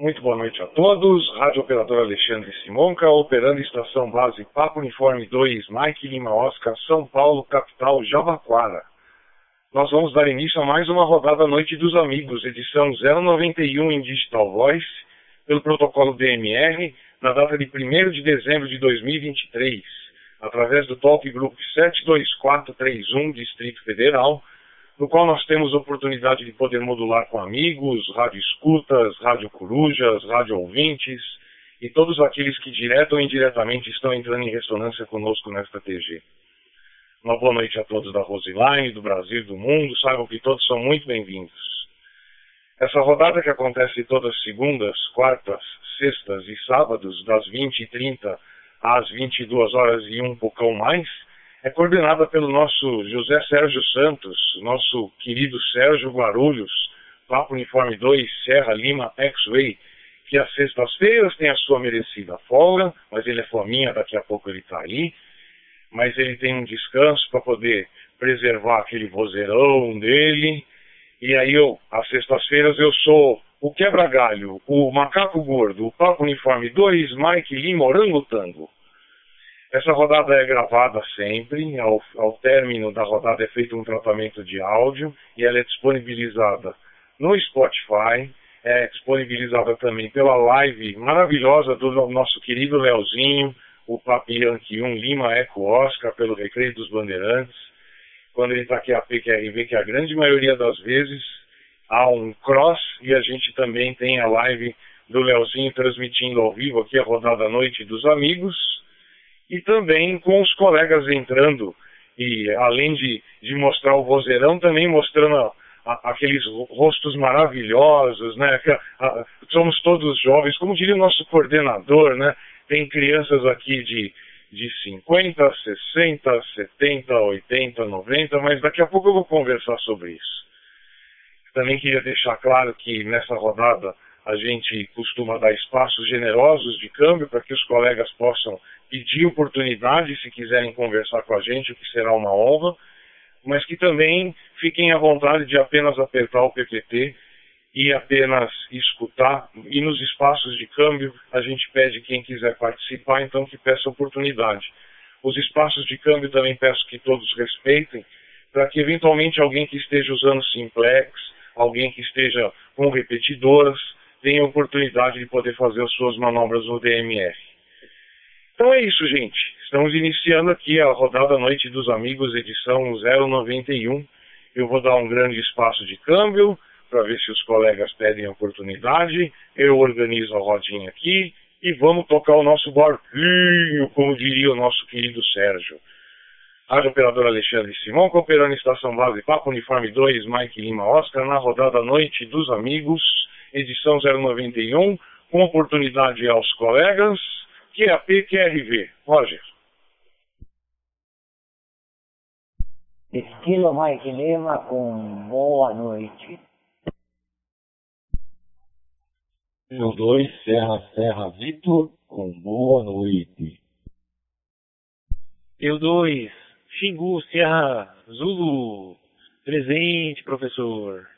Muito boa noite a todos. Rádio Operador Alexandre Simonca, operando estação base Papo Uniforme 2, Mike Lima Oscar, São Paulo, capital Javaquara. Nós vamos dar início a mais uma rodada Noite dos Amigos, edição 091 em Digital Voice, pelo protocolo DMR, na data de 1 de dezembro de 2023, através do Top Group 72431, Distrito Federal, no qual nós temos oportunidade de poder modular com amigos, rádio escutas, rádio corujas, rádio ouvintes e todos aqueles que direto ou indiretamente estão entrando em ressonância conosco nesta TG. Uma boa noite a todos da Roseline, do Brasil do mundo. Saibam que todos são muito bem-vindos. Essa rodada que acontece todas segundas, quartas, sextas e sábados, das 20h30 às 22 horas e um poucão mais, é coordenada pelo nosso José Sérgio Santos, nosso querido Sérgio Guarulhos, Papo Uniforme 2, Serra Lima, X-Way, que às sextas-feiras tem a sua merecida folga, mas ele é fominha, daqui a pouco ele está aí, mas ele tem um descanso para poder preservar aquele vozeirão dele, e aí eu, às sextas-feiras, eu sou o quebra-galho, o macaco gordo, o Papo Uniforme 2, Mike Lima, Orangotango. Essa rodada é gravada sempre, ao, ao término da rodada é feito um tratamento de áudio e ela é disponibilizada no Spotify, é disponibilizada também pela live maravilhosa do nosso querido Leozinho, o Papi 1 Lima Eco Oscar, pelo Recreio dos Bandeirantes, quando ele está aqui a PQRV, que a grande maioria das vezes há um cross e a gente também tem a live do Leozinho transmitindo ao vivo aqui a rodada à noite dos amigos e também com os colegas entrando e além de, de mostrar o vozeirão, também mostrando a, a, aqueles rostos maravilhosos, né? A, somos todos jovens, como diria o nosso coordenador, né? Tem crianças aqui de, de 50, 60, 70, 80, 90, mas daqui a pouco eu vou conversar sobre isso. Também queria deixar claro que nessa rodada a gente costuma dar espaços generosos de câmbio para que os colegas possam pedir oportunidade se quiserem conversar com a gente, o que será uma honra, mas que também fiquem à vontade de apenas apertar o PPT e apenas escutar. E nos espaços de câmbio, a gente pede quem quiser participar, então que peça oportunidade. Os espaços de câmbio também peço que todos respeitem, para que eventualmente alguém que esteja usando simplex, alguém que esteja com repetidoras, tenha oportunidade de poder fazer as suas manobras no DMR. Então é isso, gente. Estamos iniciando aqui a rodada Noite dos Amigos, edição 091. Eu vou dar um grande espaço de câmbio para ver se os colegas pedem a oportunidade. Eu organizo a rodinha aqui e vamos tocar o nosso barquinho, como diria o nosso querido Sérgio. Rádio Operador Alexandre Simão, cooperando Estação Base Papo Uniforme 2, Mike Lima Oscar, na rodada Noite dos Amigos, edição 091, com oportunidade aos colegas QAP, QRV. Roger. Estilo Mike Lima com boa noite. Eu dois, Serra Serra Vitor com boa noite. Eu dois, Xingu Serra Zulu. Presente, professor.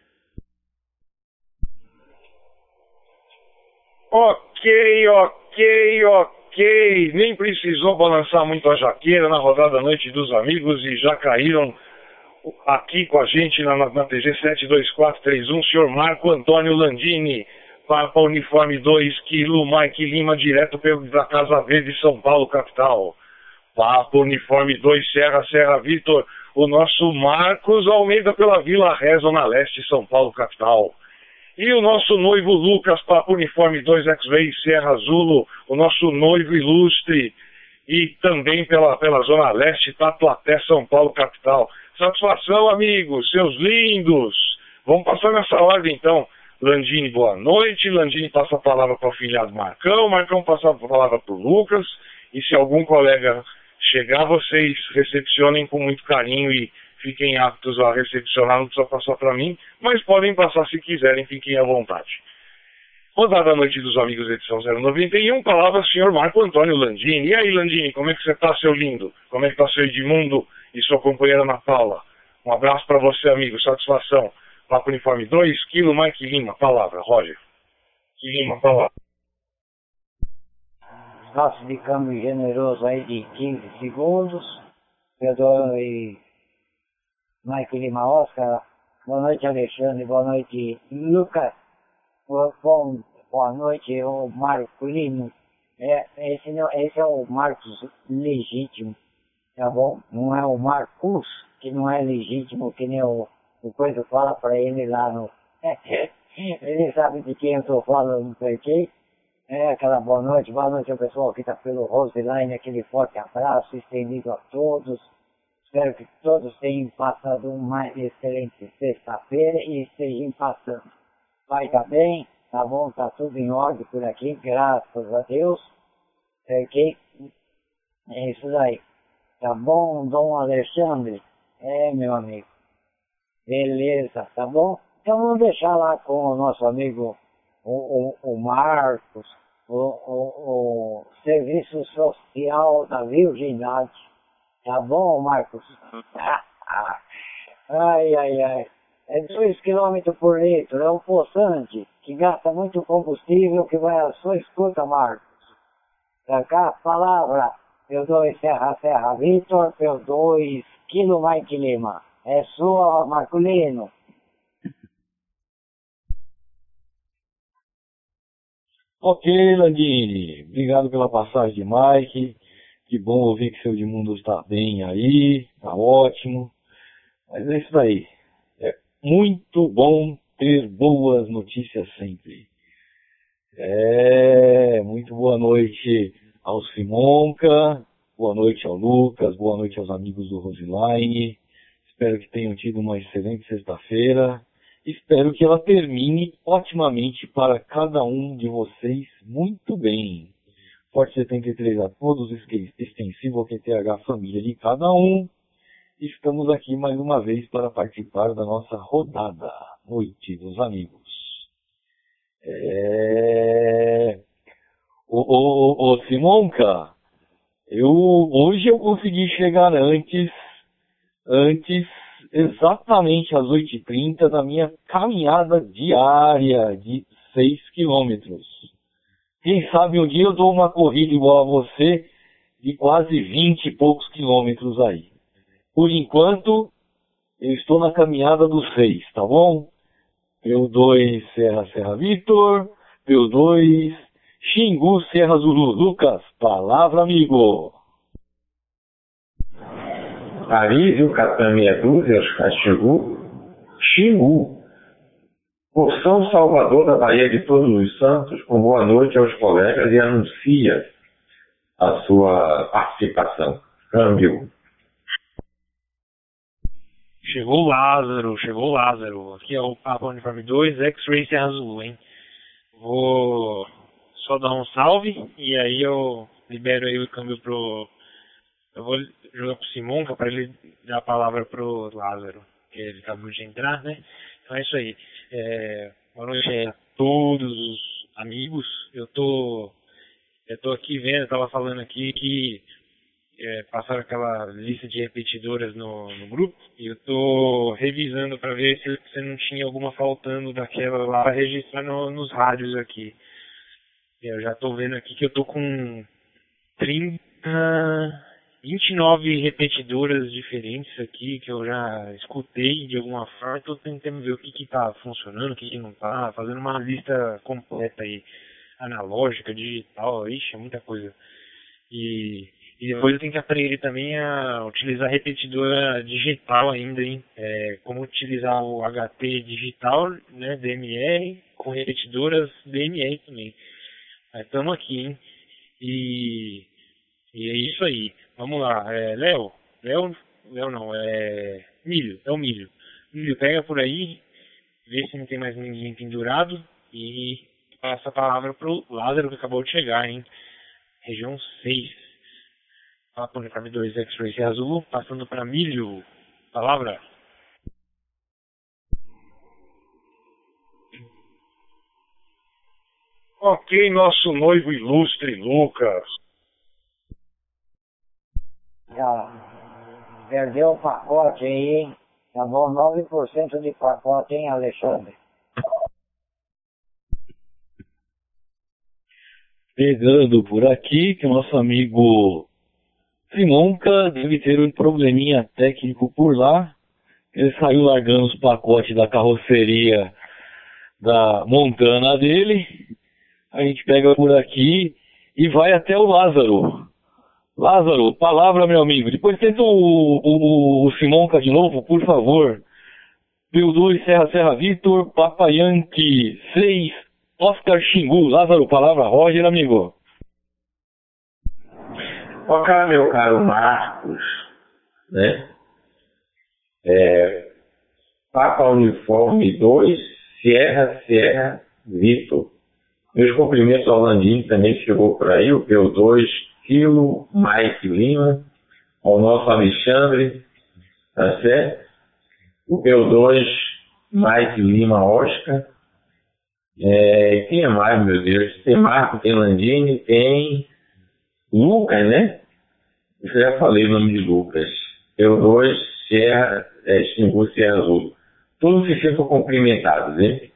Ok, ok, ok ok, nem precisou balançar muito a jaqueira na rodada Noite dos Amigos e já caíram aqui com a gente na, na, na TG 72431, o senhor Marco Antônio Landini, Papa Uniforme 2, Quilo Mike Lima, direto pelo, da Casa Verde, São Paulo, capital. Papa Uniforme 2, Serra Serra Vitor, o nosso Marcos Almeida pela Vila Reza, Zona Leste, São Paulo, capital. E o nosso noivo Lucas, Papo Uniforme 2 X-Ray Serra Zulo, o nosso noivo ilustre, e também pela, pela Zona Leste, Tatuapé, São Paulo, capital. Satisfação, amigos, seus lindos. Vamos passar nessa ordem, então. Landini, boa noite. Landini passa a palavra para o filhado Marcão. Marcão passa a palavra para o Lucas. E se algum colega chegar, vocês recepcionem com muito carinho e fiquem aptos a recepcionar, não precisa passar para mim, mas podem passar se quiserem, fiquem à vontade. Rodada Noite dos Amigos, edição 091, palavra senhor Marco Antônio Landini. E aí, Landini, como é que você está, seu lindo? Como é que está seu Edmundo e sua companheira Ana Paula? Um abraço para você, amigo, satisfação. Papo Uniforme 2, Quilo Mike Lima, palavra, Roger. Lima, fala. Espaço de câmbio generoso aí de 15 segundos. Pedro e Mike Lima Oscar. Boa noite, Alexandre. Boa noite, Lucas. Bom, boa noite, o Marco Lima. É, esse, esse é o Marcos legítimo, tá bom? Não é o Marcos, que não é legítimo, que nem o, o coisa fala pra ele lá no. ele sabe de quem eu tô falando, porque é aquela boa noite, boa noite ao pessoal que tá pelo Roseline, aquele forte abraço estendido a todos. Espero que todos tenham passado uma excelente sexta-feira e estejam passando. Vai tá bem, tá bom, tá tudo em ordem por aqui, graças a Deus. Ok? É isso daí. Tá bom, Dom Alexandre? É, meu amigo. Beleza, tá bom? Então vamos deixar lá com o nosso amigo, o, o, o Marcos, o, o, o Serviço Social da Virgindade. Tá bom, Marcos? ai, ai, ai. É 2 km por litro, é um poçante que gasta muito combustível que vai à sua escuta, Marcos. Pra cá, palavra. P2 Serra Serra Vitor, P2 Kilo Mike Lima. É sua, Marculino. Ok, Landini. Obrigado pela passagem de Mike. Que bom ouvir que seu Edmundo está bem aí. Tá ótimo. Mas é isso aí. É muito bom ter boas notícias sempre. É, muito boa noite ao Simonca, boa noite ao Lucas, boa noite aos amigos do Roseline. Espero que tenham tido uma excelente sexta-feira. Espero que ela termine otimamente para cada um de vocês muito bem. Forte 73 a todos, extensivo ao QTH família de cada um. Estamos aqui mais uma vez para participar da nossa rodada Noite dos Amigos. É... Ô, ô, ô Simonca, eu, hoje eu consegui chegar antes, antes exatamente às 8h30 da minha caminhada diária de 6 quilômetros. Quem sabe um dia eu dou uma corrida igual a você de quase 20 e poucos quilômetros aí. Por enquanto, eu estou na caminhada dos 6, tá bom? P2 Serra Serra Vitor, P2 Xingu Serra Zulu. Lucas, palavra amigo. Arísio, Catan Meia Dúzia, Xingu, Xingu. Porção Salvador da Bahia de Todos os Santos, com boa noite aos colegas e anuncia a sua participação. Câmbio. Chegou Lázaro, chegou Lázaro. Aqui é o Papa Uniforme 2, X-Ray Serra Azul, hein? Vou só dar um salve e aí eu libero aí o câmbio pro. Eu vou jogar pro Simonca para ele dar a palavra pro Lázaro, que ele acabou de entrar, né? Então é isso aí. É, boa noite a todos os amigos. Eu tô. Eu tô aqui vendo, eu tava falando aqui que é, passaram aquela lista de repetidoras no, no grupo e eu tô revisando para ver se, se não tinha alguma faltando daquela lá para registrar no, nos rádios aqui. Eu já tô vendo aqui que eu tô com 30, 29 repetidoras diferentes aqui que eu já escutei de alguma forma. Tô tentando ver o que que tá funcionando, o que que não tá, fazendo uma lista completa aí, analógica, digital, ixi, é muita coisa. E e depois eu tenho que aprender também a utilizar repetidora digital ainda, hein? É, como utilizar o HT digital, né, DMR, com repetidoras DMR também. Estamos aqui, hein? E, e é isso aí. Vamos lá. É, Léo, Léo, Léo não, é Milho, é o Milho. Milho, pega por aí, vê se não tem mais ninguém pendurado e passa a palavra pro Lázaro que acabou de chegar, hein? Região 6. Papo Uniforme 2 X-Ray Azul, passando para Milho. Palavra. Ok, nosso noivo ilustre Lucas. Já perdeu o pacote aí, bom, 9% de pacote, hein, Alexandre? pegando por aqui que nosso amigo Simonca deve ter um probleminha técnico por lá. Ele saiu largando os pacotes da carroceria da Montana dele. A gente pega por aqui e vai até o Lázaro. Lázaro, palavra, meu amigo. Depois tenta o, o, o Simonca de novo, por favor. Pio 2, Serra Serra Vitor, Papa Yankee 6, Oscar Xingu. Lázaro, palavra, Roger, amigo. Ok, meu caro Marcos, né? É, Papa Uniforme 2, Sierra Sierra Vitor. Meus cumprimentos ao Landim, também chegou por aí, o P2, Kilo, Mike Lima, ao nosso Alexandre, tá certo? O P2, Mike Lima Oscar. É, quem é mais, meu Deus? Tem Marco, tem Landini, tem Lucas, né? Eu já falei o nome de Lucas. P2, Serra, é, Xingu, Serra Azul. Todos se sintam cumprimentados, hein?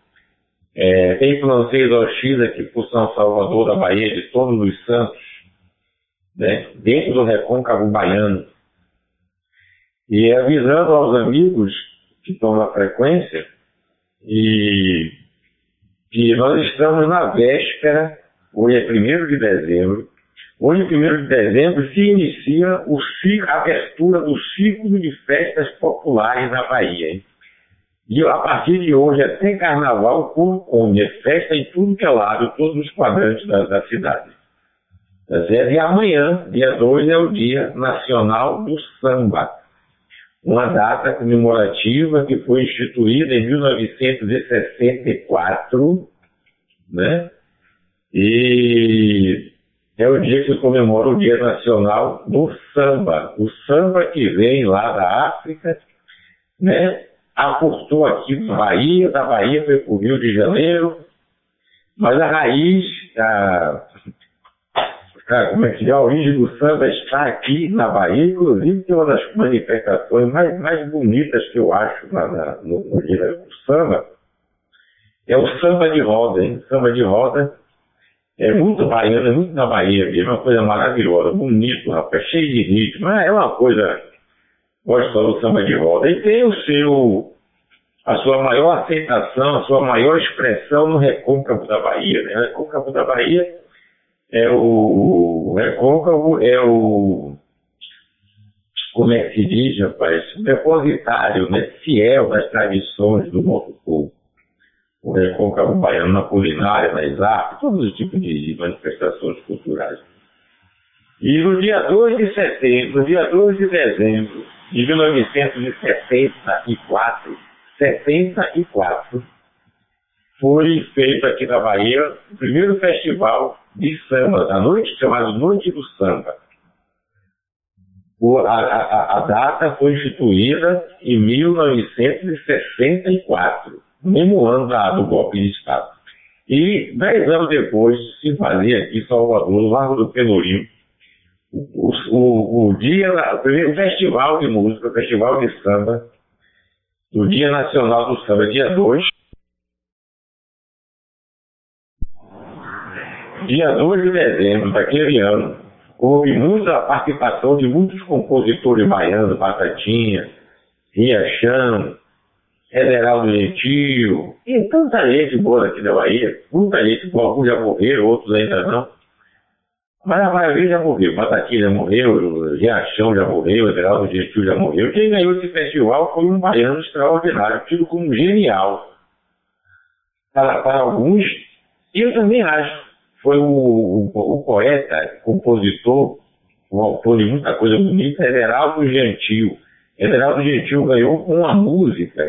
É, tem francês X aqui por São Salvador da Bahia, de todos os santos, né, dentro do recôncavo baiano. E avisando aos amigos que estão na frequência e que nós estamos na véspera, hoje é 1 de dezembro, hoje 1 de dezembro se inicia o a abertura do ciclo de festas populares na Bahia. Hein? E a partir de hoje, até carnaval, o povo come, é festa em tudo que é lado, todos os quadrantes da, da cidade. E amanhã, dia 2, é o Dia Nacional do Samba. Uma data comemorativa que foi instituída em 1964, né? E é o dia que comemora o Dia Nacional do Samba. O samba que vem lá da África, né? aportou aqui na Bahia, da Bahia foi para o Rio de Janeiro, mas a raiz, a, a, como é que é, a origem do samba está aqui na Bahia, inclusive é uma das manifestações mais, mais bonitas que eu acho na, na, no, no samba, é o samba de roda, hein? Samba de roda é muito baiano, é muito na Bahia é uma coisa maravilhosa, bonito, rapaz, cheio de ritmo, é uma coisa gosta do samba de roda. E tem o seu, a sua maior aceitação, a sua maior expressão no recôncavo da Bahia. Né? O recôncavo da Bahia é o, recôncavo é o como é que se diz, rapaz, o depositário, né, fiel das tradições do nosso povo. O recôncavo baiano na culinária, nas artes, todos os tipos de manifestações culturais. E no dia 2 de setembro, no dia 2 de dezembro, de 1974, 74, foi feito aqui na Bahia o primeiro festival de samba, a noite chamada Noite do Samba. O, a, a, a, data foi instituída em 1964, no mesmo ano da, do golpe de Estado. E dez anos depois se fazia aqui em Salvador, no Largo do Pelourinho, o, o, o dia, o primeiro festival de música, o festival de samba, do Dia Nacional do Samba, dia 2. Dia 2 de dezembro daquele ano, houve muita participação de muitos compositores baianos, Batatinha, Riachão, Federal Gentil, e tanta gente boa aqui da Bahia, muita gente, alguns já morreram, outros ainda não. Mas a maioria já morreu. Batatinha já morreu, Riachão já morreu, Everaldo Gentil já morreu. Quem ganhou esse festival foi um baiano extraordinário, tido como genial. Para, para alguns, e eu também acho. Foi o, o, o poeta, compositor, o autor de muita coisa bonita, Everaldo Gentil. Everaldo Gentil ganhou uma música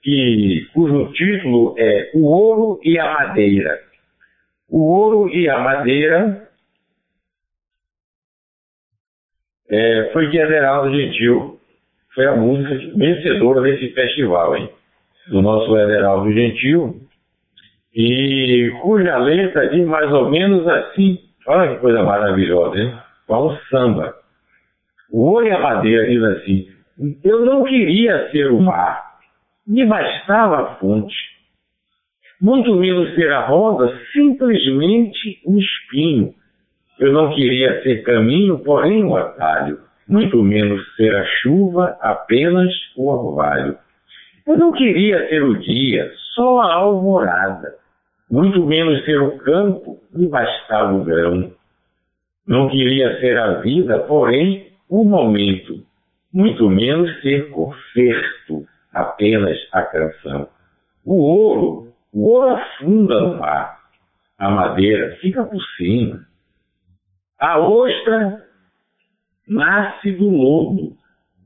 que, cujo título é O Ouro e a Madeira. O Ouro e a Madeira é, foi de Everaldo Gentil, foi a música vencedora desse festival, hein? Do nosso Everaldo Gentil, e cuja letra diz mais ou menos assim, olha que coisa maravilhosa, hein? Com um samba. O Oi a Madeira diz assim, eu não queria ser o mar, me bastava a fonte. muito menos ser a roda, simplesmente um espinho. Eu não queria ser caminho, porém um atalho, muito menos ser a chuva, apenas o orvalho. Eu não queria ser o dia, só a alvorada, muito menos ser o campo, me bastava o grão. Não queria ser a vida, porém o momento, muito menos ser concerto, apenas a canção. O ouro, o ouro afunda no mar, a madeira fica por cima. A ostra nasce do lodo,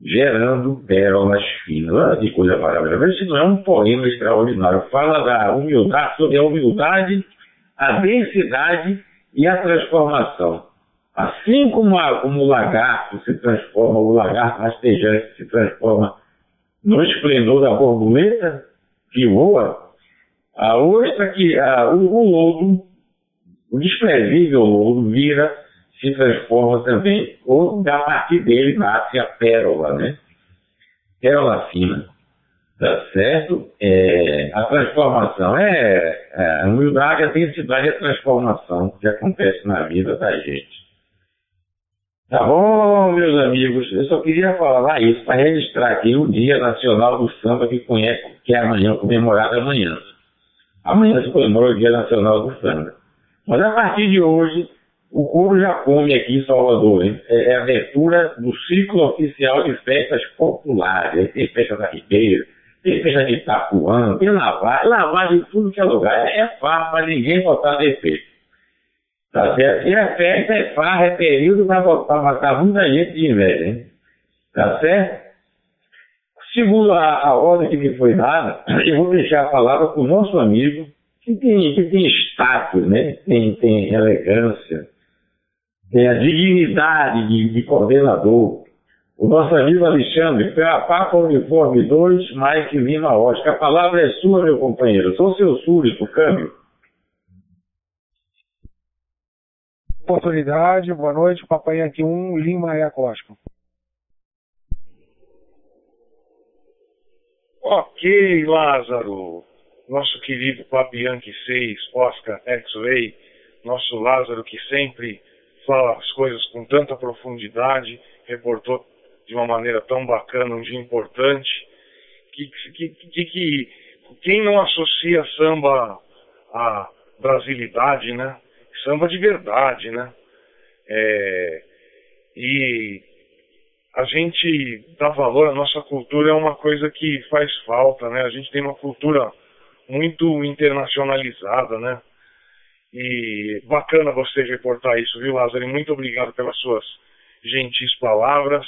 gerando pérolas finas. Que coisa maravilhosa. Isso não é um poema extraordinário. Fala da humildade, sobre a humildade, a densidade e a transformação. Assim como, a, como o lagarto se transforma, o lagarto rastejante se transforma no esplendor da borboleta que voa, a ostra que a, o, o lodo, o desprezível lodo, vira se transforma também, ou a partir dele nasce a pérola, né? Pérola fina. Tá certo? É, a transformação é, é a humildade, a densidade e a transformação que acontece na vida da gente. Tá bom, meus amigos? Eu só queria falar isso para registrar aqui o Dia Nacional do Samba que conhece, que é amanhã, comemorado amanhã. Amanhã se comemora o Dia Nacional do Samba. Mas a partir de hoje, o couro já come aqui em Salvador. Hein? É, é a abertura do ciclo oficial de festas populares. Tem festa da Ribeira, tem festa de Itapuã, tem lavagem, lavagem em tudo que é lugar. É, é fácil para ninguém botar defeito. Tá certo? E a festa é farra, é período para botar, matar muita gente de inveja, hein? Tá certo? Segundo a, a ordem que me foi dada, eu vou deixar a palavra para o nosso amigo, que tem, que tem status, né? Tem, tem elegância, tem a dignidade de, de coordenador. O nosso amigo Alexandre, Papa Uniforme 2, Mike Lima Oscar. A palavra é sua, meu companheiro. Sou seu súdito, câmbio. Oportunidade, boa noite, Papai aqui 1, Lima Oscar. Ok, Lázaro. Nosso querido Papianque 6, Oscar X-Ray, nosso Lázaro que sempre fala as coisas com tanta profundidade, reportou de uma maneira tão bacana um dia importante, que, que, que, que quem não associa samba à brasilidade, né? Samba de verdade, né? É, e a gente dá valor à nossa cultura é uma coisa que faz falta, né? A gente tem uma cultura muito internacionalizada, né? E bacana você reportar isso, viu, Lázaro? Muito obrigado pelas suas gentis palavras.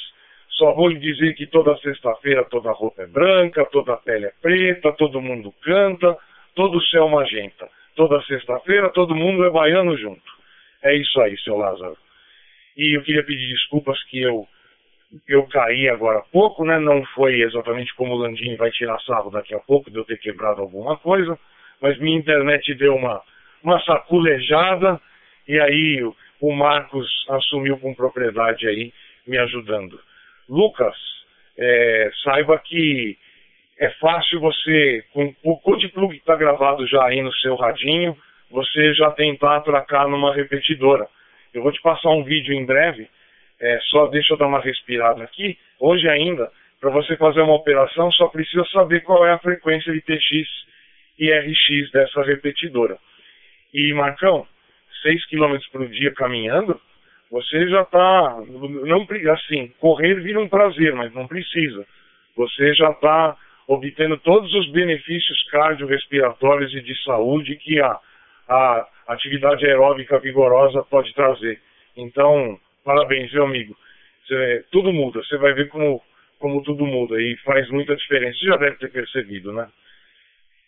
Só vou lhe dizer que toda sexta-feira toda roupa é branca, toda pele é preta, todo mundo canta, todo céu magenta. Toda sexta-feira todo mundo é baiano junto. É isso aí, seu Lázaro. E eu queria pedir desculpas que eu eu caí agora há pouco, né? Não foi exatamente como o Landini vai tirar sarro daqui a pouco de eu ter quebrado alguma coisa, mas minha internet deu uma uma saculejada, e aí o Marcos assumiu com propriedade aí, me ajudando. Lucas, é, saiba que é fácil você, com o code plug está gravado já aí no seu radinho, você já tentar atracar numa repetidora. Eu vou te passar um vídeo em breve, é, só deixa eu dar uma respirada aqui. Hoje ainda, para você fazer uma operação, só precisa saber qual é a frequência de TX e RX dessa repetidora. E, Marcão, 6 km por dia caminhando, você já está. Não, assim, correr vira um prazer, mas não precisa. Você já está obtendo todos os benefícios cardiorrespiratórios e de saúde que a, a atividade aeróbica vigorosa pode trazer. Então, parabéns, meu amigo. Você, tudo muda, você vai ver como, como tudo muda e faz muita diferença. Você já deve ter percebido, né?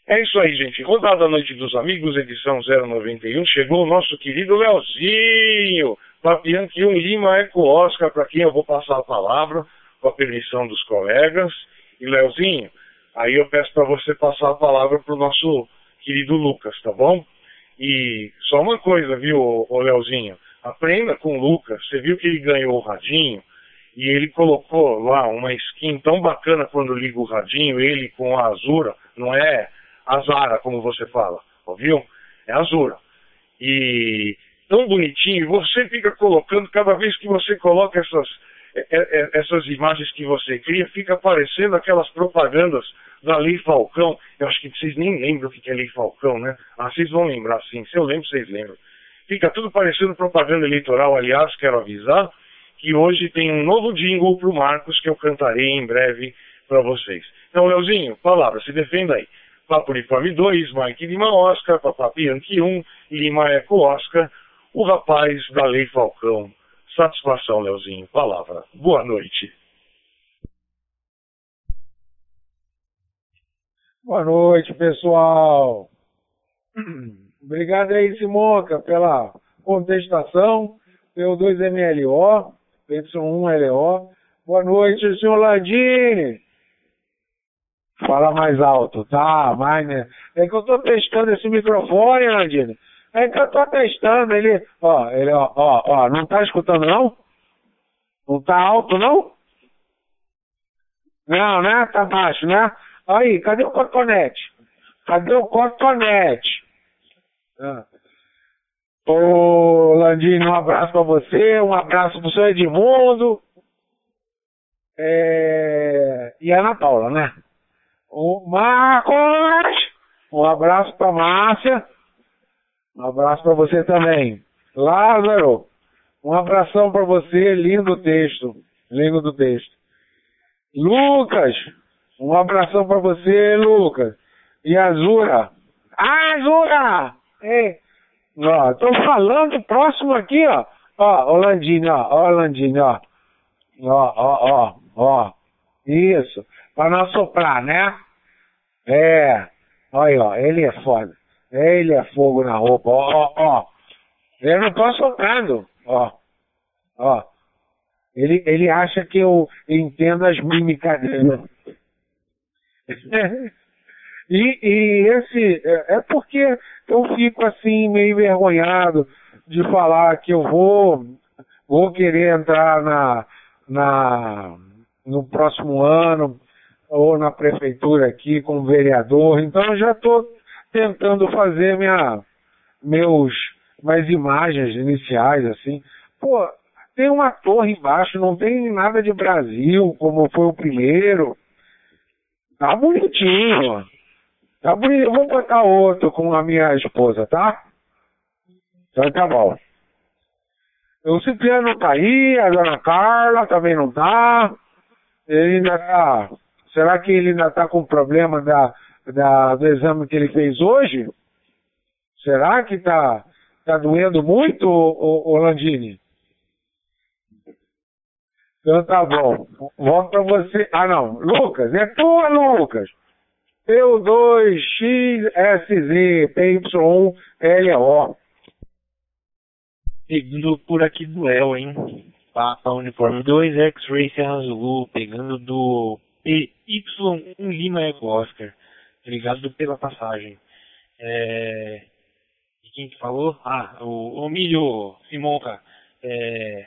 É isso aí, gente. Rodada Noite dos Amigos, edição 091. Chegou o nosso querido Leozinho. Papianque 1 Lima Eco Oscar, para quem eu vou passar a palavra, com a permissão dos colegas. E Leozinho, aí eu peço para você passar a palavra para o nosso querido Lucas, tá bom? E só uma coisa, viu, ô Leozinho? Aprenda com o Lucas. Você viu que ele ganhou o radinho e ele colocou lá uma skin tão bacana quando liga o radinho, ele com a Azura, não é Azara, como você fala, ouviu? É Azura. E tão bonitinho, você fica colocando, cada vez que você coloca essas, é, é, essas imagens que você cria, fica aparecendo aquelas propagandas da Lei Falcão. Eu acho que vocês nem lembram o que é Lei Falcão, né? Ah, vocês vão lembrar sim. Se eu lembro, vocês lembram. Fica tudo parecendo propaganda eleitoral. Aliás, quero avisar que hoje tem um novo jingle para o Marcos que eu cantarei em breve para vocês. Então, Leozinho, palavra, se defenda aí. Papo Uniforme 2, Mike Lima Oscar, Papapi Yankee 1, Lima Eco Oscar, o rapaz da Lei Falcão. Satisfação, Leozinho. Palavra. Boa noite. Boa noite, pessoal. Obrigado aí, Simonca, pela contestação, pelo 2MLO, Y1LO. Boa noite, senhor Landini. Fala mais alto, tá? Mais, né? É que eu tô testando esse microfone, Landini. É que eu tô testando ele. Ó, ele, ó, ó, ó, não tá escutando não? Não tá alto não? Não, né? Tá baixo, né? Aí, cadê o cotonete? Cadê o cotonete? Ah. Ô, Landini, um abraço pra você, um abraço pro seu Edmundo. É... E a Ana Paula, né? O Marcos! Um abraço pra Márcia. Um abraço pra você também. Lázaro, um abração pra você, lindo texto. Lindo do texto. Lucas, um abração para você, Lucas. E Azura. Ah, Azura! É. Ó, tô falando próximo aqui, ó. Ó, o Landini, ó. Ó, Landini, ó. Ó, ó, ó, ó. Isso. Pra não soprar, né? É. Olha, ó. Ele é foda. Ele é fogo na roupa. Ó, ó, ó. Eu não tô soprando. Ó. Ó. Ele, ele acha que eu entendo as mímicas dele. e, e esse é, é porque eu fico assim meio envergonhado de falar que eu vou vou querer entrar na, na no próximo ano ou na prefeitura aqui como vereador. Então eu já estou tentando fazer minha meus mais imagens iniciais assim. Pô, tem uma torre embaixo, não tem nada de Brasil como foi o primeiro. Tá bonitinho. Tá bonito. Vou botar outro com a minha esposa, tá? Então tá bom. O Cipriano tá aí, a dona Carla também não tá. Ele ainda tá. Será que ele ainda tá com problema da, da, do exame que ele fez hoje? Será que tá, tá doendo muito, o, o Landini? Então tá bom. Volto pra você. Ah não, Lucas, é tua, Lucas. P2XSZ, PY1LO. Pegando por aqui do El, hein? Papa Uniforme 2, X-Ray Serra Zulu, pegando do PY1 Lima Eco Oscar. Obrigado pela passagem. É... E quem que falou? Ah, o, o Simonca. É...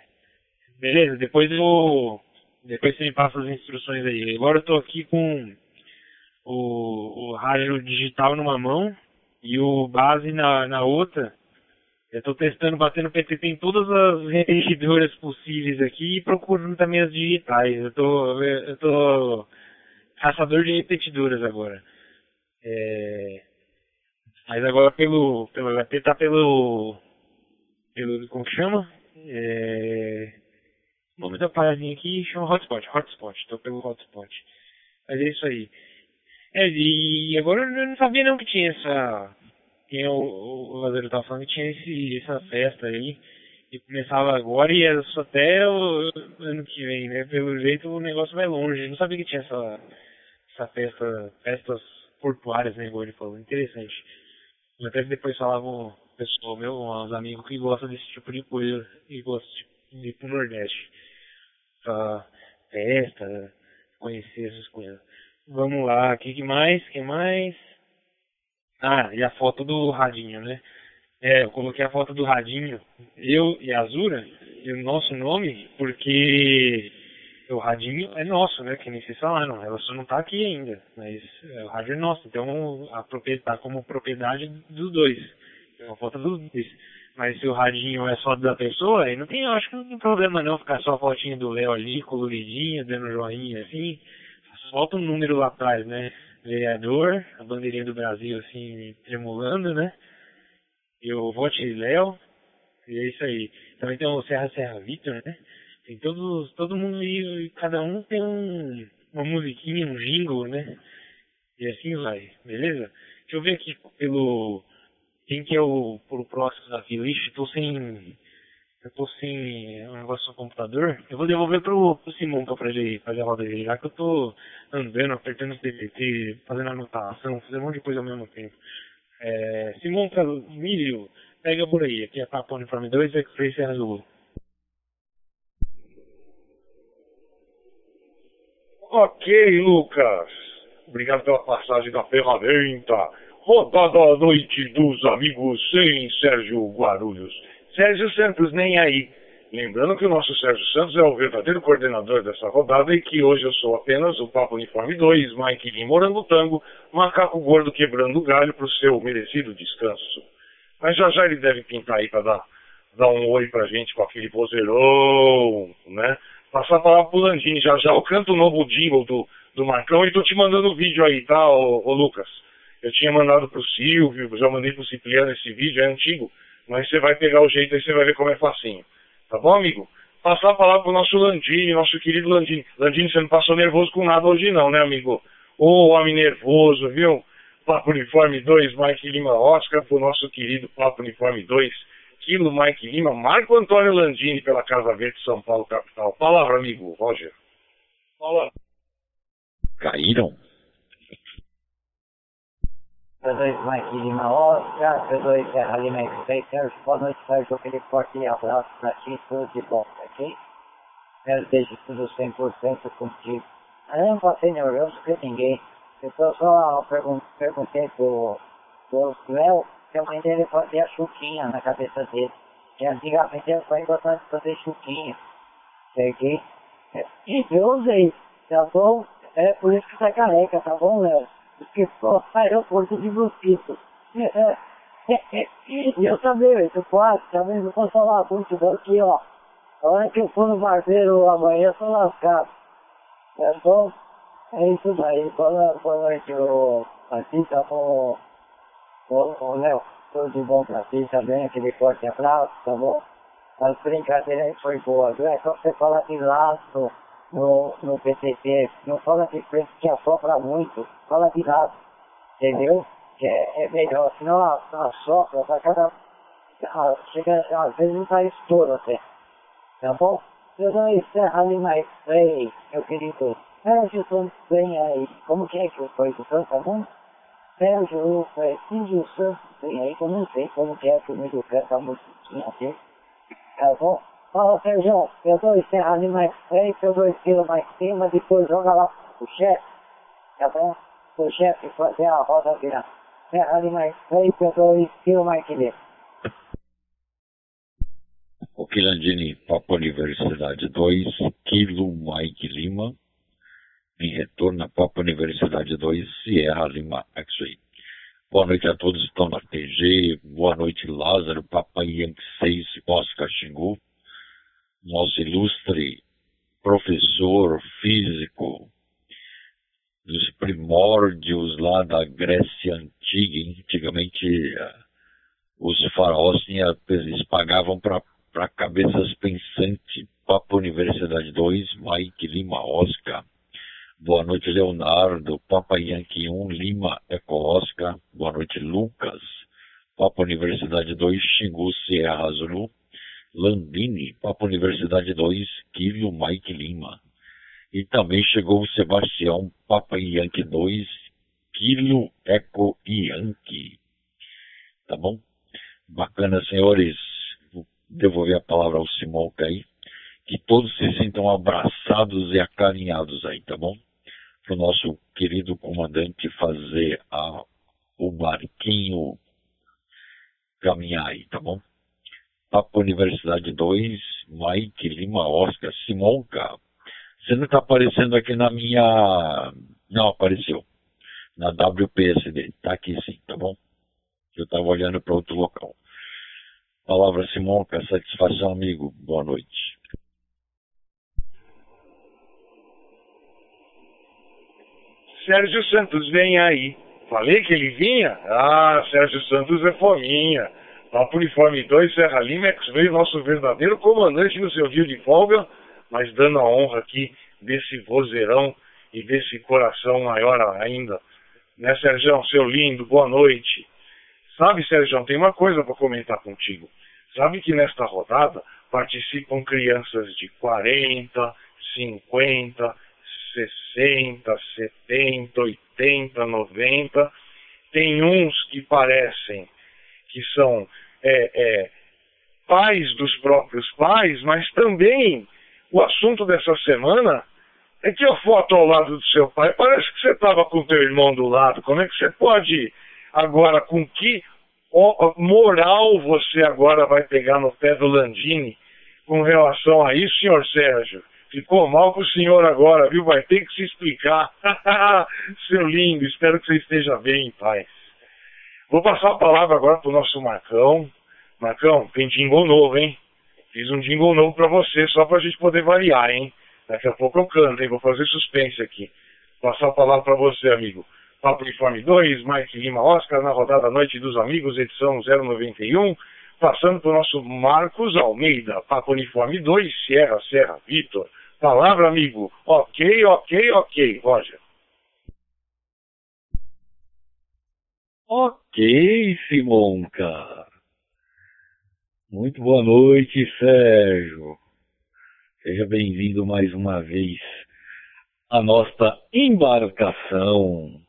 Beleza, depois eu. Depois você me passa as instruções aí. Agora eu tô aqui com o, o rádio digital numa mão e o base na, na outra. Eu tô testando, batendo PTT em todas as repetidoras possíveis aqui e procurando também as digitais. Eu tô caçador de repetidoras agora. É... Mas agora pelo, pelo HP tá pelo, pelo, como chama? É... Vamos dar uma paradinha aqui chama hotspot, hotspot, tô pelo hotspot. Mas é isso aí. É, e agora eu não sabia não que tinha essa. Quem o, o Lazeiro tava falando que tinha esse, essa festa aí. E começava agora e era só até o ano que vem, né? Pelo jeito o negócio vai longe. Eu não sabia que tinha essa, essa festa, festas portuárias, né? Igual ele falou. Interessante. Até depois falava um pessoal meu, uns amigos que gostam desse tipo de coisa e gostam de ir pro Nordeste pra festa, conhecer essas coisas. Vamos lá, o que, que mais? que mais? Ah, e a foto do radinho, né? É, eu coloquei a foto do radinho, eu e a Azura, e o nosso nome, porque o radinho é nosso, né? Que nem vocês falaram, ela só não tá aqui ainda, mas é, o rádio é nosso, então a propriedade tá como propriedade dos dois. É uma foto dos dois. Mas se o radinho é só da pessoa, aí não tem, eu acho que não tem problema não ficar só a fotinha do Léo ali, coloridinha, dando joinha assim. Falta um número lá atrás, né? Vereador, a bandeirinha do Brasil assim, tremulando, né? E o vote Léo. E é isso aí. Também tem o Serra Serra Vitor, né? Tem todos, todo mundo e cada um tem um, uma musiquinha, um jingle, né? E assim vai, beleza? Deixa eu ver aqui pelo quem que é o pro próximo da fila? Ixi, tô sem. Eu tô sem um negócio no computador. Eu vou devolver pro, pro Simão pra ele fazer a roda dele, já que eu tô andando, apertando o TTT, fazendo anotação, fazendo um monte de coisa ao mesmo tempo. É, Simão Milho, pega por aí, aqui é Papo Uniforme 2, X-Ray Serra Azul. Ok, Lucas. Obrigado pela passagem da ferramenta rodada à noite dos amigos sem Sérgio Guarulhos. Sérgio Santos nem aí. Lembrando que o nosso Sérgio Santos é o verdadeiro coordenador dessa rodada e que hoje eu sou apenas o Papo Uniforme 2, Mike Lima Tango, macaco gordo quebrando galho para o seu merecido descanso. Mas já já ele deve pintar aí para dar, dar um oi pra gente com aquele vozeirão, né? Passar a palavra pro Landini já já. Eu canto o novo jingle do, do Marcão e tô te mandando o vídeo aí, tá, ô, ô Lucas? Eu tinha mandado pro Silvio, já mandei pro Cipriano esse vídeo, é antigo, mas você vai pegar o jeito aí, você vai ver como é facinho. Tá bom, amigo? Passar a palavra pro nosso Landini, nosso querido Landini. Landini, você não passou nervoso com nada hoje não, né, amigo? Ô, homem nervoso, viu? Papo Uniforme 2, Mike Lima Oscar, pro nosso querido Papo Uniforme 2, Quilo Mike Lima, Marco Antônio Landini pela Casa Verde São Paulo, capital. Palavra, amigo, Roger. Fala. Caíram? P2 Mike Lima Oscar, P2 Serra Lima X-Ray, boa noite, Sérgio, aquele forte abraço pra ti, tudo de bom, ok? Quero deixar tudo 100% contigo. Eu não passei ninguém, eu só pergun perguntei pro, pro Léo se mãe dele fazia chuquinha na cabeça dele. E antigamente ele foi gostando de fazer chuquinha? E eu usei, tá bom? É por isso que tá careca, tá bom, Léo? Porque só aeroporto de mosquito. e eu também, esse quarto, também não posso falar muito daqui, ó. A hora que eu for no barbeiro amanhã, eu sou lascado. Então, é isso daí. Boa, boa noite, o Patrícia, o, o, o Léo. Tudo de bom pra ti também, aquele forte abraço, tá bom? As brincadeiras foi boa, viu? É só você falar de laço no, no PCC, não fala de preço que assopra muito, fala de nada, entendeu? Que é, é melhor, senão a, a sopra, cada, chega, às vezes não sai estouro até, tá bom? Eu não encerro mais bem, meu querido. Sérgio Santos vem aí, como que é que foi do Santos, tá bom? Sérgio, é, Índio Santos vem aí, que eu não sei como que é que o meu canta a musiquinha assim, tá bom? Fala, Sérgio, eu dou encerrar ali mais frente, eu dou estilo mais cima, depois joga lá o chefe, tá bom? O chefe fazer a roda virar. Encerra ali mais frente, eu dou estilo mais que O Quilandini, Papo Universidade 2, Kilo Mike Lima, em retorno a Papo Universidade 2, Sierra Lima X-Ray. Boa noite a todos que estão na TG, boa noite Lázaro, Papai Yankee 6, Oscar Xingu, nosso ilustre professor físico dos primórdios lá da Grécia Antiga. Antigamente, eh, os faraós eles pagavam para cabeças pensantes. Papa Universidade 2, Mike Lima Oscar. Boa noite, Leonardo. Papa Yankee 1, Lima Eco Oscar. Boa noite, Lucas. Papa Universidade 2, Xingu Sierra Azul. Landini, Papa Universidade 2, Kilo Mike Lima. E também chegou o Sebastião, Papa Yankee 2, Kilo Eco Yankee. Tá bom? Bacana, senhores. Vou devolver a palavra ao Simão aí. Que todos se sintam abraçados e acarinhados aí, tá bom? Para o nosso querido comandante fazer a, o barquinho caminhar aí, tá bom? Papo Universidade 2, Mike Lima Oscar, Simonca, Você não está aparecendo aqui na minha. Não, apareceu. Na WPSD. Tá aqui sim, tá bom? Eu estava olhando para outro local. Palavra Simonca, satisfação, amigo. Boa noite. Sérgio Santos vem aí. Falei que ele vinha? Ah, Sérgio Santos é fominha. Papo Uniforme 2, Serra Limex veio nosso verdadeiro comandante no seu dia de folga, mas dando a honra aqui desse vozeirão e desse coração maior ainda. Né, Sérgio, seu lindo, boa noite. Sabe, Sérgio, tem uma coisa para comentar contigo. Sabe que nesta rodada participam crianças de 40, 50, 60, 70, 80, 90. Tem uns que parecem que são é, é, pais dos próprios pais, mas também o assunto dessa semana é que a foto ao lado do seu pai parece que você estava com o teu irmão do lado. Como é que você pode agora, com que moral você agora vai pegar no pé do Landini com relação a isso, senhor Sérgio? Ficou mal com o senhor agora, viu? Vai ter que se explicar. Seu lindo, espero que você esteja bem, pai. Vou passar a palavra agora pro nosso Marcão. Marcão, tem jingle novo, hein? Fiz um jingle novo para você, só pra gente poder variar, hein? Daqui a pouco eu canto, hein? Vou fazer suspense aqui. Vou passar a palavra para você, amigo. Papo Uniforme 2, Mike Lima Oscar, na rodada Noite dos Amigos, edição 091. Passando para o nosso Marcos Almeida, Papo Uniforme 2, Sierra Serra Vitor. Palavra, amigo. Ok, ok, ok, Roger. Ok, Simonca. Muito boa noite, Sérgio. Seja bem-vindo mais uma vez à nossa embarcação.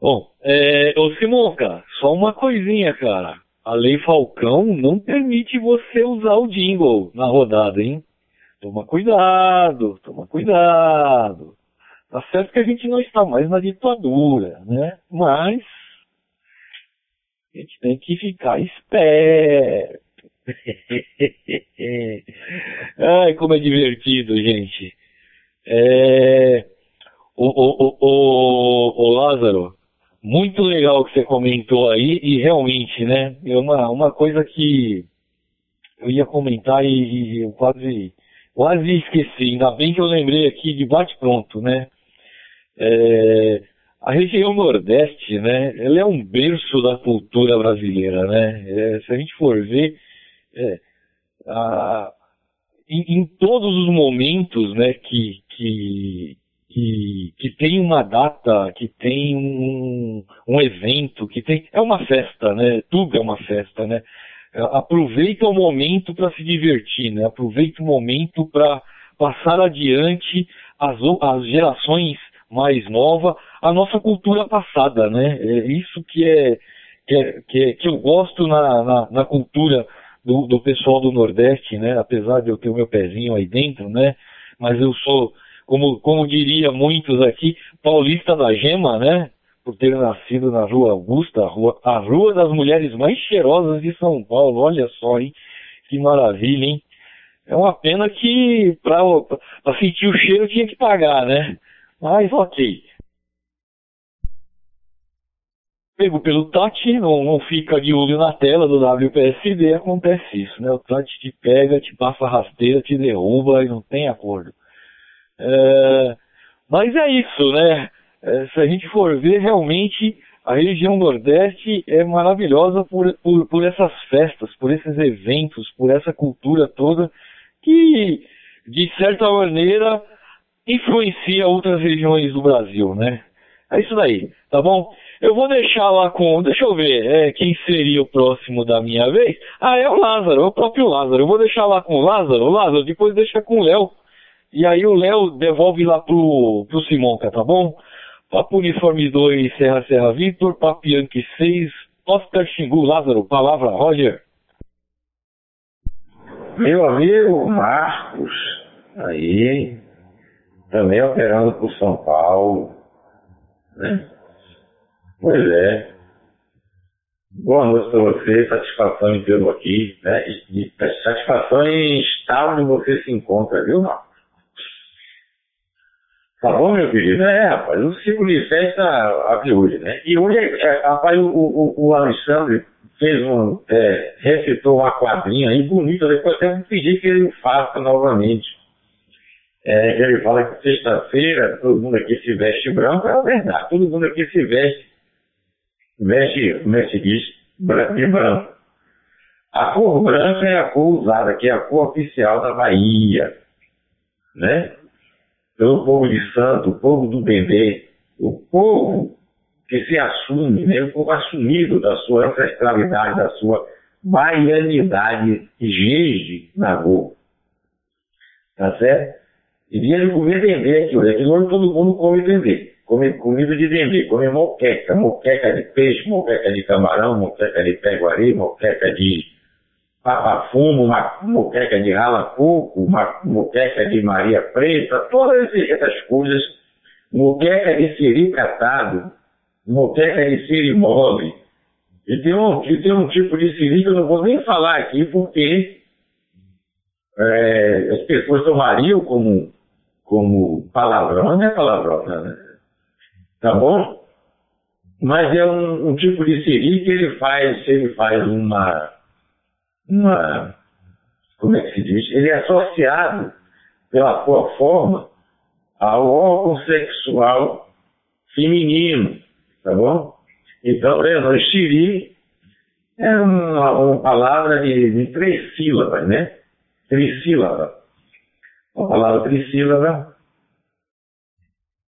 Bom, é, ô Simonca, só uma coisinha, cara. A Lei Falcão não permite você usar o jingle na rodada, hein? Toma cuidado, toma cuidado. Tá certo que a gente não está mais na ditadura, né? Mas a gente tem que ficar esperto. Ai, como é divertido, gente. É... O, o, o, o, Lázaro, muito legal que você comentou aí, e realmente, né? É uma, uma coisa que eu ia comentar e, e eu quase Quase esqueci, ainda bem que eu lembrei aqui de bate-pronto, né? É, a região Nordeste, né? Ela é um berço da cultura brasileira, né? É, se a gente for ver, é, a, em, em, todos os momentos, né, que, que, que, que tem uma data, que tem um, um evento, que tem. É uma festa, né? Tudo é uma festa, né? É, aproveita o momento para se divertir, né? Aproveita o momento para passar adiante as, as gerações mais novas a nossa cultura passada, né? É isso que é que, é, que, é, que eu gosto na, na, na cultura do, do, pessoal do Nordeste, né? Apesar de eu ter o meu pezinho aí dentro, né? Mas eu sou, como, como diria muitos aqui, paulista da gema, né? por ter nascido na Rua Augusta, a rua, a rua das mulheres mais cheirosas de São Paulo. Olha só, hein? Que maravilha, hein? É uma pena que para sentir o cheiro tinha que pagar, né? Mas ok. Pego pelo Tati, não, não fica de olho na tela do WPSD, acontece isso, né? O Tati te pega, te passa rasteira, te derruba e não tem acordo. É, mas é isso, né? é, se a gente for ver, realmente a região Nordeste é maravilhosa por, por, por essas festas, por esses eventos, por essa cultura toda que, de certa maneira, influencia outras regiões do Brasil, né? É isso daí, tá bom? Eu vou deixar lá com. Deixa eu ver, é, quem seria o próximo da minha vez? Ah, é o Lázaro, é o próprio Lázaro. Eu vou deixar lá com o Lázaro. O Lázaro, depois deixa com o Léo. E aí o Léo devolve lá pro, pro Simonca, tá bom? Papo Uniforme 2, Serra Serra Vitor, Papo Yankee 6, Oscar Xingu, Lázaro, palavra, Roger. Meu amigo Marcos, aí, também operando por São Paulo, né? Pois é. Boa noite para você, satisfação em tê-lo aqui, né? E, e satisfação em estar onde você se encontra, viu, Marcos? Tá bom, meu querido? É, rapaz, o ciclo de festa abre hoje, né? E hoje, é, rapaz, o, o, o Alexandre fez um, é, recitou uma quadrinha aí bonita, depois até vou pedir que ele faça novamente. É, ele fala que sexta-feira todo mundo aqui se veste branco, é verdade, todo mundo aqui se veste, veste, veste diz, branco e branco. A cor branca é a cor usada, que é a cor oficial da Bahia, né? Pelo povo de Santo, o povo do Bendê, o povo que se assume, né? o povo assumido da sua ancestralidade, da sua baianidade, Gigi na rua. Tá certo? E dia de comer dendê aqui, hoje. Aqui hoje todo mundo come dendê. Come comida de dendê, come moqueca, moqueca de peixe, moqueca de camarão, moqueca de peguari, moqueca de papafumo, moqueca de rala-coco, moqueca de Maria Preta, todas essas coisas, moqueca de siri catado, moqueca de siri mole. E tem, um, e tem um tipo de siri que eu não vou nem falar aqui porque é, as pessoas tomariam como como palavrão, é palavrão, né? Tá bom? Mas é um, um tipo de siri que ele faz, ele faz uma, uma, como é que se diz? Ele é associado pela sua forma ao órgão sexual feminino, tá bom? Então, é, o xiri é uma, uma palavra de, de três sílabas, né? Trissílaba a palavra trissílaba,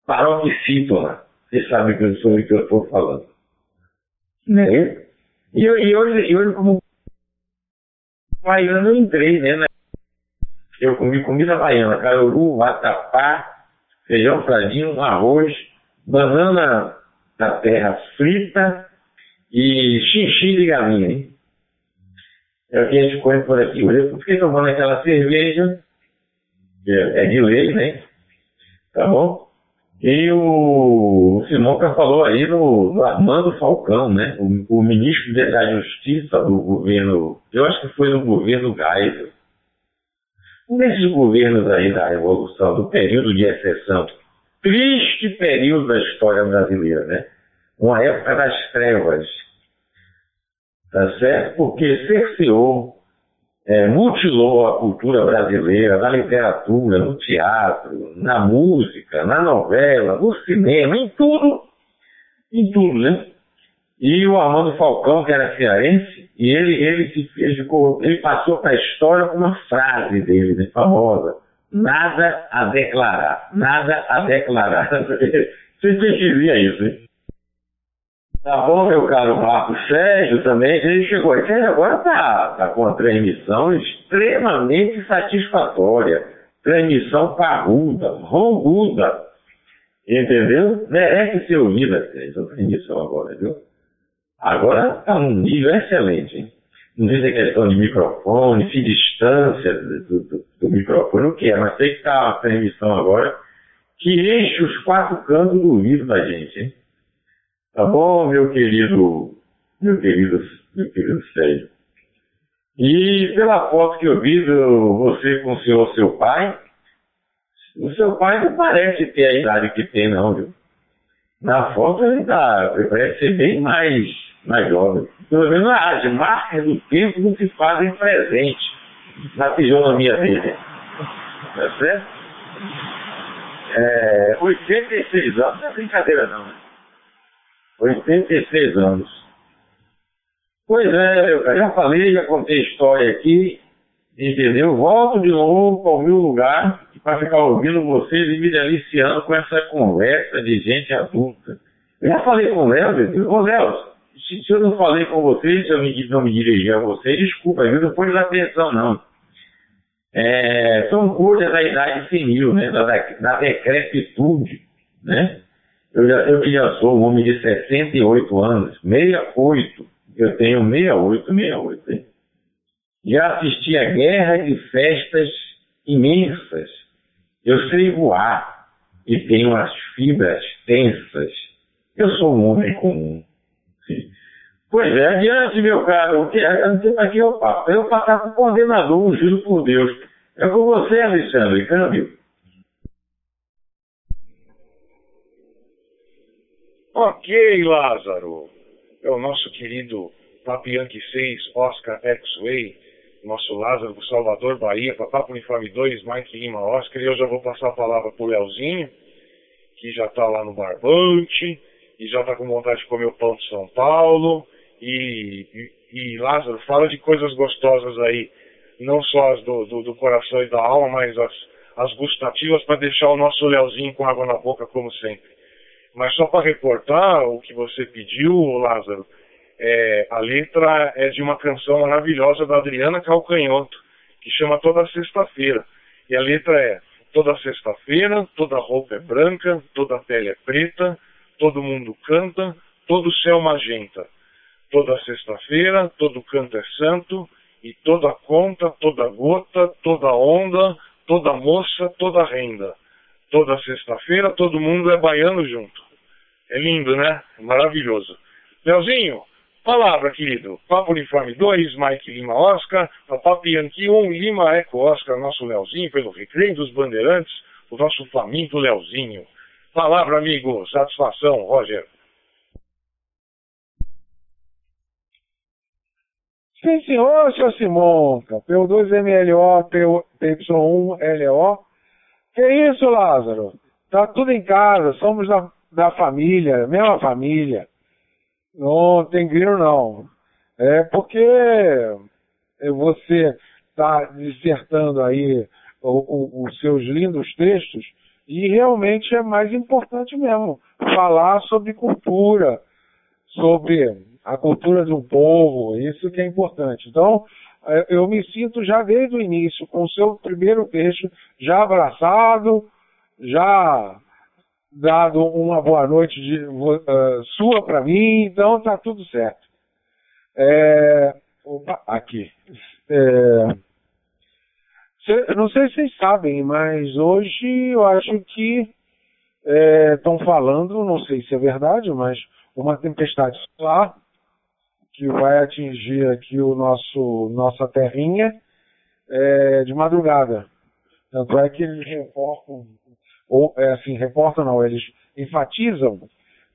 paroxítola. Você sabe que sobre o que eu estou falando. Né? E, e, hoje, e hoje, como baiano, eu entrei, né? Eu comi comida baiana, caruru, vatapá, feijão fradinho, arroz, banana da terra frita e xixi de galinha, hein? É o que a gente come por aqui. Hoje eu fiquei tomando aquela cerveja é, de lei, né? Tá bom? E o Simonca falou aí no, no Armando Falcão, né? O, o, ministro da Justiça do governo, eu acho que foi no governo Geisel. Um desses governos aí da Revolução, do período de exceção, triste período da história brasileira, né? Uma época das trevas, tá certo? Porque cerceou é, mutilou a cultura brasileira na literatura, no teatro, na música, na novela, no cinema, em tudo, em tudo, né? E o Armando Falcão, que era cearense, e ele, ele, se, ele, ficou, ele passou para a história com uma frase dele, né, famosa. Nada a declarar, nada a declarar. Você dizia isso, hein? Tá bom, meu caro Marco Sérgio também, ele chegou aqui agora está tá com uma transmissão extremamente satisfatória. Transmissão parruda, ronguda. Entendeu? Merece ser ouvida essa transmissão agora, viu? Agora está num nível excelente. Hein? Não sei se é questão de microfone, se distância do, do, do microfone, o que é, mas sei que está uma transmissão agora que enche os quatro cantos do ouvido da gente, hein? Tá bom, meu querido, meu querido, meu querido Sérgio? E pela foto que eu vi do você com o senhor seu pai, o seu pai não parece ter a idade que tem, não, viu? Na foto ele tá, ele parece ser bem mais, mais jovem. Pelo menos as marcas do tempo não se fazem presente na fisionomia dele. Tá certo? É, 86 anos não é brincadeira não, né? 86 anos. Pois é, eu já falei, já contei história aqui, entendeu? Volto de novo ao meu lugar para ficar ouvindo vocês e me deliciando com essa conversa de gente adulta. Eu já falei com o Léo, ô Léo, se, se, eu não falei com vocês, se eu me, não me dirigi a vocês, desculpa, viu? Não pôs atenção não. É, são coisas da idade senil, né? Da, da decrepitude, né? Eu já, eu já sou um homem de 68 anos, 68. Eu tenho 68, 68. Hein? Já assisti a guerra de festas imensas. Eu sei voar e tenho as fibras tensas. Eu sou um homem comum. Pois é, adiante, meu caro. Aqui, aqui eu, eu passava condenador, juro por Deus. É com você, Alexandre, câmbio. Ok, Lázaro. É o nosso querido Papianque 6, Oscar X-Way, nosso Lázaro do Salvador, Bahia, Papapo Uniforme 2, Mike Lima, Oscar. E eu já vou passar a palavra pro Leozinho, que já tá lá no Barbante, e já tá com vontade de comer o pão de São Paulo. E, e, e Lázaro, fala de coisas gostosas aí, não só as do, do, do coração e da alma, mas as, as gustativas para deixar o nosso Leozinho com água na boca, como sempre. Mas só para reportar o que você pediu, Lázaro, é, a letra é de uma canção maravilhosa da Adriana Calcanhoto, que chama Toda Sexta-feira. E a letra é: Toda sexta-feira, toda roupa é branca, toda pele é preta, todo mundo canta, todo céu magenta. Toda sexta-feira, todo canto é santo, e toda conta, toda gota, toda onda, toda moça, toda renda. Toda sexta-feira, todo mundo é baiano junto. É lindo, né? Maravilhoso. Leozinho, palavra, querido. Papo Uniforme 2, Mike Lima Oscar, Papo Yankee 1, Lima Eco Oscar, nosso Leozinho, pelo Recreio dos Bandeirantes, o nosso faminto Leozinho. Palavra, amigo. Satisfação, Roger. Sim, senhor, seu Simonca. P2MLO, PY1LO. Que isso, Lázaro? Tá tudo em casa, somos da, da família, mesma família. Não tem grilo, não. É porque você está dissertando aí os seus lindos textos e realmente é mais importante mesmo falar sobre cultura, sobre a cultura um povo, isso que é importante. Então, é, eu me sinto já desde o início, com o seu primeiro texto, já abraçado, já dado uma boa noite de, uh, sua para mim, então tá tudo certo. É, opa, aqui. É, cê, não sei se vocês sabem, mas hoje eu acho que estão é, falando, não sei se é verdade, mas uma tempestade solar que vai atingir aqui o nosso nossa terrinha é, de madrugada. Tanto é que eles reportam, ou é assim, reportam não, eles enfatizam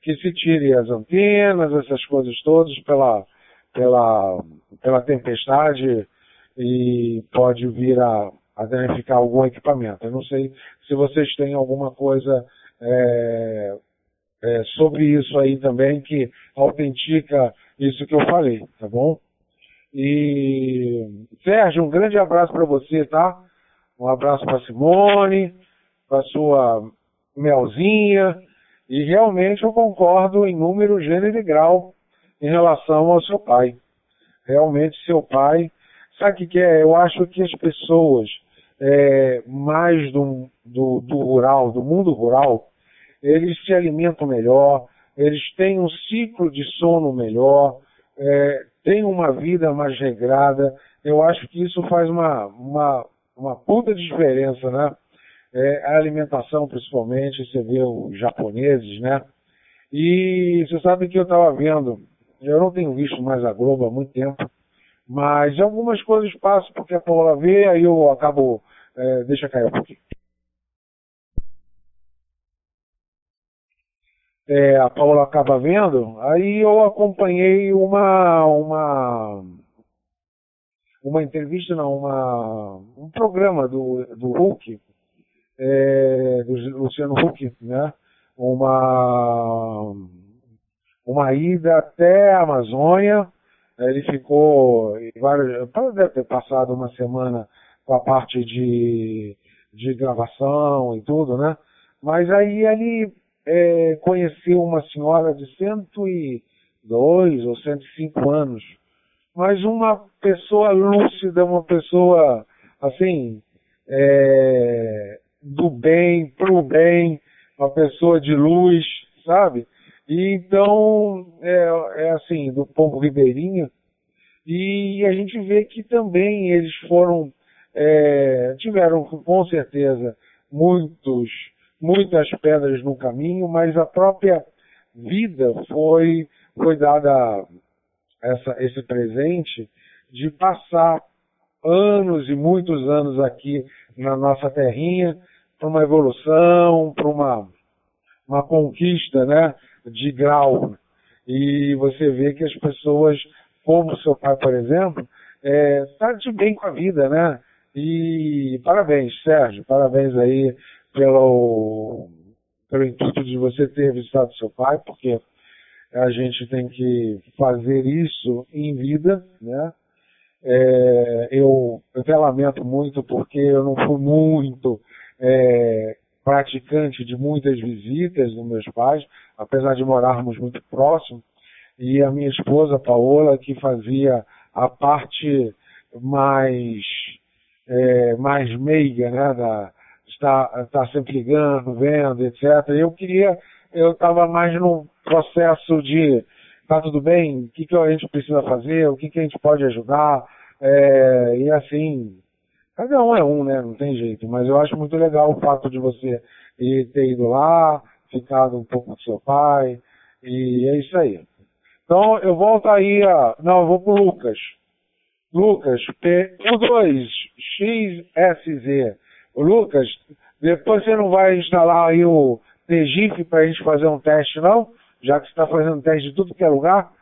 que se tire as antenas, essas coisas todas pela, pela, pela tempestade e pode vir a, a danificar algum equipamento. Eu não sei se vocês têm alguma coisa é, é, sobre isso aí também que autentica isso que eu falei, tá bom? E Sérgio, um grande abraço para você, tá? Um abraço para Simone, para sua Melzinha, e realmente eu concordo em número, gênero e grau em relação ao seu pai. Realmente seu pai, sabe o que, que é? Eu acho que as pessoas é, mais do, do, do rural, do mundo rural, eles se alimentam melhor, eles têm um ciclo de sono melhor, é, têm uma vida mais regrada. Eu acho que isso faz uma, uma, uma puta diferença, né? É, a alimentação, principalmente, você vê os japoneses, né? E você sabe que eu estava vendo, eu não tenho visto mais a Globo há muito tempo, mas algumas coisas passam porque a Paula vê, aí eu acabo, é, deixa cair um pouquinho. é, a Paula acaba vendo, aí eu acompanhei uma uma uma entrevista, não, uma, um programa do, do Hulk, é, do Luciano Huck, né? Uma, uma ida até a Amazônia, ele ficou, vários, deve ter passado uma semana com a parte de, de gravação e tudo, né? Mas aí ele é, conheceu uma senhora de 102 ou 105 anos, mas uma pessoa lúcida, uma pessoa assim, é, do bem, pro bem, uma pessoa de luz, sabe? E então, é, é assim, do povo ribeirinho, e a gente vê que também eles foram, é, tiveram com certeza muitos muitas pedras no caminho, mas a própria vida foi, foi dada essa, esse presente de passar anos e muitos anos aqui na nossa terrinha para uma evolução, para uma, uma conquista né, de grau. E você vê que as pessoas, como seu pai, por exemplo, está é, tá de bem com a vida, né? E parabéns, Sérgio, parabéns aí pelo, pelo intuito de você ter visitado seu pai, porque a gente tem que fazer isso em vida, né? É, eu, eu lamento muito porque eu não fui muito é, praticante de muitas visitas dos meus pais, apesar de morarmos muito próximos, e a minha esposa, Paola, que fazia a parte mais, é, mais meiga, né, da, estar, estar sempre ligando, vendo, etc. Eu queria, eu estava mais num processo de, tá tudo bem, o que, que a gente precisa fazer, o que, que a gente pode ajudar, é, e assim, cada um é um, né, não tem jeito, mas eu acho muito legal o fato de você ter ido lá, ficado um pouco com seu pai, e é isso aí. Então eu volto aí a. Não, eu vou pro Lucas. Lucas, P2XSZ. O Lucas, depois você não vai instalar aí o TGIF para a gente fazer um teste, não? Já que você está fazendo teste de tudo que é lugar,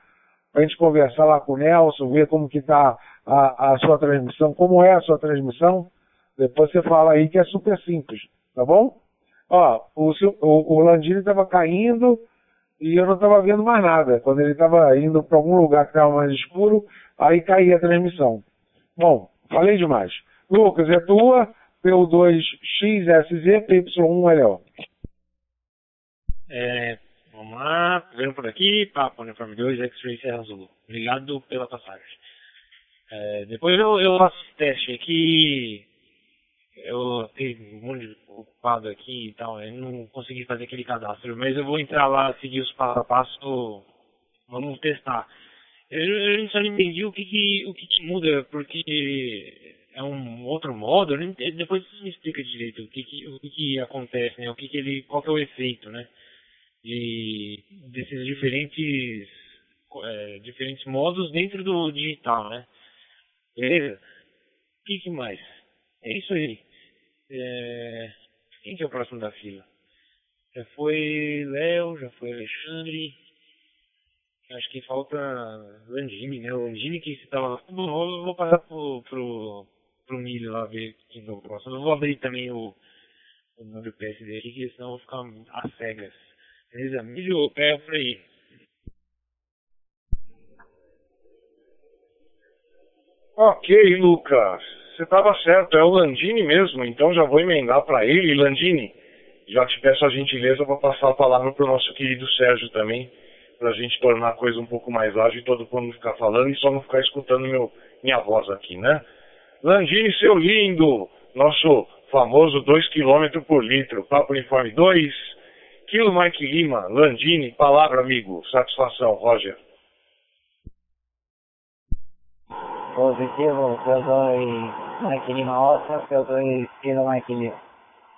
para a gente conversar lá com o Nelson, ver como que está a, a sua transmissão, como é a sua transmissão. Depois você fala aí que é super simples, tá bom? Ó, o, o, o Landini estava caindo, e eu não estava vendo mais nada. Quando ele estava indo para algum lugar que estava mais escuro, aí caía a transmissão. Bom, falei demais. Lucas, é tua, P2XSZ, P1LO. É, vamos lá, vendo por aqui, Papo Uniforme 2, X-Ray Serra Zulu. Obrigado pela passagem. É, depois eu, eu faço esse teste aqui eu tenho um monte de ocupado aqui e tal, eu não consegui fazer aquele cadastro, mas eu vou entrar lá, seguir os passo a passo, vamos testar. Eu, eu só não entendi o que, que o que, que, muda, porque é um outro modo, depois você me explica direito o que, que o que, acontece, né? O que, que ele, qual que é o efeito, né? De, desses diferentes, é, diferentes modos dentro do digital, né? Beleza? O que, que mais? É isso aí. É... Quem que é o próximo da fila? Já foi Léo, já foi Alexandre. Acho que falta Landini, né? O Landini que estava. Vou, vou passar pro, pro, pro Milho lá ver quem é o próximo. Eu vou abrir também o, o número PSD aqui, senão eu vou ficar às cegas. Beleza? Milho, pega por aí. Ok, Lucas você estava certo, é o Landini mesmo, então já vou emendar para ele. Landini, já te peço a gentileza para passar a palavra para o nosso querido Sérgio também, para a gente tornar a coisa um pouco mais ágil e todo mundo ficar falando e só não ficar escutando meu, minha voz aqui, né? Landini, seu lindo, nosso famoso 2 km por litro, Papo Uniforme 2, Kilo Mike Lima, Landini, palavra amigo, satisfação, Roger. Positivo, eu dou máquina ossa, eu dou estilo máquina.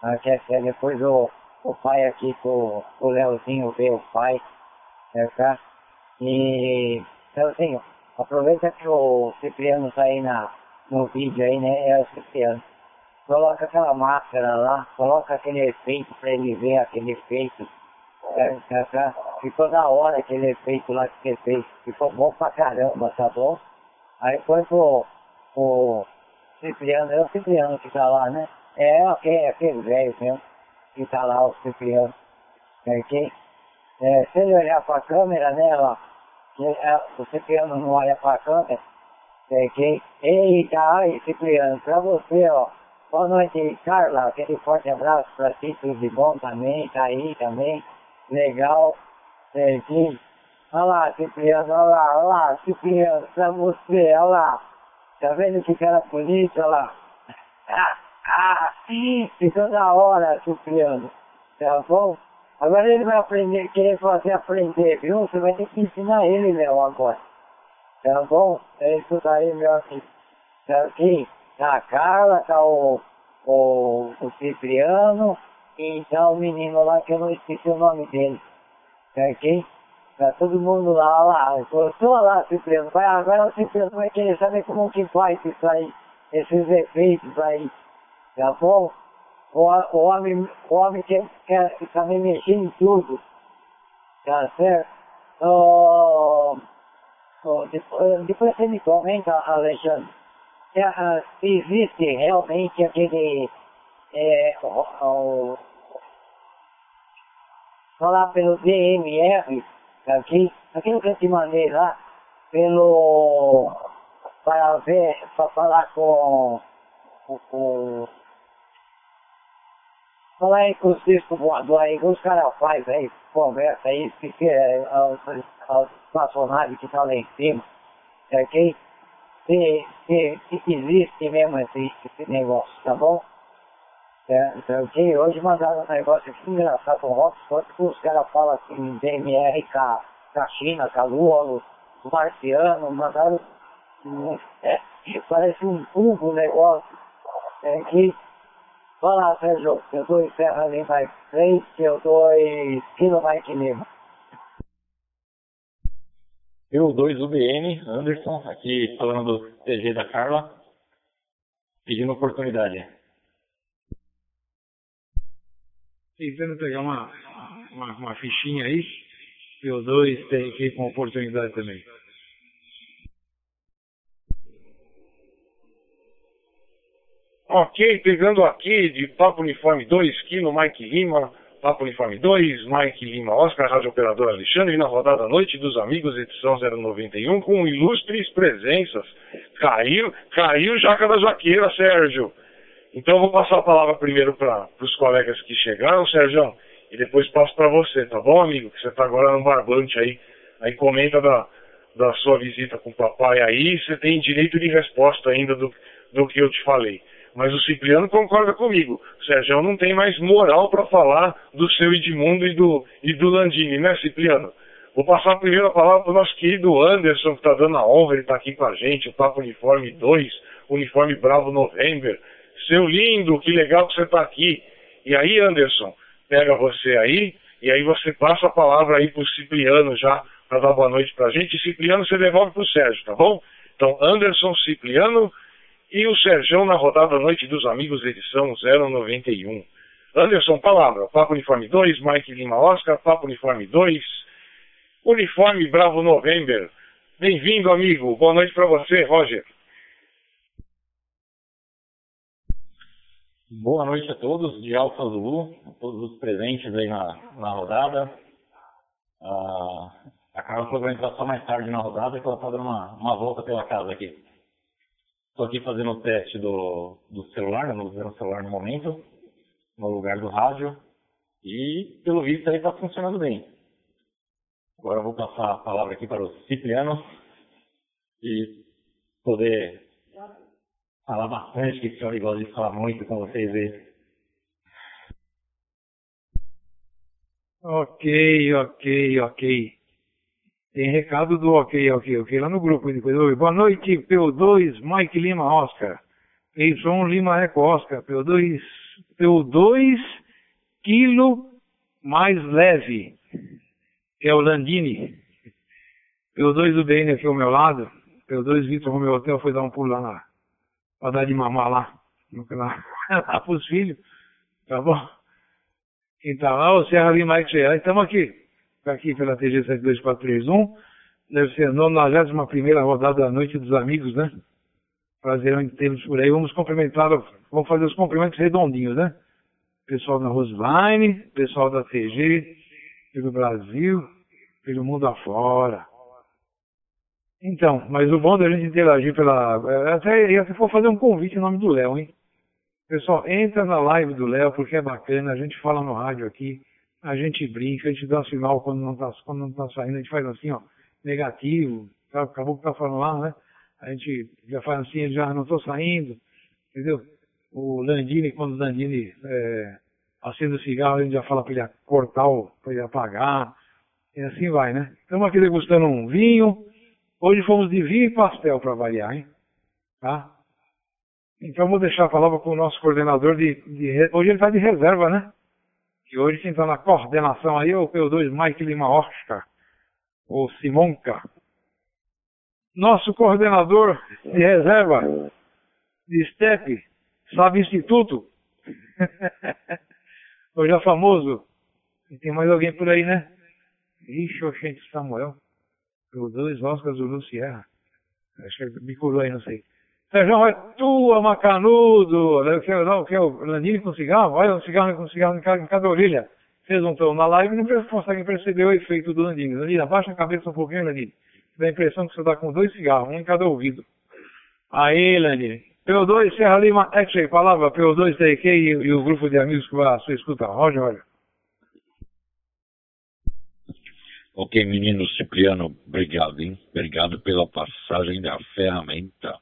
Até que depois o, o pai aqui, com o Leozinho vê o pai, certo? E, Leozinho, aproveita que o Cipriano tá aí na, no vídeo aí, né? É o Cipriano. Coloca aquela máscara lá, coloca aquele efeito para ele ver aquele efeito. Certo? Ficou da hora aquele efeito lá que você fez. Ficou bom pra caramba, tá bom? Aí foi pro, pro Cipriano, é o Cipriano que tá lá, né? É aquele, é aquele velho mesmo, que tá lá, o Cipriano. É, que, é, se ele olhar pra câmera, né, que, é, o Cipriano não olha pra câmera, é que, eita, ai, Cipriano, pra você, ó, boa noite, Carla, aquele forte abraço pra ti, tudo de bom também, tá aí também, legal, é, Olha lá, Cipriano, olha lá, olha lá, Cipriano, pra você, olha lá. Tá vendo que cara bonito, olha lá. Ah, ah, ficou da hora, Cipriano. Tá bom? Agora ele vai aprender, querer fazer aprender, viu? Você vai ter que ensinar ele, meu, agora. Tá bom? É isso daí, meu amigo. Tá aqui, tá a Carla, tá o, o, o Cipriano, e tá o menino lá que eu não esqueci o nome dele. Tá aqui? Tá todo mundo lá, lá. Estou lá, Cipriano. Vai, agora o Cipriano vai querer saber como que faz isso aí, esses efeitos aí. Tá bom? O, o homem, o homem quer, quer também mexer em tudo. Tá certo? Oh, oh, depois, depois você me comenta, Alexandre. Se, se existe realmente aquele. É, o, o, falar pelo DMR, aqui, aquilo que eu te mandei lá, pelo. para ver, para falar com. com falar aí com os discos voadores aí, que os caras fazem aí, conversa aí, que é as personagens que estão lá em cima, ok? Se, se, se existe mesmo esse, esse negócio, tá bom? É, então, ok? Hoje mandaram um negócio aqui engraçado, um hotspot que os caras falam assim, DMR com a, China, com a Lua, o marciano, mandaram. É, parece um tubo o negócio. É, que Fala, Sérgio, eu dou Serra Lima 3, eu dou Quilo Mike Lima. Eu 2 UBN, Anderson, aqui falando do TG da Carla, pedindo oportunidade. Tentando pegar uma, uma, uma fichinha aí, eu 2 tem aqui com oportunidade também. Ok, pegando aqui de Papo Uniforme 2, Kilo Mike Lima, Papo Uniforme 2, Mike Lima Oscar, Rádio Operador Alexandre, na rodada Noite dos Amigos, edição 091, com ilustres presenças. Caiu, caiu Jaca da Jaqueira, Sérgio. Então eu vou passar a palavra primeiro para os colegas que chegaram, Sérgio, e depois passo para você, tá bom, amigo? Que você está agora no barbante aí. Aí comenta da, da sua visita com o papai aí, você tem direito de resposta ainda do, do que eu te falei. Mas o Cipriano concorda comigo. O Sérgio não tem mais moral para falar do seu Edmundo e do, e do Landini, né, Cipriano? Vou passar a palavra para o nosso querido Anderson, que está dando a honra, ele está aqui com a gente, o Papo Uniforme 2, Uniforme Bravo November. Seu lindo, que legal que você está aqui. E aí, Anderson, pega você aí, e aí você passa a palavra aí para o Cipriano já, para dar boa noite para a gente. E Cipriano você devolve para o Sérgio, tá bom? Então, Anderson, Cipriano, e o Serjão na rodada Noite dos Amigos, edição 091. Anderson, palavra. Papo Uniforme 2, Mike Lima Oscar, Papo Uniforme 2, Uniforme Bravo November. Bem-vindo, amigo. Boa noite para você, Roger. Boa noite a todos de Alfa Zulu, a todos os presentes aí na, na rodada. Ah, a Carla entrar só mais tarde na rodada, que ela está dando uma, uma volta pela casa aqui. Estou aqui fazendo o teste do, do celular, não usando o celular no momento, no lugar do rádio, e pelo visto aí está funcionando bem. Agora eu vou passar a palavra aqui para o Cipriano e poder falar bastante, que o senhor gosta de falar muito com vocês aí. Ok, ok, ok. Tem recado do ok, ok, ok, lá no grupo. Depois, boa noite, P2, Mike Lima Oscar. Y Lima Eco Oscar, P2, P2 quilo mais leve, que é o Landini. P2 do BN aqui ao meu lado, P2 Vitor Romeu Hotel foi dar um pulo lá na, pra dar de mamar lá, lá, lá pros filhos, tá bom? Quem tá lá, o Serra Lima Mike estamos aqui aqui pela TG 72431. Deve ser a 91 rodada da Noite dos Amigos, né? Prazer em tê-los por aí. Vamos cumprimentar, vamos fazer os cumprimentos redondinhos, né? Pessoal da Roseline, pessoal da TG, pelo Brasil, pelo mundo afora. Então, mas o bom da gente interagir pela. É, até se for fazer um convite em nome do Léo, hein? Pessoal, entra na live do Léo, porque é bacana, a gente fala no rádio aqui a gente brinca, a gente dá sinal quando não está quando não tá saindo, a gente faz assim, ó, negativo, tá, acabou que tá falando lá, né? A gente já faz assim, já não estou saindo, entendeu? O Landini, quando o Landini é, acende o cigarro, a gente já fala para ele cortar, para ele apagar, e assim vai, né? Estamos aqui degustando um vinho, hoje fomos de vinho e pastel para variar, hein? Tá? Então vou deixar a palavra com o nosso coordenador de, de hoje ele está de reserva, né? E hoje quem está na coordenação aí é o P2 Mike Lima Oscar. o Simonca. Nosso coordenador de reserva de STEP, sabe Instituto. Hoje é famoso. E tem mais alguém por aí, né? Ixi, Oxente Samuel. Por dois Oscars do Sierra. Acho que me curou aí, não sei. Sérgio, é tua, macanudo. Não, que é o Lanini com cigarro? Olha o cigarro com cigarro em cada, em cada orelha. Vocês não estão na live e não conseguem perceber o efeito do Landini. Landini, abaixa a cabeça um pouquinho, Landini. Dá a impressão que você está com dois cigarros, um em cada ouvido. Aí, Landini. PO2, Serra Lima, X-Ray, palavra PO2, TQ e, e o grupo de amigos que à sua escuta. Roger, olha. Ok, menino Cipriano, obrigado, hein? Obrigado pela passagem da ferramenta.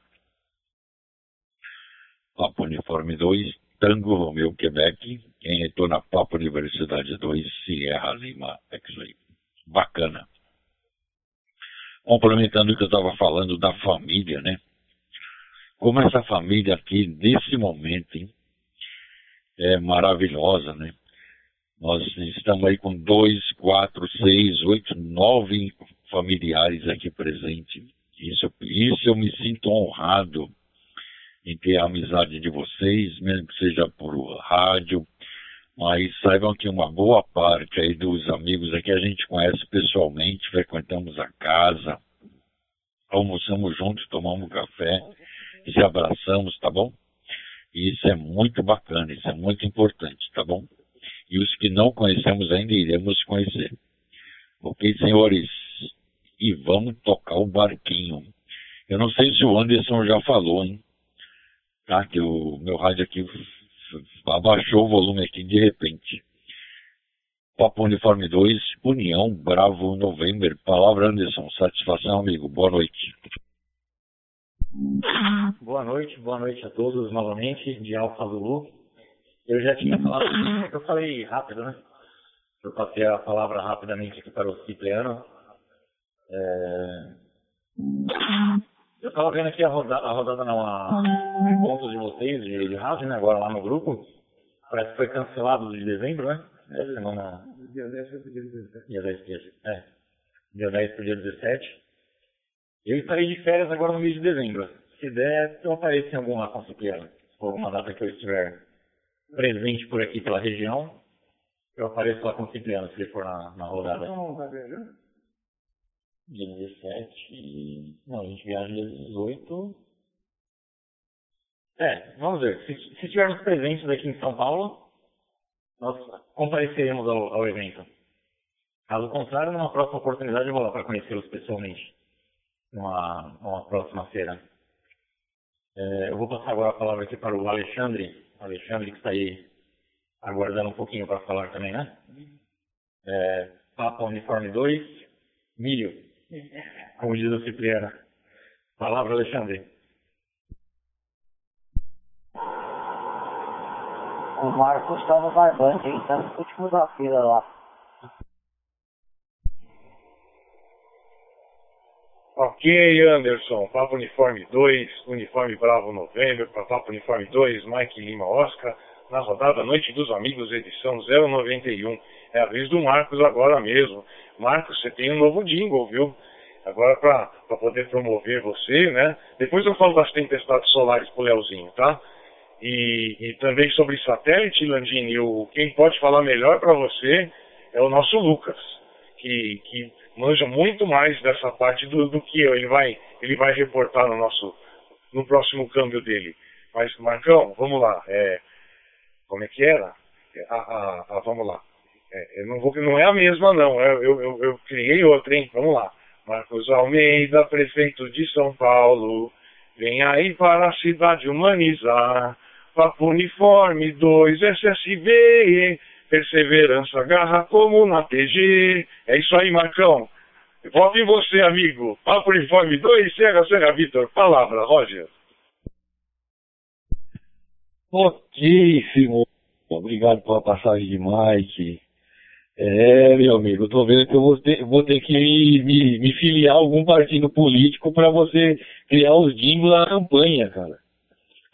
Papo Uniforme 2, Tango Romeu, Quebec. Quem retorna Papo Universidade 2, Sierra Lima, X-Ray. Bacana. Complementando o que eu estava falando da família, né? Como essa família aqui, nesse momento, hein? é maravilhosa, né? Nós estamos aí com dois, quatro, seis, oito, nove familiares aqui presentes. Isso, isso eu me sinto honrado em ter a amizade de vocês, mesmo que seja por rádio. Mas saibam que uma boa parte aí dos amigos aqui a gente conhece pessoalmente, frequentamos a casa, almoçamos juntos, tomamos café, se abraçamos, tá bom? E isso é muito bacana, isso é muito importante, tá bom? E os que não conhecemos ainda iremos conhecer. Ok, senhores? E vamos tocar o barquinho. Eu não sei se o Anderson já falou, hein? Tá, que o meu rádio aqui abaixou o volume aqui de repente. Papo Uniforme 2, União, Bravo, November. Palavra Anderson, satisfação, amigo. Boa noite. Boa noite, boa noite a todos novamente, de Alfa Zulu. Eu já tinha falado, eu falei rápido, né? Eu passei a palavra rapidamente aqui para o Cipriano. É... Eu estava vendo aqui a rodada, a rodada não, a pontos de vocês, de, de rádio, né? Agora lá no grupo. Parece que foi cancelado de dezembro, né? É, semana... Dia 10 para dia 17. Dia 10 dia, é. Dia 10 para dia 17. Eu estarei de férias agora no mês de dezembro. Se der, eu apareço em alguma com Cipriano. Se for alguma data que eu estiver presente por aqui pela região, eu apareço lá com o Cipriano, se ele for na, na rodada. Então, vai viajar? Dia 17. Não, a gente viaja dia 18. É, vamos ver. Se, se estivermos presentes aqui em São Paulo, nós compareceremos ao, ao evento. Caso contrário, numa próxima oportunidade eu vou lá para conhecê-los pessoalmente. Numa, numa próxima feira. É, eu vou passar agora a palavra aqui para o Alexandre Alexandre que está aí aguardando um pouquinho para falar também, né? É, Papa Uniforme 2, milho, como diz o Cipriano. Palavra, Alexandre. O Marcos está no barbante, ele está no último da fila lá. Ok, Anderson, Papa Uniforme 2, Uniforme Bravo Novembro, Papa Uniforme 2, Mike Lima Oscar, na rodada Noite dos Amigos, edição 091. É a vez do Marcos agora mesmo. Marcos, você tem um novo jingle, viu? Agora para poder promover você, né? Depois eu falo das tempestades solares pro Leozinho, tá? E, e também sobre satélite, Landini, o, quem pode falar melhor para você é o nosso Lucas, que, que manja muito mais dessa parte do, do que eu. Ele vai, ele vai reportar no nosso, no próximo câmbio dele. Mas, Marcão, vamos lá. É, como é que era? Ah, ah, ah, vamos lá. É, não, vou, não é a mesma, não. Eu, eu, eu, eu criei outra, hein? Vamos lá. Marcos Almeida, prefeito de São Paulo, vem aí para a cidade humanizar. Papo Uniforme 2 SSB, perseverança, garra como na TG. É isso aí, Marcão. Volto em você, amigo. Papo Uniforme 2, Serra, Serra, Vitor. Palavra, Roger. Senhor. Obrigado pela passagem de Mike. É, meu amigo, tô vendo que eu vou ter, vou ter que me, me filiar a algum partido político para você criar os jingles da campanha, cara.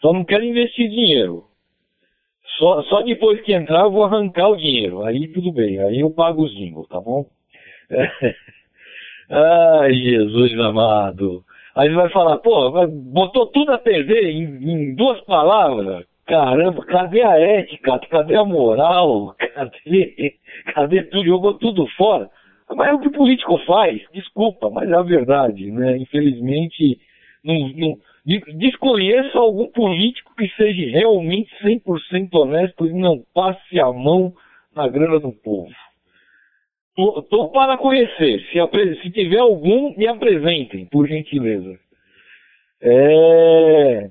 Só não quero investir dinheiro. Só, só depois que entrar eu vou arrancar o dinheiro. Aí tudo bem, aí eu pago os jingles, tá bom? Ai, Jesus amado. Aí vai falar, pô, botou tudo a perder em, em duas palavras. Caramba, cadê a ética? Cadê a moral? Cadê, cadê tudo? Jogou tudo fora. Mas é o que o político faz, desculpa, mas é a verdade, né? Infelizmente, não, não, desconheço algum político que seja realmente 100% honesto e não passe a mão na grana do povo. Estou para conhecer. Se, se tiver algum, me apresentem, por gentileza. É...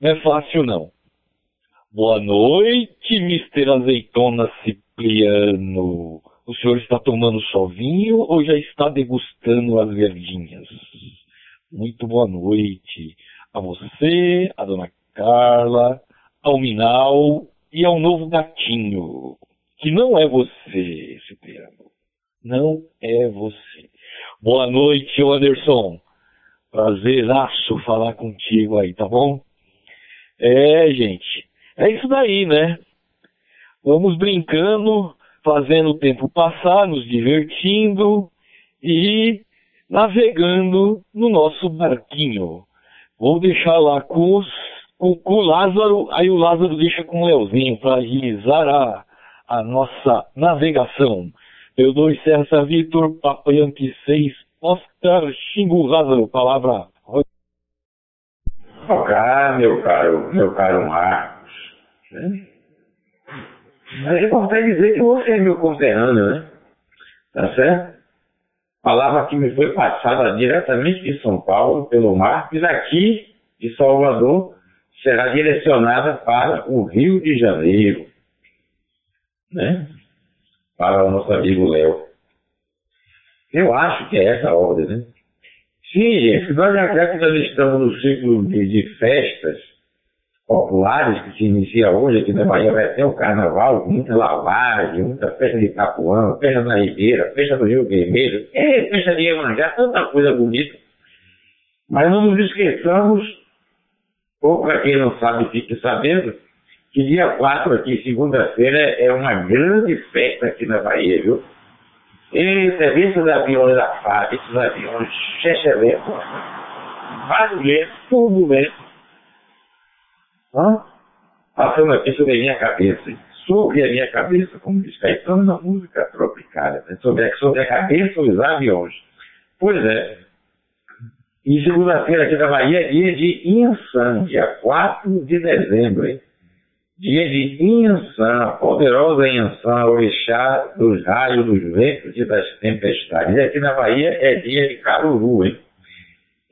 Não é fácil, não. Boa noite, Mr. Azeitona Cipriano. O senhor está tomando só vinho ou já está degustando as verdinhas? Muito boa noite a você, a dona Carla, ao Minal e ao novo gatinho, que não é você, Cipriano. Não é você. Boa noite, Anderson. Prazeraço falar contigo aí, tá bom? É, gente. É isso daí, né? Vamos brincando, fazendo o tempo passar, nos divertindo e navegando no nosso barquinho. Vou deixar lá com, os, com, com o Lázaro, aí o Lázaro deixa com o Leozinho para agilizar a, a nossa navegação. Eu dou Serra Vitor, Papa Yankee 6, Oscar Xingu Lázaro, palavra. Ok, meu caro, meu caro Marcos. É importante dizer que você é meu conterrâneo, né? Tá certo? Palavra que me foi passada diretamente de São Paulo pelo Marcos, aqui de Salvador, será direcionada para o Rio de Janeiro. Né? para o nosso amigo Léo. Eu acho que é essa a ordem, né? Sim, gente, nós já que estamos no ciclo de, de, festas populares que se inicia hoje aqui na Bahia, vai ter o carnaval, muita lavagem, muita festa de Capuã, festa na Ribeira, festa do Rio Vermelho, é, festa de Iemanjá, tanta coisa bonita. Mas não nos esqueçamos, ou para quem não sabe, fique sabendo, que dia 4 aqui, segunda-feira, é uma grande festa aqui na Bahia, viu? E serviços de aviões da FAB, esses aviões excelentes, barulhentos, turbulentos, Hã? passando aqui sobre a minha cabeça, sobre a minha cabeça, como diz Caetano na música tropicária, né? sobre, a, sobre a cabeça dos aviões. Pois é, e segunda-feira aqui na Bahia é dia de Insan, dia 4 de dezembro, hein? dia de Inhã, poderosa Inhã, orixá dos raios, dos ventos e das tempestades. E aqui na Bahia é dia de Caruru, hein?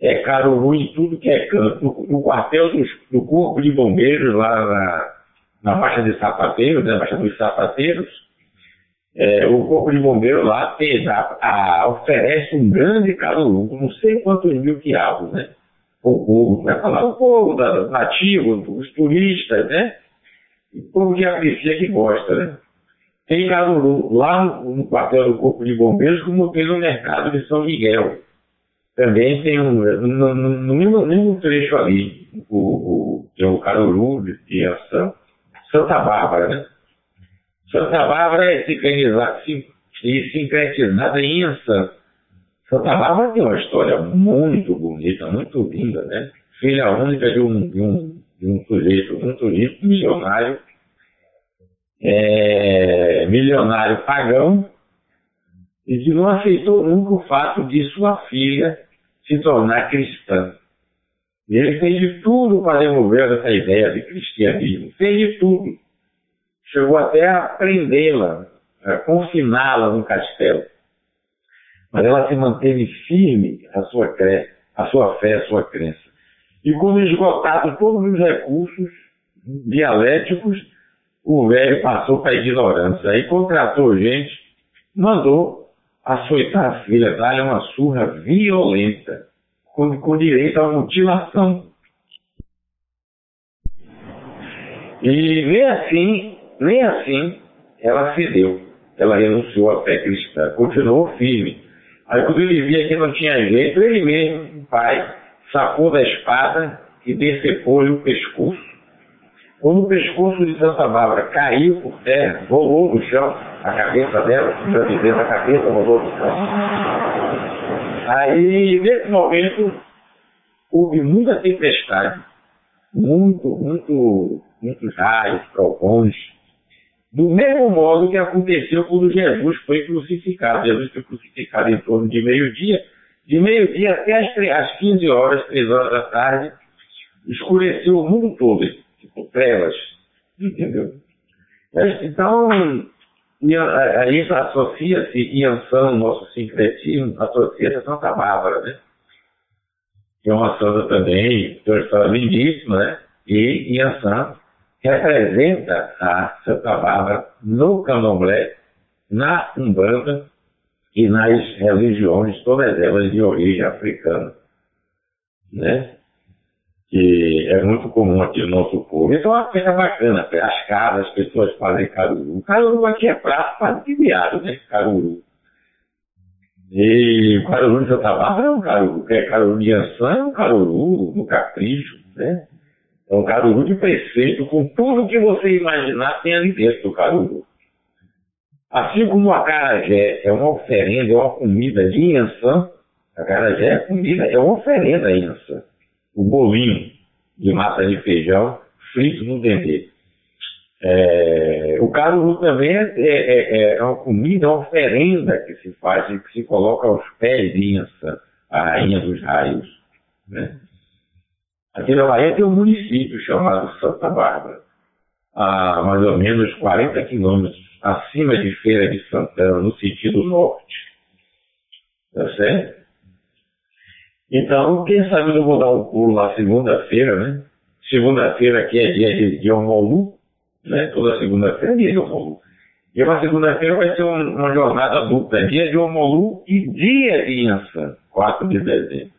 É Caruru em tudo que é canto. No, quartel dos, do Corpo de Bombeiros, lá na, na Baixa de Sapateiros, né? na Baixa dos Sapateiros, é, o Corpo de Bombeiros lá fez, a, a, oferece um grande Caruru, não sei quantos mil diabos, né? O povo, vai falar o povo nativo, os turistas, né? o povo aprecia que gosta, né? Tem Caruru, lá no quartel do Corpo de Bombeiros, como tem no mercado de São Miguel. Também tem um, no, no, no mesmo, trecho ali, o, o, o Caruru de Ação, Santa Bárbara, né? Santa Bárbara é sincretizada em Anção. Santa Bárbara tem uma história muito bonita, muito linda, né? Filha única de um, de um de um sujeito, um turismo milionário, é, milionário pagão, e que não aceitou nunca o fato de sua filha se tornar cristã. E ele fez de tudo para remover essa ideia de cristianismo. Fez de tudo. Chegou até a prendê-la, a confiná-la num castelo. Mas ela se manteve firme a sua, cre... a sua fé, a sua crença. E quando esgotaram todos os recursos dialéticos, o velho passou para a ignorância. Aí contratou gente, mandou açoitar a filha, dar-lhe uma surra violenta, com, com direito à mutilação. E nem assim, nem assim, ela cedeu. Ela renunciou à fé cristã, continuou firme. Aí quando ele via que não tinha jeito, ele mesmo, pai, sacou da espada e decepou-lhe o pescoço. Quando o pescoço de Santa Bárbara caiu por terra, rolou no chão, a cabeça dela, a cabeça rolou no chão. Aí, nesse momento, houve muita tempestade, muito, muito, muitos raios, trovões, do mesmo modo que aconteceu quando Jesus foi crucificado. Jesus foi crucificado em torno de meio-dia, de meio-dia até as 15 horas, 3 horas da tarde, escureceu o mundo todo, trevas, entendeu? Então, isso associa-se, Iansã, nosso sincretismo, associa-se a Santa Bárbara, né? Que é uma santa também, uma história lindíssima, né? E Iansã representa a Santa Bárbara no candomblé, na Umbanda e nas religiões, todas elas de origem africana. Né? Que é muito comum aqui no nosso povo. Isso é uma coisa bacana, as casas, as pessoas fazem caruru. Caruru aqui é prato para viado, né? Caruru. E o caruru de Santa Bárbara é um caruru, é caruru de Ançã, é um caruru do capricho, né? É um caruru de preceito, com tudo que você imaginar tem ali dentro do caruru. Assim como a carajé é uma oferenda, é uma comida de Inhansã, a carajé é comida, é uma oferenda a Inhansã. O bolinho de massa de feijão frito no dendê. É, o caruru também é, é, é, uma comida, é uma oferenda que se faz, que se coloca aos pés de Inhansã, a rainha dos raios. Né? Aqui na Bahia tem um município chamado Santa Bárbara, a mais ou menos 40 quilômetros acima de Feira de Santana, no sentido norte. Tá certo? Então, quem sabe eu vou dar um pulo lá segunda-feira, né? Segunda-feira aqui é dia de, Omolu, né? Toda segunda-feira é dia de Omolu. E uma segunda-feira vai ser um, uma jornada dupla, dia de Omolu e dia de Inhansã, 4 de dezembro.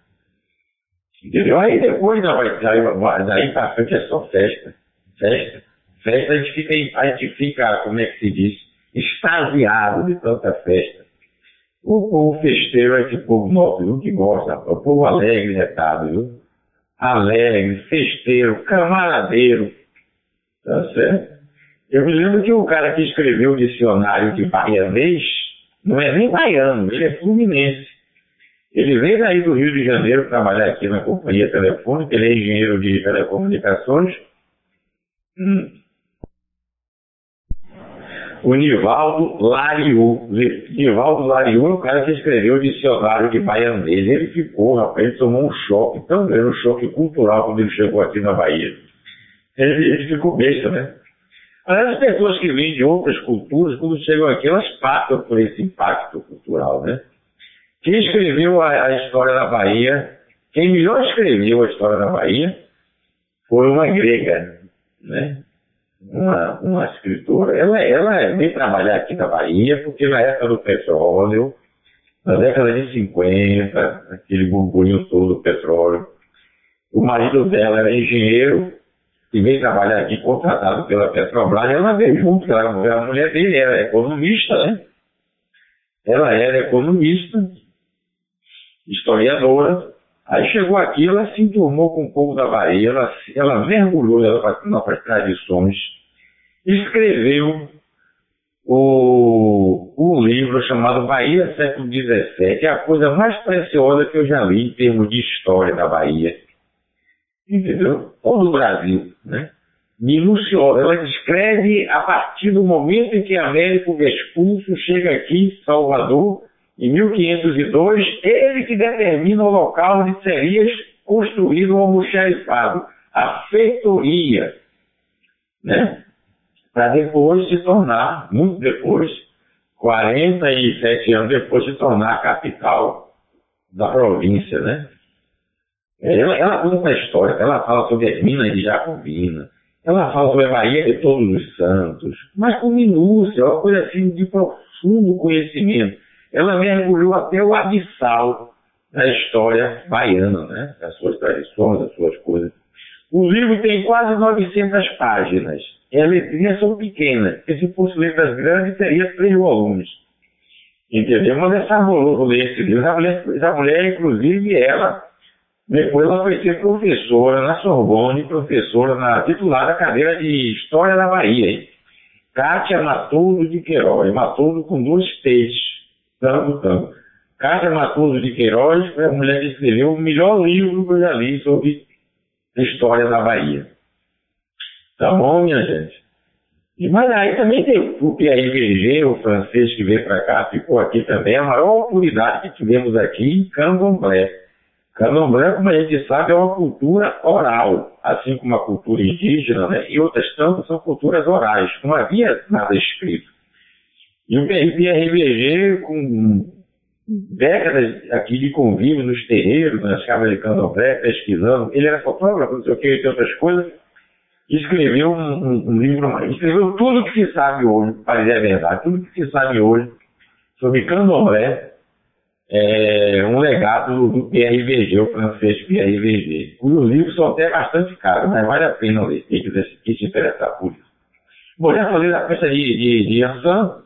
Entendeu? Aí depois, não, daí, daí pra frente é só festa. Festa. Festa, a gente fica, a gente fica, como é que se diz, extasiado de tanta festa. O povo festeiro é esse povo nobre, que gosta, o povo alegre, retado, viu? Alegre, festeiro, camaradeiro. Tá certo? Eu me lembro que o cara que escreveu o dicionário de baianês não é nem baiano, ele é fluminense. Ele veio daí do Rio de Janeiro trabalhar aqui na companhia telefônica, ele é engenheiro de telecomunicações. Hum. O Nivaldo Lariu. Nivaldo Lariu é o cara que escreveu o dicionário de baianês. Ele ficou, rapaz, ele tomou um choque tão grande, um choque cultural quando ele chegou aqui na Bahia. Ele, ele ficou besta, né? Aliás, as pessoas que vêm de outras culturas, quando chegam aqui, elas passam por esse impacto cultural, né? Quem escreveu a, a, história da Bahia, quem melhor escreveu a história da Bahia, foi uma grega, né? Uma, uma escritora. Ela, ela veio trabalhar aqui na Bahia, porque na época do petróleo, na década de 50, aquele burburinho todo do petróleo, o marido dela era engenheiro e veio trabalhar aqui contratado pela Petrobras, ela veio junto, ela, a mulher dele era economista, né? Ela era economista, historiadora. Aí chegou aqui, ela se enturmou com o povo da Bahia, ela, ela mergulhou nas tradições, escreveu o, livro chamado Bahia Século XVII, é a coisa mais preciosa que eu já li em termos de história da Bahia. Entendeu? Ou do Brasil, né? Minuciosa. Ela descreve a partir do momento em que Américo Vespúcio chega aqui em Salvador em 1502, ele que determina o local onde seria construído o almoxarifado, a feitoria, né? Para depois se tornar, muito depois, 47 anos depois, se tornar a capital da província, né? Ela, ela conta uma história, ela fala sobre as minas de Jacobina, ela fala sobre a Bahia de Todos os Santos, mas com minúcia, uma coisa assim de profundo conhecimento ela mergulhou até o abissal da história baiana, né? das suas tradições, das suas coisas. O livro tem quase 900 páginas. E as letrinhas são pequenas, porque se fosse letras grandes, teria três volumes. Entendeu? Mas essa livro. Essa mulher, essa mulher, inclusive, ela, depois ela vai ser professora na Sorbonne, professora na titular da cadeira de História da Bahia. Kátia Matudo de Queiroz, Matudo com dois T's tanto, tanto. Cássio Matoso de Queiroz foi a mulher que escreveu o melhor livro que eu já li sobre a história da Bahia. Tá bom, minha gente? E, mas aí também tem o PRVG, o francês que veio para cá, ficou aqui também, a maior autoridade que tivemos aqui em Candomblé. Candomblé, como a gente sabe, é uma cultura oral, assim como a cultura indígena, né? e outras tantas são culturas orais, não havia nada escrito. E o PRVG, com décadas aqui de convívio nos terreiros, nas casas de candomblé, pesquisando. Ele era fotógrafo, não sei o que, entre outras coisas. Escreveu um, um, um livro, escreveu tudo que se sabe hoje, para dizer a verdade, tudo que se sabe hoje sobre candomblé, é um legado do PRVG, o francês PRVG. Os livros são até bastante caros, mas vale a pena ler, quem quiser se interessar por isso. Bom, já falei da festa de, de, de Ansan,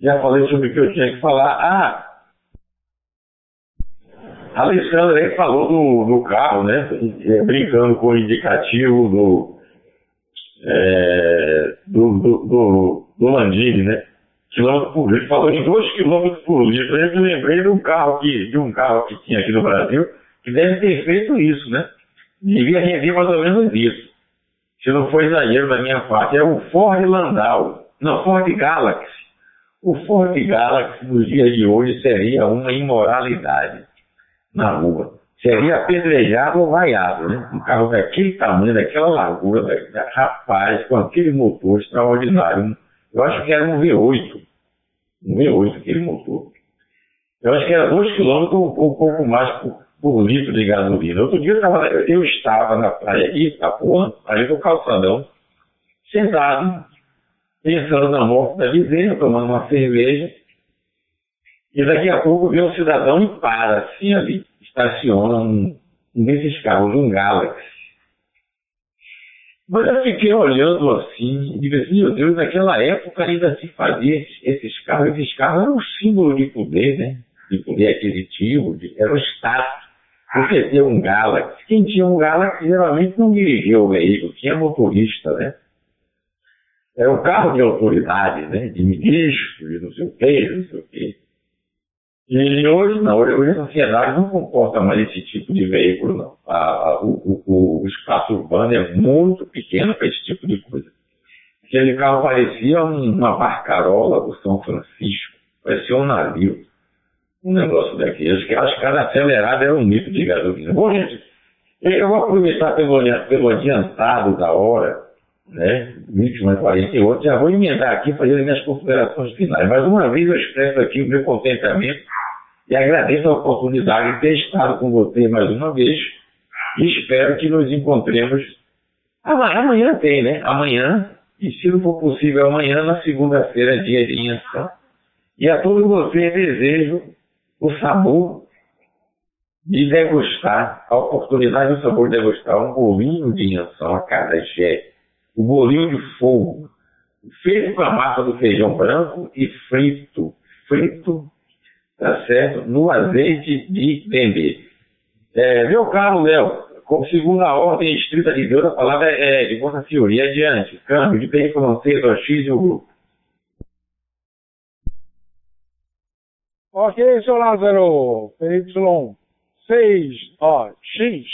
já falei sobre o que eu tinha que falar. Ah, a Alexandre aí falou do, do carro, né? É, brincando com o indicativo do, é, do, do, do, do Landini, né? Quilômetro por litro, falou em 2 km por litro. Eu me lembrei de um carro que, de um carro que tinha aqui no Brasil, que deve ter feito isso, né? Devia render mais ou menos isso. Se não for exagero da minha parte, é o Ford Landau. Não, Ford Galaxy. O Ford Galaxy nos dias de hoje seria uma imoralidade na rua. Seria apedrejado ou vaiado, né? Um carro daquele tamanho, daquela largura, da, rapaz, com aquele motor extraordinário. Eu acho que era um V8. Um V8, aquele motor. Eu acho que era 2 km ou um pouco mais por, por, litro de gasolina. Outro dia eu, tava, eu estava na praia aqui, Itapuã, ali no calçadão, sentado, pensando na morte da vizinha, tomando uma cerveja, e daqui a pouco vem um cidadão e para, assim ali, estaciona um, um desses carros, um Galaxy. Mas eu fiquei olhando assim, e disse assim, meu Deus, naquela época ainda se fazia esses carros, esses carros eram um símbolo de poder, né? De poder aquisitivo, de, era o status. Você ter um Galaxy. Quem tinha um Galaxy geralmente não dirigia o veículo, tinha motorista, né? Era um carro de autoridade, né? De ministro, de não sei o quê, não sei o quê. E hoje não, hoje a sociedade não comporta mais esse tipo de veículo, não. A, o, o, o, espaço urbano é muito pequeno para esse tipo de coisa. Aquele carro parecia uma barcarola do São Francisco, parecia um navio. Um negócio daqueles, que as caras aceleradas eram um litro de gasolina. Bom, gente, eu vou aproveitar pelo, pelo adiantado da hora né, 21 e 48, já vou emendar aqui fazendo minhas considerações finais. Mais uma vez eu expresso aqui o meu contentamento e agradeço a oportunidade de ter estado com você mais uma vez e espero que nos encontremos amanhã, amanhã tem, né? Amanhã, e se não for possível amanhã, na segunda-feira, dia de Inhação. E a todos vocês desejo o sabor de degustar, a oportunidade do sabor de degustar um bolinho de Inhação a cada jeito o bolinho de fogo, feito com a massa do feijão branco e frito, frito, tá certo, no azeite de dendê. É, meu caro Léo, segundo a ordem estrita de Deus, a palavra é de Vossa Senhoria adiante. Câmbio de bem francês ao X e o grupo. Ok, seu Lázaro, PY6, ó, X,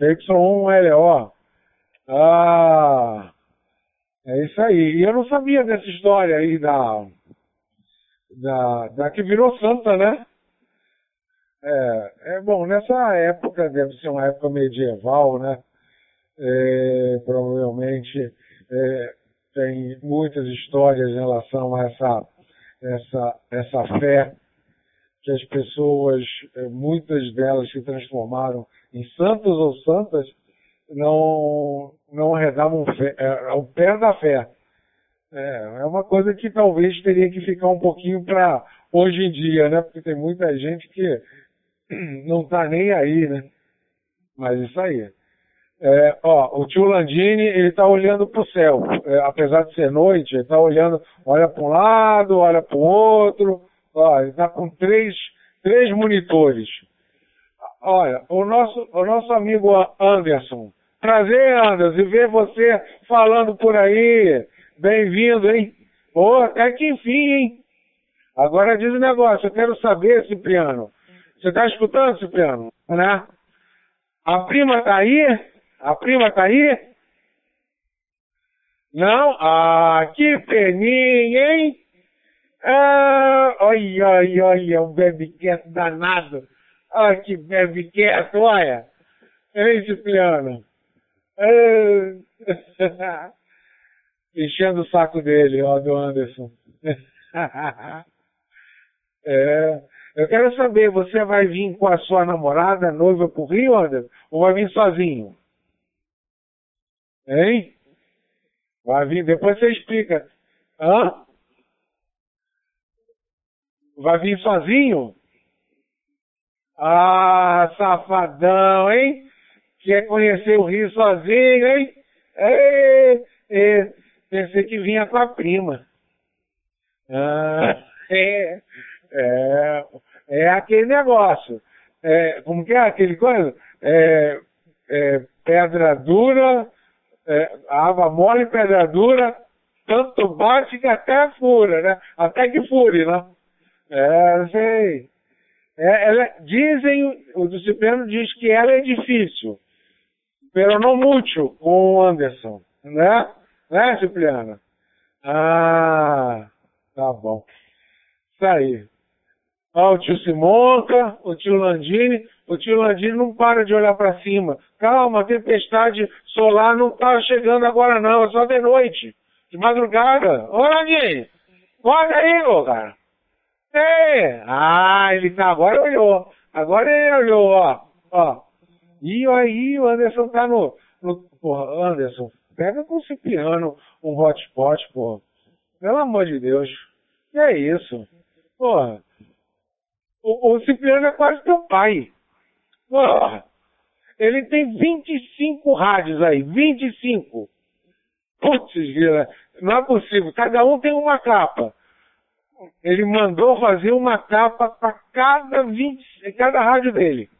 PY1LO. Ah, é isso aí. E eu não sabia dessa história aí da, da, da que virou santa, né? É, é bom, nessa época, deve ser uma época medieval, né? É, provavelmente é, tem muitas histórias em relação a essa, essa, essa fé que as pessoas, é, muitas delas se transformaram em santos ou santas não, não rezavam fé, é, pé da fé. É, é uma coisa que talvez teria que ficar um pouquinho para hoje em dia, né? Porque tem muita gente que não está nem aí, né? Mas isso aí. É, ó, o tio Landini, ele está olhando para o céu. É, apesar de ser noite, ele está olhando, olha para um lado, olha para o outro. Ó, ele está com três, três monitores. Olha, o nosso, o nosso amigo Anderson, Prazer, Anderson, ver você falando por aí. Bem-vindo, hein? Pô, até que enfim, hein? Agora diz o negócio, eu quero saber, Cipriano. Você está escutando, Cipriano? Né? A prima tá aí? A prima tá aí? Não? Ah, que peninha, hein? Ah, olha, olha, olha, um bebe quieto danado. Olha que bebe quieto, olha. Ei, Cipriano. Ah, enchendo o saco dele, ó, do Anderson. é, eu quero saber, você vai vir com a sua namorada, noiva pro Rio, Anderson? Ou vai vir sozinho? Hein? Vai vir, depois você explica. Hã? Vai vir sozinho? Ah, safadão, hein? Quer conhecer o Rio sozinho, hein? Ei, ei, pensei que vinha com a prima. Ah, é, é, é aquele negócio. É, como que é aquele coisa? É, é, pedra dura, é, água mole, pedra dura, tanto bate que até fura, né? Até que fure, né? É, sei. É, ela, dizem, o disciplino diz que ela é difícil, pero não muito com Anderson, né? Né, Cipriano? Ah, tá bom. Isso aí. Ó, o tio Simonca, o tio Landini. O tio Landini não para de olhar para cima. Calma, a tempestade solar não tá chegando agora não, é só de noite. De madrugada. Ô, Landini, olha aí, ô, cara. É. Ah, ele tá, agora olhou. Agora ele olhou, ó. Ó. E aí, o Anderson tá no, no. Porra, Anderson, pega com o Cipriano um hotspot, porra. Pelo amor de Deus. Que é isso? Porra. O, o Cipriano é quase teu pai. Porra. Ele tem 25 rádios aí. 25. Putz, vira. Não é possível. Cada um tem uma capa. Ele mandou fazer uma capa para cada 20, cada rádio dele.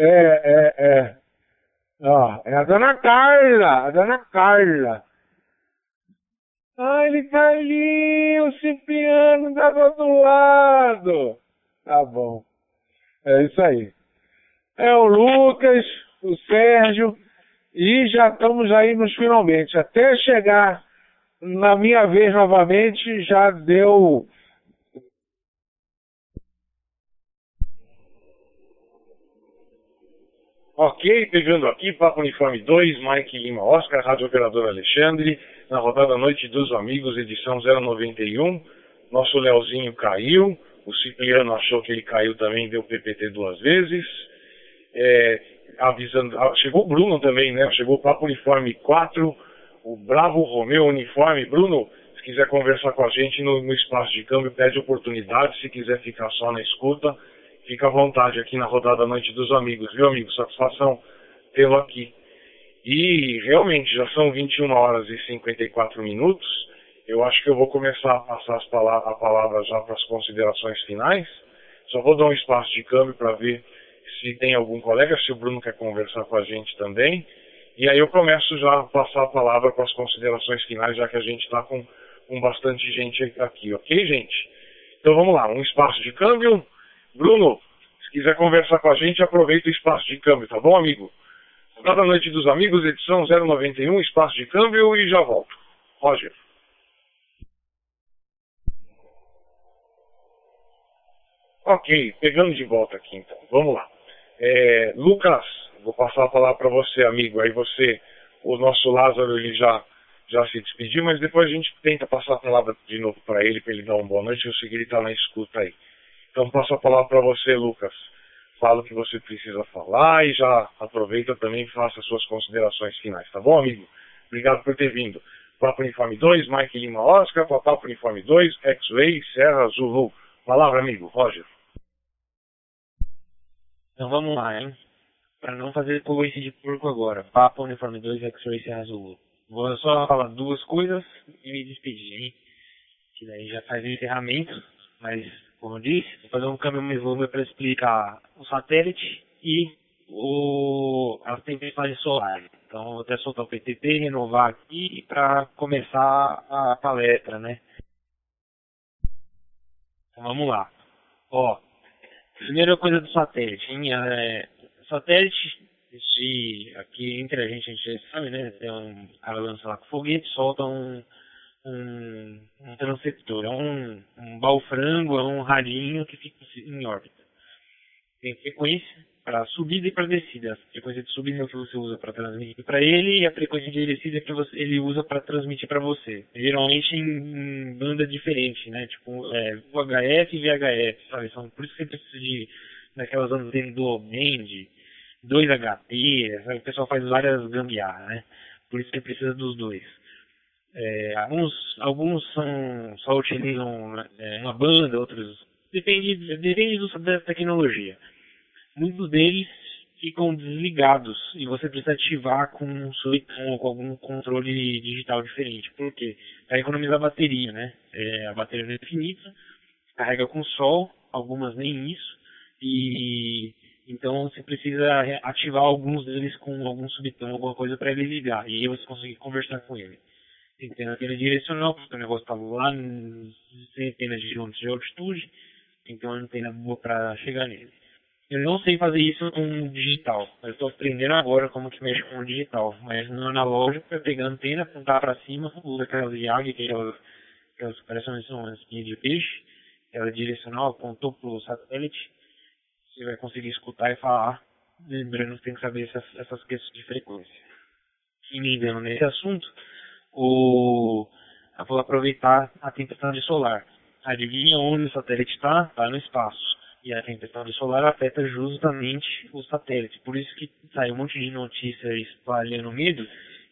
É, é, é. Ó, é a dona Carla, a dona Carla. Ah, ele tá ali, o Cipriano tá do outro lado. Tá bom. É isso aí. É o Lucas, o Sérgio, e já estamos aí nos finalmente. Até chegar na minha vez novamente, já deu Ok, pegando aqui, Papo Uniforme 2, Mike Lima Oscar, Rádio Operador Alexandre, na rodada Noite dos Amigos, edição 091. Nosso Leozinho caiu, o Cipriano achou que ele caiu também, deu PPT duas vezes. É, avisando, ah, chegou o Bruno também, né? Chegou o Papo Uniforme 4, o Bravo Romeu Uniforme. Bruno, se quiser conversar com a gente no, no espaço de câmbio, pede oportunidade, se quiser ficar só na escuta Fica à vontade aqui na rodada Noite dos Amigos, viu, amigo? Satisfação tê-lo aqui. E realmente já são 21 horas e 54 minutos. Eu acho que eu vou começar a passar as a palavra já para as considerações finais. Só vou dar um espaço de câmbio para ver se tem algum colega, se o Bruno quer conversar com a gente também. E aí eu começo já a passar a palavra para as considerações finais, já que a gente está com, com bastante gente aqui, ok, gente? Então vamos lá, um espaço de câmbio. Bruno, se quiser conversar com a gente, aproveita o espaço de câmbio, tá bom, amigo? Cada Noite dos Amigos, edição 091, espaço de câmbio e já volto. Roger. Ok, pegando de volta aqui então. Vamos lá. É, Lucas, vou passar a palavra para você, amigo. Aí você, o nosso Lázaro, ele já, já se despediu, mas depois a gente tenta passar a palavra de novo para ele, para ele dar uma boa noite. Eu sei que ele está na escuta aí. Então passo a palavra para você, Lucas. Fala o que você precisa falar e já aproveita também e faça suas considerações finais, tá bom, amigo? Obrigado por ter vindo. Papo Uniforme 2, Mike Lima Oscar, Papo Uniforme 2, X-Ray, Serra Zulu. Palavra, amigo, Roger. Então vamos lá, hein? Para não fazer coice de porco agora. Papo Uniforme 2, X-Ray, Serra Zulu. Vou só falar duas coisas e me despedir, hein? Que daí já faz o encerramento, mas como eu disse, vou fazer um mais longo para explicar o satélite e o, as tempestades solares. Então, vou até soltar o PTT, renovar aqui para começar a palestra, né? Então vamos lá. Ó, primeira coisa do satélite, hein? É, satélite, de, aqui entre a gente, a gente já sabe, né? Tem um cara lança lá com foguete, solta um, um, um transceptor, é um, um balfrango, é um ralinho que fica em órbita. Tem frequência para subida e para descida. A frequência de subida é o que você usa para transmitir para ele e a frequência de descida é que você, ele usa para transmitir para você. Geralmente em, em, banda diferente, né? Tipo é, UHF e VHF, sabe? São, por isso que você precisa de daquelas antenas dual band, 2HT, sabe? o pessoal faz várias gambiarras, né? Por isso que precisa dos dois. É, alguns, alguns são, só utilizam é, uma banda, outros. Depende, depende do, da tecnologia muitos deles ficam desligados e você precisa ativar com um ou com algum controle digital diferente. Por quê? Para economizar bateria, né? É, a bateria não é infinita, carrega com sol, algumas nem isso, e então você precisa ativar alguns deles com algum subtom, alguma coisa para ele ligar, e aí você consegue conversar com ele. Antena direcional, porque o negócio está lá centenas de quilômetros de altitude, então não tem boa para chegar nele. Eu não sei fazer isso com digital. Eu estou aprendendo agora como que mexe com o digital. Mas no analógico, eu pegar a antena, apontar para cima, usa aquelas IAG, que é aquelas, aquelas parecem uma espinha de peixe. Ela é direcional, apontou para o satélite. Você vai conseguir escutar e falar. Lembrando que tem que saber essas, essas questões de frequência. E me engano nesse assunto, o... vou aproveitar a tempestade solar. Adivinha onde o satélite está? Está no espaço e a tempestade solar afeta justamente o satélite. Por isso que sai um monte de notícia espalhando medo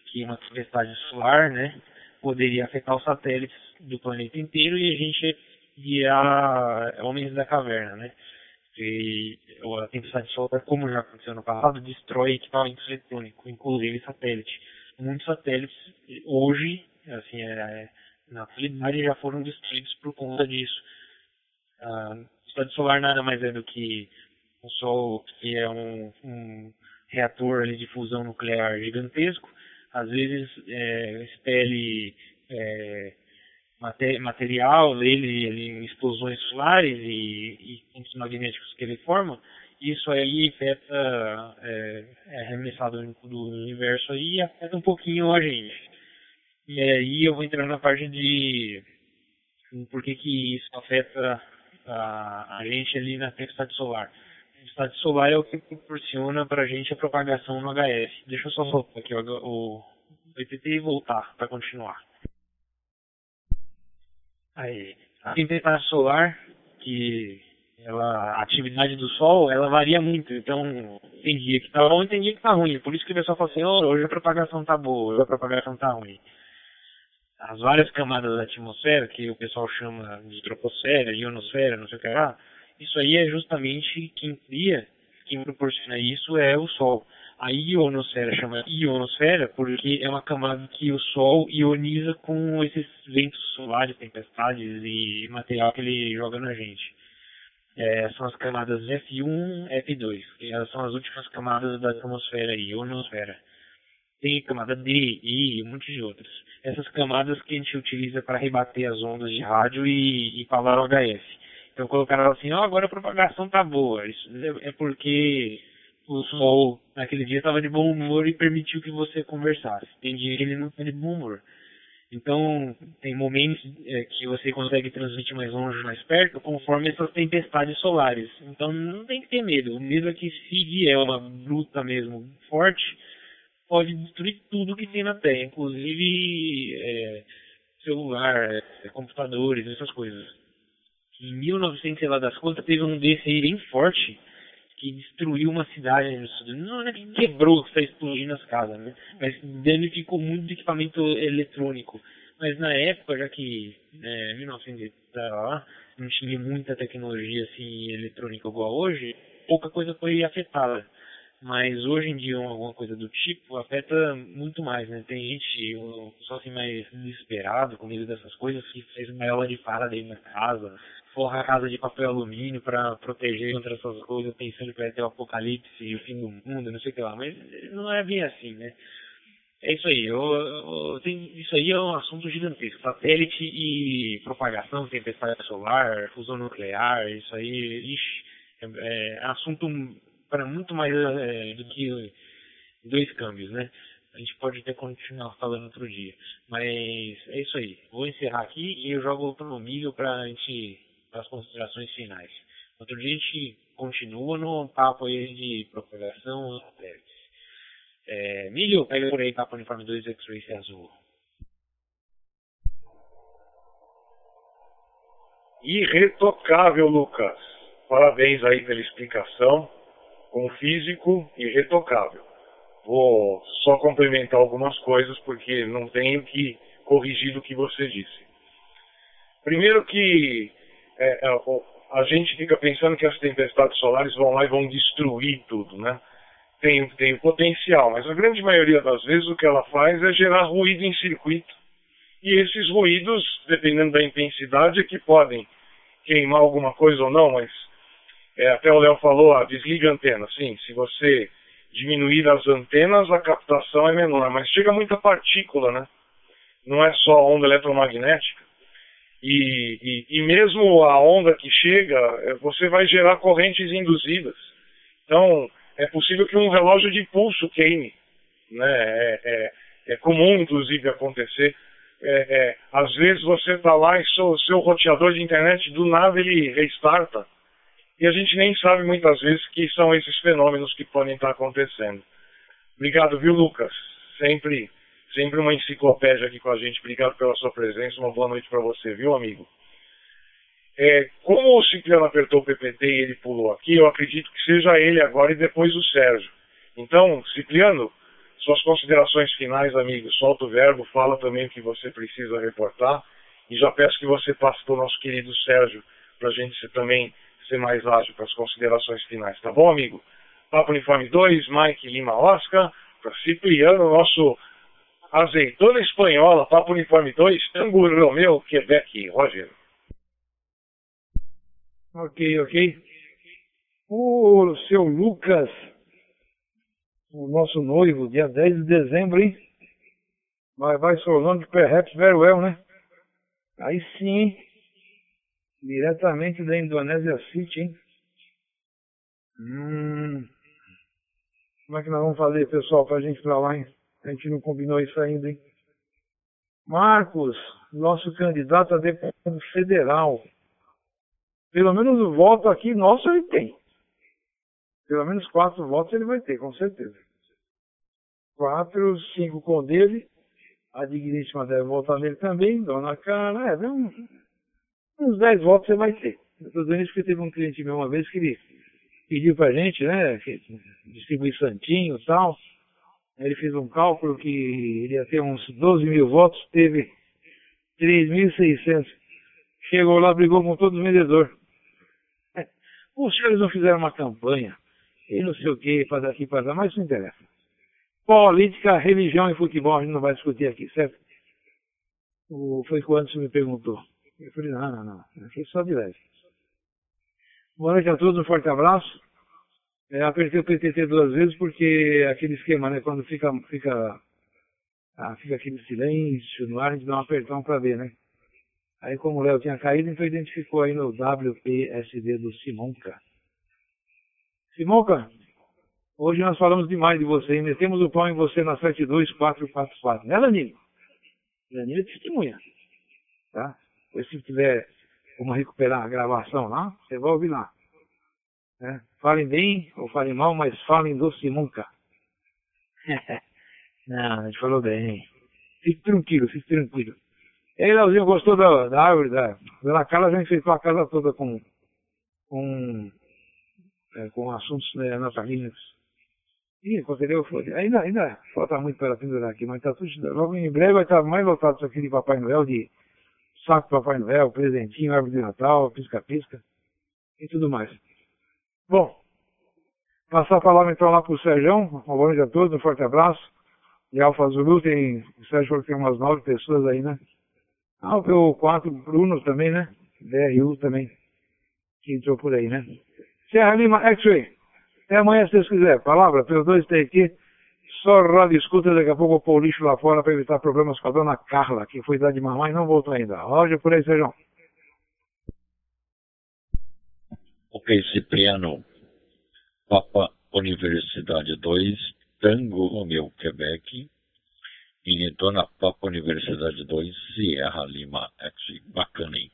que uma tempestade solar, né, poderia afetar os satélites do planeta inteiro e a gente virar homens da caverna, né? E a tempestade solar, como já aconteceu no passado, destrói equipamentos eletrônicos, inclusive satélite. Muitos satélites hoje, assim, é, na atualidade já foram destruídos por conta disso. Ah, estado solar nada mais é do que o Sol, que é um, um reator ali, de fusão nuclear gigantesco, às vezes é, expele é, material dele em explosões solares e, campos magnéticos que ele forma, isso aí afeta, é, é arremessado do universo aí afeta um pouquinho a gente. E aí eu vou entrar na parte de por que, que isso afeta a, a gente ali na tempestade solar. A tempestade solar é o que proporciona para a gente a propagação no HF. Deixa eu só soltar aqui o, o PTT e voltar para continuar. Aí, a tempestade solar, que ela, a atividade do Sol, ela varia muito. Então, tem dia que tá bom e tem dia que tá ruim. Por isso que o pessoal fala assim, oh, hoje a propagação tá boa, hoje a propagação tá ruim as várias camadas da atmosfera, que o pessoal chama de troposfera, ionosfera, não sei o que lá, isso aí é justamente quem cria, quem proporciona isso é o Sol. A ionosfera chama ionosfera porque é uma camada que o Sol ioniza com esses ventos solares, tempestades e material que ele joga na gente. É, são as camadas F1, F2, que são as últimas camadas da atmosfera, ionosfera. Tem camada D, I e um monte de outras essas camadas que a gente utiliza para rebater as ondas de rádio e, e falar o HF. Então colocaram assim, ó, oh, agora a propagação tá boa. Isso é, é porque o sol naquele dia estava de bom humor e permitiu que você conversasse. Tem dia que ele não está de bom humor. Então, tem momentos é, que você consegue transmitir mais longe, mais perto, conforme essas tempestades solares. Então, não tem que ter medo. O medo é que se vier uma bruta mesmo forte, pode destruir tudo que tem na Terra, inclusive é, celular, é, computadores, essas coisas. Em 1900, sei lá das contas, teve um desse aí bem forte que destruiu uma cidade. Não é que quebrou, que está explodindo as casas, né? Mas danificou muito equipamento eletrônico. Mas na época, já que é, 1900 lá, não tinha muita tecnologia assim eletrônica igual hoje, pouca coisa foi afetada. Mas hoje em dia alguma coisa do tipo afeta muito mais, né? Tem gente, pessoal assim mais desesperado com medo dessas coisas, que fez uma aula de dentro na casa, forra a casa de papel alumínio para proteger contra essas coisas, pensando que vai ter o apocalipse e o fim do mundo, não sei o que lá. Mas não é bem assim, né? É isso aí, eu, eu, tem, isso aí é um assunto gigantesco. Satélite e propagação, tempestade solar, fusão nuclear, isso aí, ixi, é, é assunto para muito mais é, do que dois câmbios, né? A gente pode até continuar falando outro dia. Mas é isso aí. Vou encerrar aqui e eu jogo para o amigo para a gente para as considerações finais. Outro dia a gente continua no papo aí de propagação satélites. É, Milho, pega por aí papo uniforme 2 X-Ray azul. Irretocável, Lucas. Parabéns aí pela explicação. Com físico irretocável. Vou só complementar algumas coisas porque não tenho que corrigir o que você disse. Primeiro que é, é a gente fica pensando que as tempestades solares vão lá e vão destruir tudo, né? Tem, tem potencial, mas a grande maioria das vezes o que ela faz é gerar ruído em circuito. E esses ruídos, dependendo da intensidade, é que podem queimar alguma coisa ou não, mas é, até o Léo falou, ah, desliga a antena. Sim, se você diminuir as antenas, a captação é menor, mas chega muita partícula, né? Não é só onda eletromagnética. E, e, e mesmo a onda que chega, é, você vai gerar correntes induzidas. Então, é possível que um relógio de pulso queime. Né? É, é, é comum, inclusive, acontecer. É, é, às vezes você está lá e seu, seu roteador de internet, do nada ele restarta. E a gente nem sabe muitas vezes que são esses fenômenos que podem estar acontecendo. Obrigado, viu, Lucas? Sempre Sempre uma enciclopédia aqui com a gente. Obrigado pela sua presença. Uma boa noite para você, viu, amigo? É, como o Cipriano apertou o PPT e ele pulou aqui, eu acredito que seja ele agora e depois o Sérgio. Então, Cipriano, suas considerações finais, amigo. Solta o verbo, fala também o que você precisa reportar. E já peço que você passe para o nosso querido Sérgio, para a gente também ser mais ágil para as considerações finais. Tá bom, amigo? Papo Uniforme 2, Mike Lima Oscar, para Cipriano, nosso Azeitona Espanhola, Papo Uniforme 2, Tango Romeu, Quebec, Roger. Ok, ok. O seu Lucas, o nosso noivo, dia 10 de dezembro, hein? Vai, vai solando perhaps very well, né? Aí sim, diretamente da Indonésia City, hein? Hum. Como é que nós vamos fazer, pessoal, pra gente ir pra lá, hein? A gente não combinou isso ainda, hein? Marcos, nosso candidato a deputado federal. Pelo menos o voto aqui nosso ele tem. Pelo menos quatro votos ele vai ter, com certeza. Quatro, cinco com dele. A digníssima deve votar nele também. Dona Cara, é, um, uns dez votos você vai ter. Eu estou dizendo isso porque teve um cliente meu uma vez que ele pediu pra gente, né? Distribuir santinho e tal. Ele fez um cálculo que ele ia ter uns 12 mil votos, teve 3.600. Chegou lá, brigou com todo o vendedor. Os senhores não fizeram uma campanha e não sei o que, para daqui para lá, mas isso não interessa. Política, religião e futebol a gente não vai discutir aqui, certo? O, foi quando você me perguntou. Eu falei, não, não, não, aqui só de leve. Boa noite a todos, um forte abraço. É, apertei o PTT duas vezes porque aquele esquema, né? Quando fica, fica, ah, fica aquele silêncio no ar, a gente dá um apertão para ver, né? Aí como o Léo tinha caído, então identificou aí no WPSD do Simonca. Simonca, hoje nós falamos demais de você, metemos o pau em você na 72444, né Danilo? Danilo é testemunha, tá? Depois se tiver como recuperar a gravação lá, você vai ouvir lá. Né? Falem bem ou falem mal, mas falem doce nunca. Não, a gente falou bem. Fique tranquilo, fique tranquilo. E aí, Leozinho, gostou da, da árvore? Da, Dona Carla já enfeitou a casa toda com, com, é, com assuntos né, natalinos. Ih, entendeu? Ainda, ainda falta muito para pendurar aqui, mas tá tudo. Logo em breve vai estar mais lotado isso aqui de Papai Noel, de saco Papai Noel, presentinho, árvore de Natal, pisca-pisca e tudo mais. Bom, passar a palavra então lá para o Sérgio. Uma boa noite a todos, um forte abraço. E Alfa Zulu tem, o Sérgio falou que tem umas nove pessoas aí, né? Ah, o quatro Bruno também, né? DRU também, que entrou por aí, né? Serra Lima X-Ray. Até amanhã, se Deus quiser. Palavra, pelos dois tem aqui. Só rádio escuta, daqui a pouco eu pôr o lixo lá fora para evitar problemas com a dona Carla, que foi dar de mamãe e não voltou ainda. Roger, por aí, Sejão. Ok, Cipriano. Papa Universidade 2, Tango Romeu, Quebec. Dona Papa Universidade 2, Sierra Lima. Bacana, hein?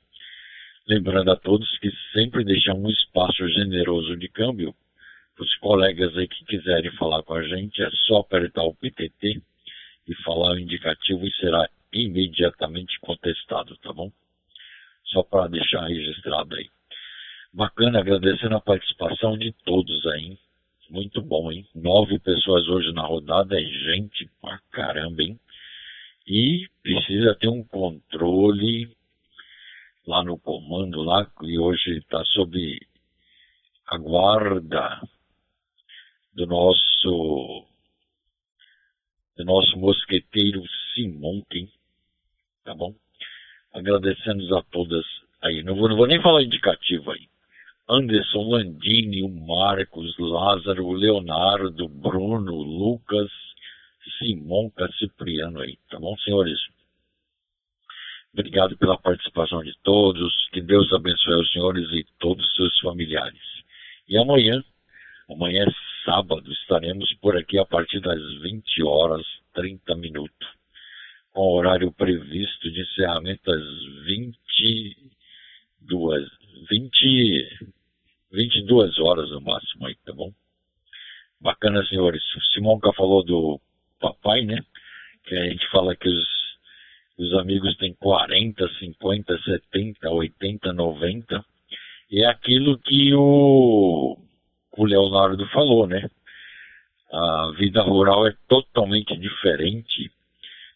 Lembrando a todos que sempre deixar um espaço generoso de câmbio os colegas aí que quiserem falar com a gente, é só apertar o PTT e falar o indicativo e será imediatamente contestado, tá bom? Só para deixar registrado aí. Bacana, agradecendo a participação de todos aí. Muito bom, hein? Nove pessoas hoje na rodada, é gente pra caramba, hein? E precisa ter um controle lá no comando, lá, que hoje está sob a guarda do nosso do nosso mosqueteiro Simonkin, tá bom? Agradecendo a todas aí. Não vou, não vou nem falar indicativo aí. Anderson Landini, o Marcos, Lázaro, o Leonardo, Bruno, Lucas, Simonca, Cipriano aí, tá bom, senhores? Obrigado pela participação de todos. Que Deus abençoe os senhores e todos os seus familiares. E amanhã, amanhã é sábado estaremos por aqui a partir das 20 horas 30 minutos, com horário previsto de encerramento às 22, 20, 22 horas no máximo aí, tá bom? Bacana, senhores. O Simonca falou do papai, né? Que a gente fala que os, os amigos têm 40, 50, 70, 80, 90. E é aquilo que o o Leonardo falou, né? A vida rural é totalmente diferente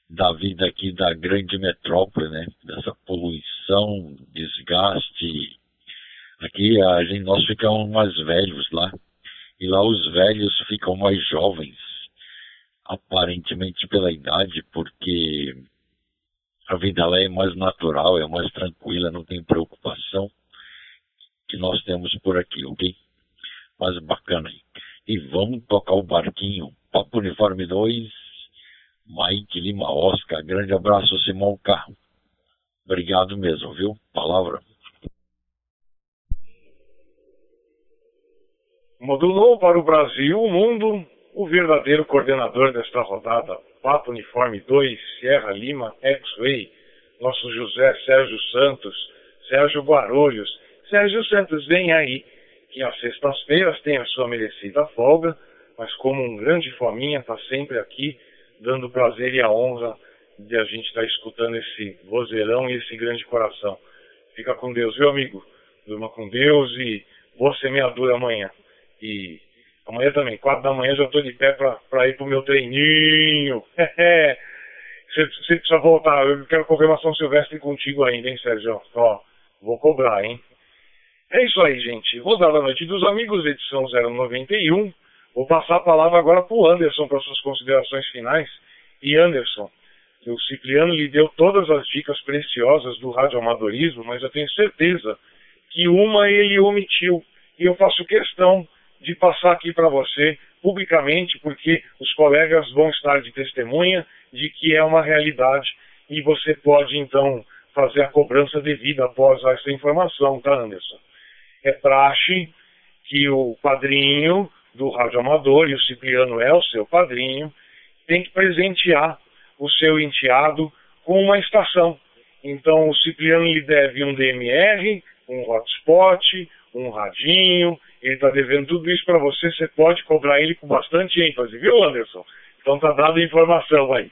da vida aqui da grande metrópole, né? Dessa poluição, desgaste. Aqui a gente, nós ficamos mais velhos lá. E lá os velhos ficam mais jovens, aparentemente pela idade, porque a vida lá é mais natural, é mais tranquila, não tem preocupação que nós temos por aqui, ok? Mas bacana. E vamos tocar o barquinho. Papo Uniforme 2, Mike Lima Oscar. Grande abraço, Simão Carro. Obrigado mesmo, viu? Palavra. Modulou para o Brasil, o mundo, o verdadeiro coordenador desta rodada, Papo Uniforme 2, Sierra Lima, X-Way, nosso José Sérgio Santos, Sérgio Guarulhos. Sérgio Santos, vem aí que às sextas-feiras tem a sua merecida folga, mas como um grande fominha está sempre aqui, dando prazer e a honra de a gente estar tá escutando esse vozeirão e esse grande coração. Fica com Deus, viu amigo? Durma com Deus e boa semeadura amanhã. E amanhã também, quatro da manhã já estou de pé para ir pro meu treininho. você precisa voltar, eu quero confirmação Silvestre contigo ainda, hein, Sérgio? Ó, vou cobrar, hein? É isso aí, gente. Rodada Noite dos Amigos, edição 091. Vou passar a palavra agora para o Anderson para suas considerações finais. E Anderson, o Cipriano lhe deu todas as dicas preciosas do radioamadorismo, mas eu tenho certeza que uma ele omitiu. E eu faço questão de passar aqui para você publicamente, porque os colegas vão estar de testemunha de que é uma realidade e você pode então fazer a cobrança devida após essa informação, tá, Anderson? É praxe que o padrinho do rádio amador, e o Cipriano é o seu padrinho, tem que presentear o seu enteado com uma estação. Então o Cipriano lhe deve um DMR, um hotspot, um radinho, ele está devendo tudo isso para você, você pode cobrar ele com bastante ênfase, viu Anderson? Então tá dada a informação aí.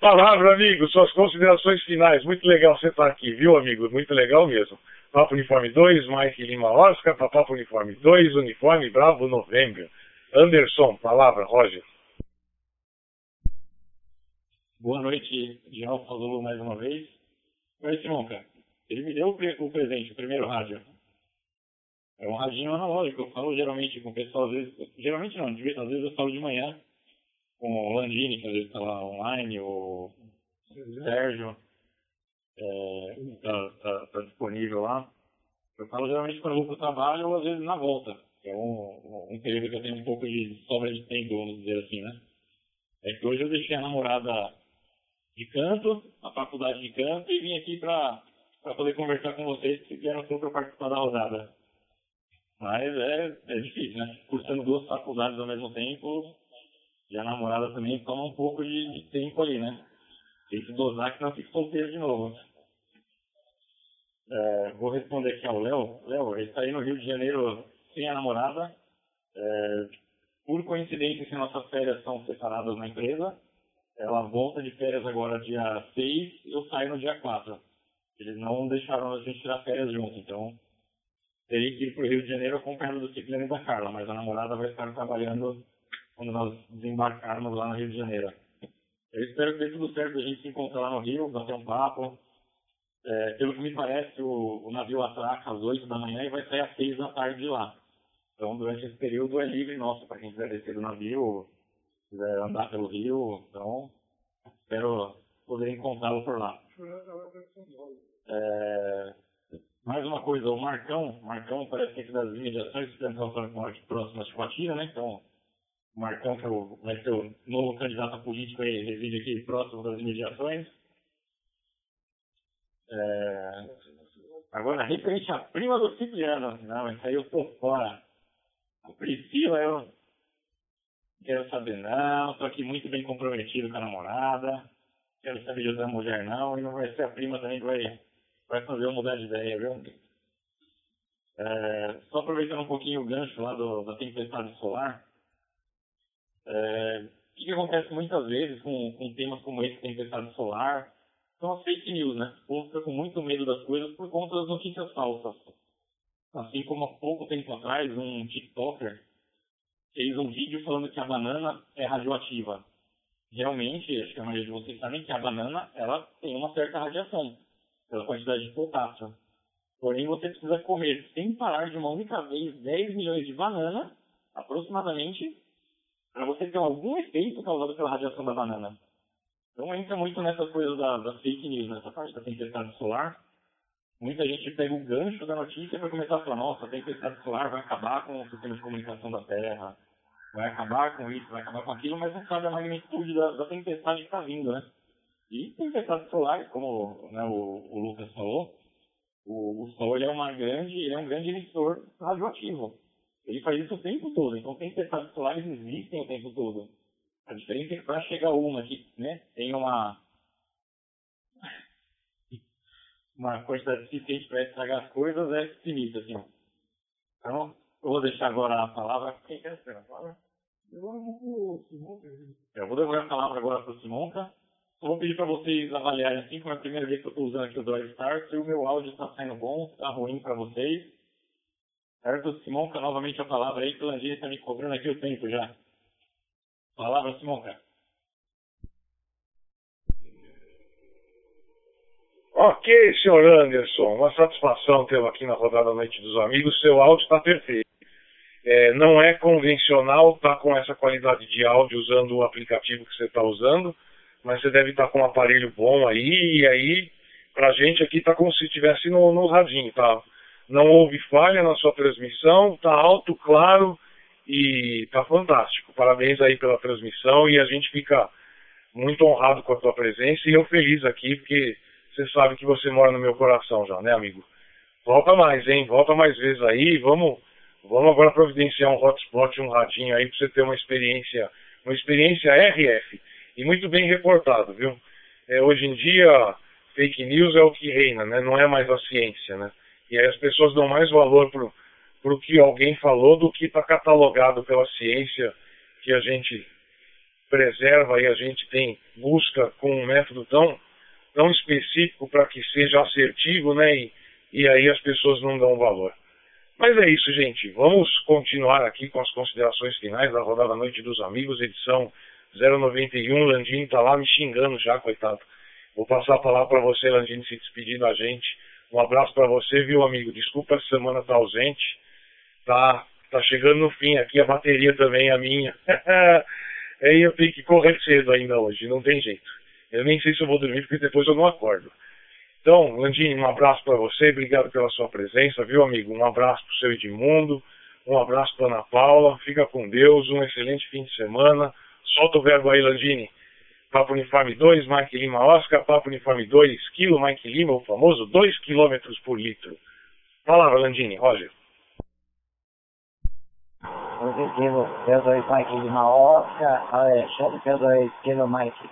Palavra, amigo, suas considerações finais. Muito legal você estar tá aqui, viu, amigo? Muito legal mesmo. Papo Uniforme 2, Mike Lima Oscar, para Papo Uniforme 2, Uniforme Bravo Novembro. Anderson, palavra, Roger. Boa noite, de Alfa mais uma vez. Oi, Simão, cara. Ele me deu o presente, o primeiro rádio. É um radinho analógico, eu falo geralmente com o pessoal, às vezes, geralmente não, às vezes eu falo de manhã com o Landini, que às vezes está lá online, o Sérgio está é, tá, tá disponível lá. Eu falo geralmente quando eu vou para o trabalho ou às vezes na volta. É um, um período que eu tenho um pouco de sobra de tempo, vamos dizer assim, né? É que hoje eu deixei a namorada de canto, a faculdade de canto, e vim aqui para poder conversar com vocês que vieram para participar da rodada. Mas é, é difícil, né? Cursando duas faculdades ao mesmo tempo, e a namorada também toma um pouco de tempo ali, né? Tem que não fica solteiro de novo. É, vou responder aqui ao Léo. Léo, ele está aí no Rio de Janeiro sem a namorada. É, por coincidência, se nossas férias são separadas na empresa, ela volta de férias agora dia 6 eu saio no dia 4. Eles não deixaram a gente tirar férias junto, então teria que ir para o Rio de Janeiro acompanhado do Ciclano e da Carla, mas a namorada vai estar trabalhando quando nós desembarcarmos lá no Rio de Janeiro. Eu espero que dê tudo certo a gente se encontrar lá no Rio, bater um papo. É, pelo que me parece, o, o navio atraca às 8 da manhã e vai sair às 6 da tarde de lá. Então, durante esse período é livre nosso para quem quiser descer do navio, quiser andar pelo rio. Então, espero poder encontrá-lo por lá. É, mais uma coisa, o Marcão, Marcão parece que é das imediações, que está próximo a Chicoatina, né? Então, Marcão, que o, vai ser o novo candidato a político aí, reside aqui próximo das imediações. É... Agora, referente à prima do Cipriano, não, isso aí eu tô fora. A Priscila, eu quero saber não, tô aqui muito bem comprometido com a namorada, quero saber de outra mulher não, e não vai ser a prima também que vai, vai fazer eu mudar de ideia, viu? É, só aproveitando um pouquinho o gancho lá do, da tempestade solar, é, o que, acontece muitas vezes com, com temas como esse, tempestade solar, são as fake news, né? O povo fica com muito medo das coisas por conta das notícias falsas. Assim como há pouco tempo atrás, um TikToker fez um vídeo falando que a banana é radioativa. Realmente, acho que a maioria de vocês sabem que a banana ela tem uma certa radiação, pela quantidade de potássio. Porém, você precisa comer sem parar de uma única vez 10 milhões de bananas, aproximadamente, para você ter algum efeito causado pela radiação da banana. Então entra muito nessas coisas da, da fake news, nessa parte da tempestade solar. Muita gente pega o gancho da notícia e vai começar a falar, nossa, a tempestade solar vai acabar com o sistema de comunicação da Terra, vai acabar com isso, vai acabar com aquilo, mas não sabe a magnitude da, da tempestade que está vindo, né? E tempestade solar, como né, o, o, Lucas falou, o, o Sol é, uma grande, é um grande emissor radioativo. Ele faz isso o tempo todo. Então, tempestades solares existem o tempo todo. A diferença é que para chegar uma que né, tem uma, uma quantidade suficiente para estragar as coisas é finita. Assim. Então, eu vou deixar agora a palavra. Quem quer ser a palavra? Eu vou devolver a palavra agora para o Simonca. Só vou pedir para vocês avaliarem assim, como é a primeira vez que eu estou usando aqui o Drive Star, se o meu áudio está saindo bom, está ruim para vocês. Certo? Simonca, novamente a palavra aí, que o Landini está me cobrando aqui o tempo já. Palavra, Simonca. Ok, senhor Anderson, uma satisfação tê-lo aqui na rodada Noite dos Amigos. Seu áudio está perfeito. É, não é convencional estar tá com essa qualidade de áudio usando o aplicativo que você está usando, mas você deve estar tá com um aparelho bom aí, e aí, pra gente aqui tá como se estivesse no, no radinho, tá? Não houve falha na sua transmissão, está alto, claro e está fantástico. Parabéns aí pela transmissão e a gente fica muito honrado com a tua presença e eu feliz aqui porque você sabe que você mora no meu coração já, né, amigo? Volta mais, hein? Volta mais vezes aí. Vamos, vamos agora providenciar um hotspot, um radinho aí para você ter uma experiência, uma experiência RF e muito bem reportado, viu? É, hoje em dia, fake news é o que reina, né? Não é mais a ciência, né? E aí as pessoas dão mais valor para o que alguém falou do que está catalogado pela ciência que a gente preserva e a gente tem busca com um método tão, tão específico para que seja assertivo, né? E, e aí as pessoas não dão valor. Mas é isso, gente. Vamos continuar aqui com as considerações finais da rodada Noite dos Amigos, edição 091. Landini está lá me xingando já, coitado. Vou passar a palavra para você, Landini, se despedindo da gente. Um abraço para você, viu, amigo? Desculpa essa semana tá ausente. Tá, tá chegando no fim aqui a bateria também, a minha. Aí eu tenho que correr cedo ainda hoje, não tem jeito. Eu nem sei se eu vou dormir porque depois eu não acordo. Então, Landinho, um abraço para você, obrigado pela sua presença, viu, amigo? Um abraço para o seu Edmundo, um abraço para Ana Paula, fica com Deus, um excelente fim de semana, Solta o verbo aí, Landini. Papo Uniforme 2, Mike Lima Oscar, Papo Uniforme 2, Kilo Mike Lima, o famoso 2 km por litro. Palavra, Landini, Roger. Positivo, P2 Mike Lima Oscar, Alexandre P2 Kilo Mike.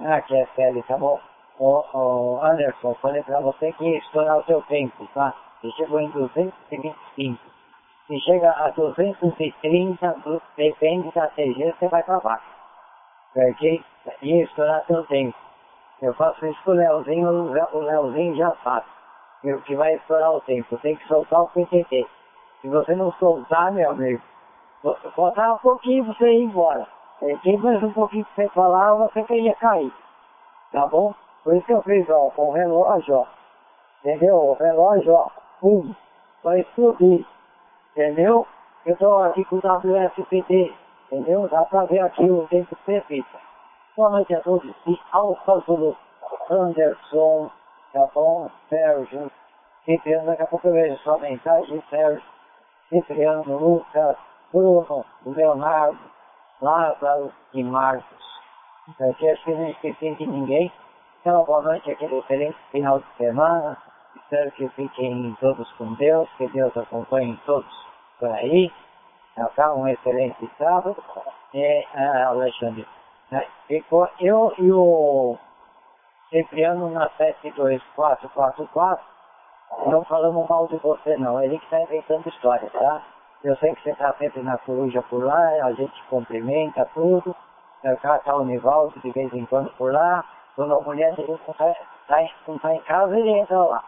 Aqui é Félix, tá bom? Ô, Anderson, falei pra você que ia estourar o seu tempo, tá? Você chegou em 225. Se chega a 230, depende da TG, você vai pra baixo. Porque ia estourar seu tempo. Eu faço isso com o Leozinho, o Leozinho já sabe. Que vai estourar o tempo. Tem que soltar o PTT. Se você não soltar, meu amigo, faltava um pouquinho pra você ir embora. Tem mais um pouquinho pra você falar, você queria cair. Tá bom? Por isso que eu fiz, ó, com o relógio, ó. Entendeu? O relógio, ó, pum, vai explodir. Entendeu? Eu tô aqui com o WSPT. Entendeu? Dá pra ver aqui o tempo perfeito. Boa noite a todos. E Alfa Zulu, Anderson, tá bom? Sérgio, Cipriano, daqui a pouco eu vejo sua mensagem, Sérgio, Cipriano, Lucas, Bruno, Leonardo, Lázaro e Marcos. Aqui acho que não esqueci de ninguém. Então, boa noite, aquele excelente final de semana. Espero que fiquem todos com Deus, que Deus acompanhe todos por aí. Tá, um excelente sábado. E, uh, Alexandre, ficou eu e o Cipriano na 72444. Não falamos mal de você, não. Ele que está inventando história, tá? Eu sei que você está sempre na coruja por lá, a gente cumprimenta tudo. Cá está o Nivaldo de vez em quando por lá. Quando a mulher dele não está tá, tá em casa, ele entra lá.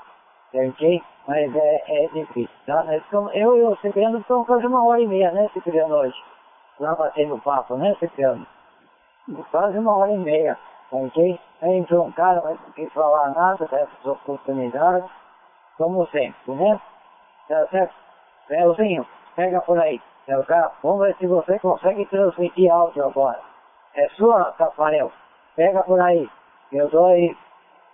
Ok? Mas é, é difícil, tá? Eu e o Cipriano ficamos quase uma hora e meia, né, Cipriano, hoje? Lá batendo papo, né, Cipriano? Quase uma hora e meia, ok? Aí entrou um cara, mas não quis falar nada dessas oportunidades, como sempre, né? Tá certo? Leozinho, pega por aí. Tá? Vamos ver se você consegue transmitir áudio agora. É sua, Tafarel. Pega por aí. Eu dou aí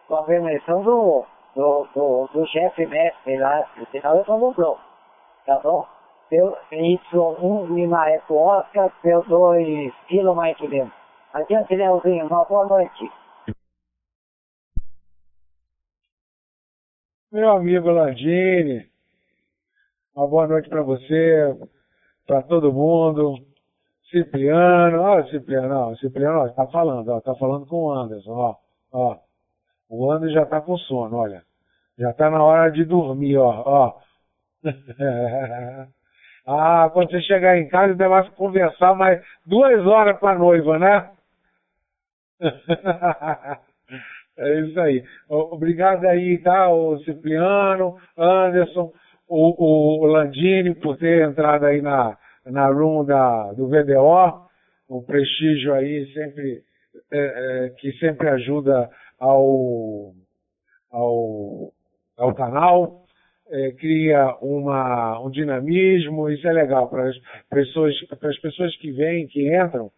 com a permissão do, do, do, do chefe mestre lá, senão eu tomo bloco. Tá bom? Pelo Y1 Lima Eco Oscar, pelo 2 Kilo Mike Lima. Adiante, Leozinho. Uma boa noite. Meu amigo Landini, uma boa noite para você, para todo mundo. Cipriano, ó, Cipriano, ó, Cipriano, ó, tá falando, ó, tá falando com o Anderson, ó, ó. O Anderson já tá com sono, olha. Já tá na hora de dormir, ó, ó. ah, quando você chegar em casa, você vai conversar mais duas horas com a noiva, né? é isso aí. Obrigado aí, tá, o Cipriano, Anderson, o, o Landini por ter entrado aí na, na room da, do VDO, um prestígio aí sempre é, é, que sempre ajuda ao, ao, ao canal, é, cria uma, um dinamismo, isso é legal para as pessoas, para as pessoas que vêm, que entram,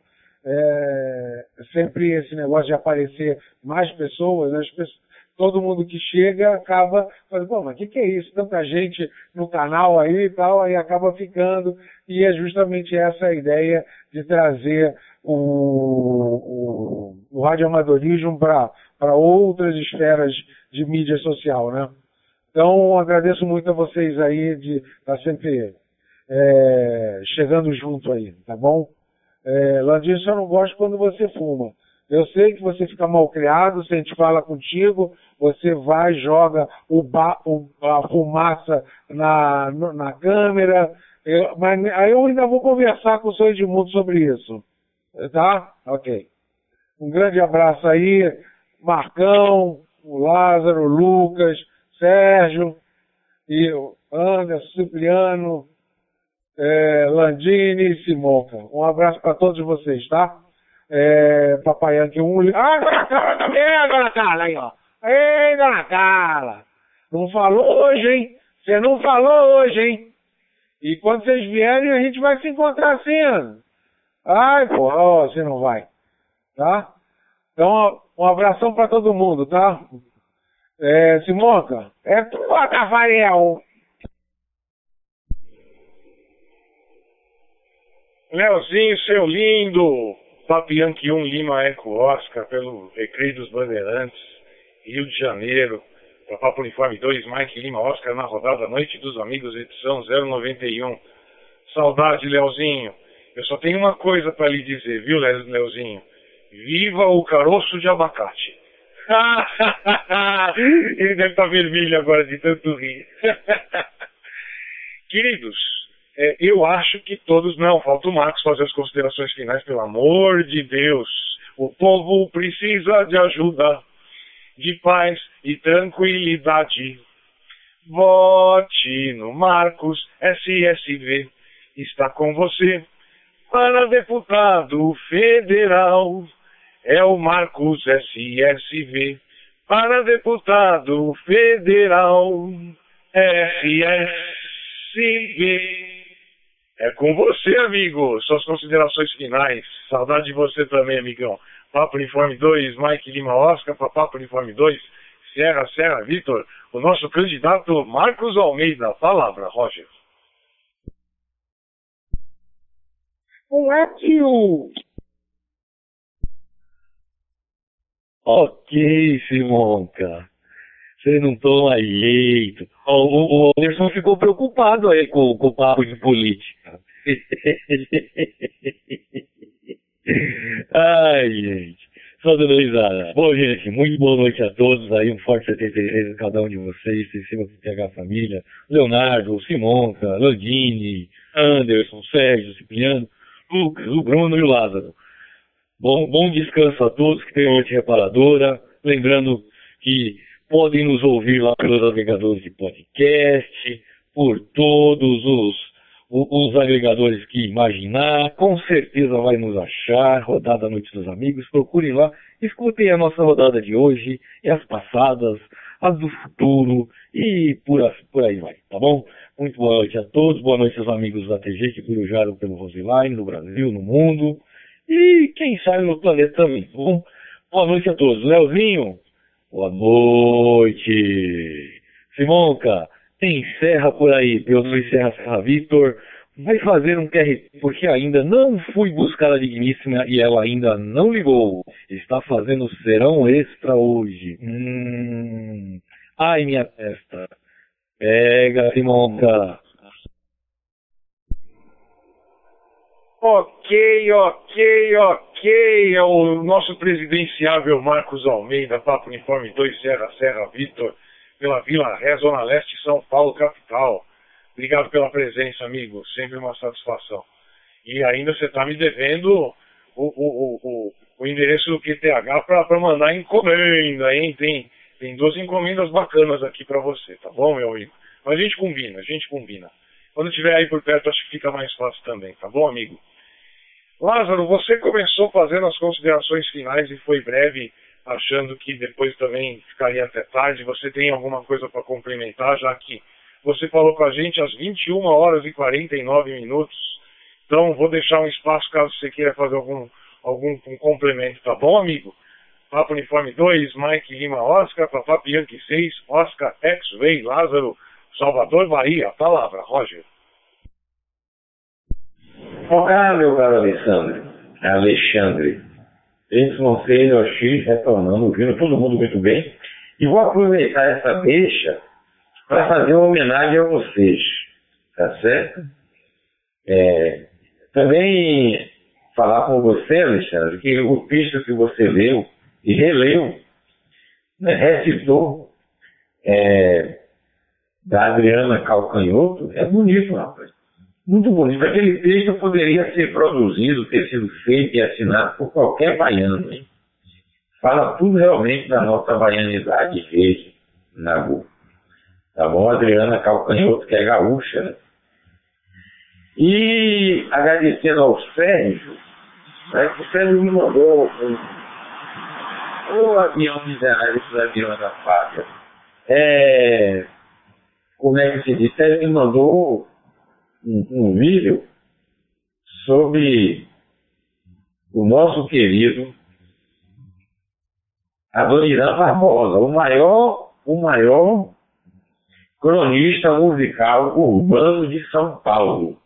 é, sempre esse negócio de aparecer mais pessoas, as pessoas todo mundo que chega acaba falando, pô, mas o que, que é isso? Tanta gente no canal aí e tal, aí acaba ficando. E é justamente essa a ideia de trazer o, o, o radioamadorismo para outras esferas de mídia social, né? Então, agradeço muito a vocês aí de estar tá sempre é, chegando junto aí, tá bom? É, Landinho, só não gosto quando você fuma. Eu sei que você fica mal criado, se a gente fala contigo, você vai, joga o ba, o, a fumaça na, na câmera, eu, mas aí eu ainda vou conversar com o senhor Edmundo sobre isso. Tá? Ok. Um grande abraço aí, Marcão, o Lázaro, o Lucas, Sérgio, e Anderson, Cipriano, é, Landini e Simonca. Um abraço para todos vocês, tá? é, Papai Yankee 1. Ah, dona Carla também, dona Carla aí, ó. Ei, dona Carla. Não falou hoje, hein? Você não falou hoje, hein? E quando vocês vierem, a gente vai se encontrar assim, Ai, porra, ó, você não vai. Tá? Então, um abração pra todo mundo, tá? É, Simonca, é tua, Tafarel. Leozinho, seu lindo. Papianque 1 Lima Eco Oscar, pelo Recreio dos Bandeirantes, Rio de Janeiro, para Papo Uniforme 2, Mike Lima Oscar, na rodada Noite dos Amigos, edição 091. Saudade, Leozinho. Eu só tenho uma coisa para lhe dizer, viu, Leozinho? Viva o caroço de abacate. Ele deve estar vermelho agora de tanto rir. Queridos, é, eu acho que todos. Não, falta o Marcos fazer as considerações finais, pelo amor de Deus. O povo precisa de ajuda, de paz e tranquilidade. Vote no Marcos SSV. Está com você para deputado federal. É o Marcos SSV para deputado federal. SSV. É com você, amigo. Suas considerações finais. Saudade de você também, amigão. Papo Uniforme 2, Mike Lima Oscar, para Papo Uniforme 2, Serra Serra Vitor, o nosso candidato Marcos Almeida. Palavra, Roger. É tio. Ok, Simonca. Você não toma jeito. O, o, o Anderson ficou preocupado aí com, com o papo de política. Ai, gente. Só dando risada. Bom, gente, muito boa noite a todos aí. Um forte 73 a cada um de vocês. Em cima do PH Família. Leonardo, Simonca, Landini, Anderson, Sérgio, Cipriano, Lucas, o Bruno e o Lázaro. Bom, bom descanso a todos que tenham noite reparadora. Lembrando que podem nos ouvir lá pelos agregadores de podcast, por todos os, os, agregadores que imaginar. Com certeza vai nos achar. Rodada Noite dos Amigos. Procurem lá. Escutem a nossa rodada de hoje e as passadas, as do futuro e por, por aí vai, tá bom? Muito boa noite a todos. Boa noite aos amigos da TG que corujaram pelo Roseline, no Brasil, no mundo. E quem sabe no planeta também. Tá bom, boa noite a todos. Leozinho, boa noite. Simonca, tem Serra por aí, pelo Serra Serra Vitor. Vai fazer um QR, porque ainda não fui buscar a digníssima e ela ainda não ligou. Está fazendo serão extra hoje. Hum. Ai, minha testa. Pega, Simonca. Ok, ok, ok. É o nosso presidenciável Marcos Almeida, Papo Uniforme 2, Serra Serra Vitor, pela Vila Ré, Zona Leste, São Paulo, capital. Obrigado pela presença, amigo. Sempre uma satisfação. E ainda você está me devendo o, o, o, o, endereço do QTH para mandar encomenda, hein? Tem, tem duas encomendas bacanas aqui para você, tá bom, meu amigo? Mas a gente combina, a gente combina. Quando estiver aí por perto, acho que fica mais fácil também, tá bom, amigo? Lázaro, você começou fazendo as considerações finais e foi breve, achando que depois também ficaria até tarde. Você tem alguma coisa para complementar, já que você falou com a gente às 21 horas e 49 minutos. Então, vou deixar um espaço caso você queira fazer algum, algum um complemento, tá bom, amigo? Papo Uniforme 2, Mike Lima Oscar, Papá Bianchi 6, Oscar X-Way, Lázaro, Salvador, Bahia. Palavra, Roger. Olá, meu caro Alexandre. Alexandre. Y6 retornando, ouvindo todo mundo muito bem. E vou aproveitar essa deixa para fazer uma homenagem a vocês. Tá certo? É, também falar com você, Alexandre, que o texto que você leu e releu, né, recitou é, da Adriana Calcanhoto, é bonito, rapaz muito bonito. Aquele texto poderia ser produzido, ter sido feito e assinado por qualquer baiano. Hein? Fala tudo realmente da nossa baianidade verde na rua. Tá bom? Adriana Calcanhoto, que é gaúcha, né? E agradecendo ao Sérgio, né, o Sérgio me mandou um avião miserável dos aviões da pátria. É, como é que se diz? Ele me mandou um, vídeo sobre o nosso querido Adoniran Barbosa, o maior, o maior cronista musical urbano de São Paulo.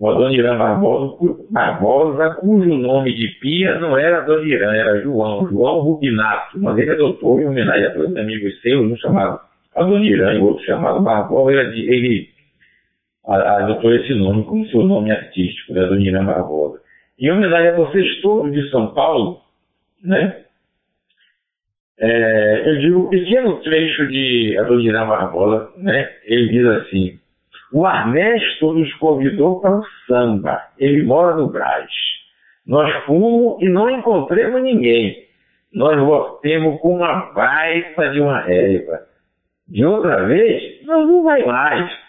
o Adoniran Barbosa, Barbosa, cujo nome de pia não era Adoniran, era João, João Rubinato, mas ele adotou em homenagem a dois amigos seus, um chamado Adoniran e outro chamado Barbosa, ele, ele adotou esse nome como seu nome artístico, né, Adoniran Barbosa. Em homenagem a vocês todos de São Paulo, né? É, eu digo, um pequeno trecho de Adoniran Barbosa, né? Ele diz assim, o Ernesto nos convidou para o samba. Ele mora no Brás. Nós fomos e não encontramos ninguém. Nós voltemos com uma baita de uma régua. De outra vez, nós não vai mais.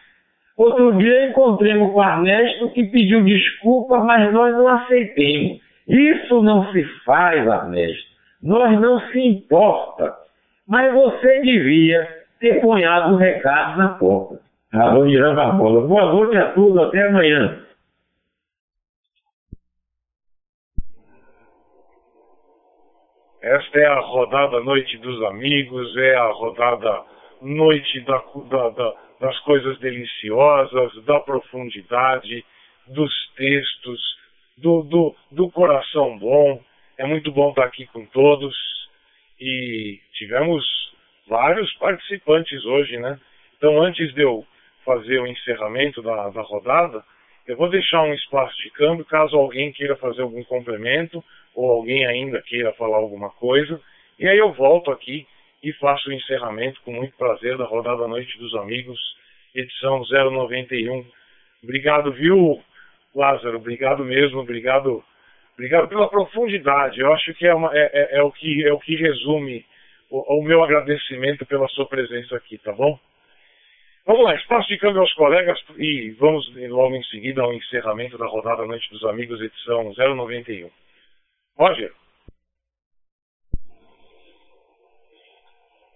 Outro dia encontremos com o Ernesto que pediu desculpa, mas nós não aceitemos. Isso não se faz, Ernesto. Nós não se importa. Mas você devia ter ponhado um recado na porta. Alô, Irã Barbosa. Boa noite a todos, até amanhã. Esta é a rodada Noite dos Amigos, é a rodada Noite da, da, da, das coisas deliciosas, da profundidade, dos textos, do, do, do coração bom. É muito bom estar aqui com todos e tivemos vários participantes hoje, né? Então, antes de eu fazer o encerramento da, da rodada, eu vou deixar um espaço de câmbio caso alguém queira fazer algum complemento ou alguém ainda queira falar alguma coisa. E aí eu volto aqui e faço o encerramento com muito prazer da rodada Noite dos Amigos, edição 091. Obrigado, viu, Lázaro? Obrigado mesmo, obrigado, obrigado pela profundidade. Eu acho que é, uma, é, é, é o, que, é o que resume o, o meu agradecimento pela sua presença aqui, tá bom? Vamos lá, espaço de câmbio aos colegas e vamos logo em seguida ao encerramento da rodada Noite dos Amigos, edição 091. Roger.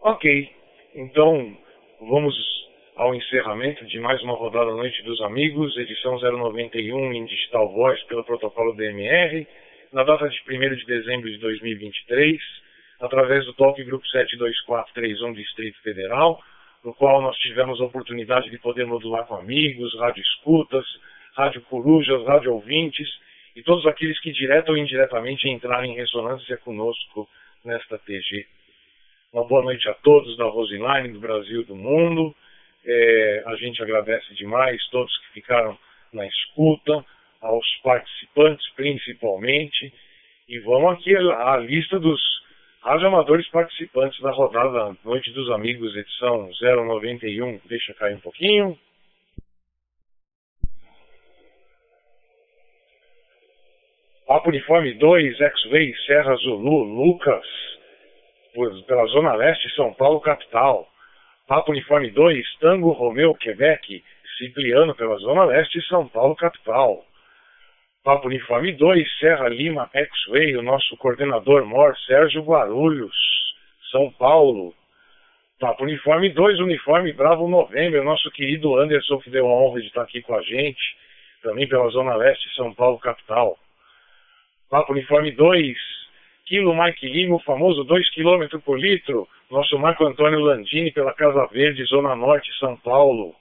Ok, então vamos ao encerramento de mais uma rodada Noite dos Amigos, edição 091 em Digital Voice pelo protocolo DMR, na data de 1 de dezembro de 2023, através do Talk Group 72431 Distrito Federal, no qual nós tivemos a oportunidade de poder modular com amigos, rádio escutas, rádio corujas, rádio ouvintes e todos aqueles que direta ou indiretamente entraram em ressonância conosco nesta TG. Uma boa noite a todos da Roseline, do Brasil do mundo. É, a gente agradece demais todos que ficaram na escuta, aos participantes principalmente. E vamos aqui à lista dos Amadores participantes da rodada Noite dos Amigos, edição 091. Deixa cair um pouquinho. Papo Uniforme 2, X-Way, Serra Zulu, Lucas, por, pela Zona Leste, São Paulo, capital. Papo Uniforme 2, Tango Romeu, Quebec, Cipriano, pela Zona Leste, São Paulo, capital. Papo Uniforme 2, Serra Lima, X-Way, o nosso coordenador mor, Sérgio Guarulhos, São Paulo. Papo Uniforme 2, Uniforme Bravo Novembro, o nosso querido Anderson, que deu a honra de estar aqui com a gente, também pela Zona Leste, São Paulo, capital. Papo Uniforme 2, Quilo Lima, o famoso 2 km por litro, nosso Marco Antônio Landini, pela Casa Verde, Zona Norte, São Paulo.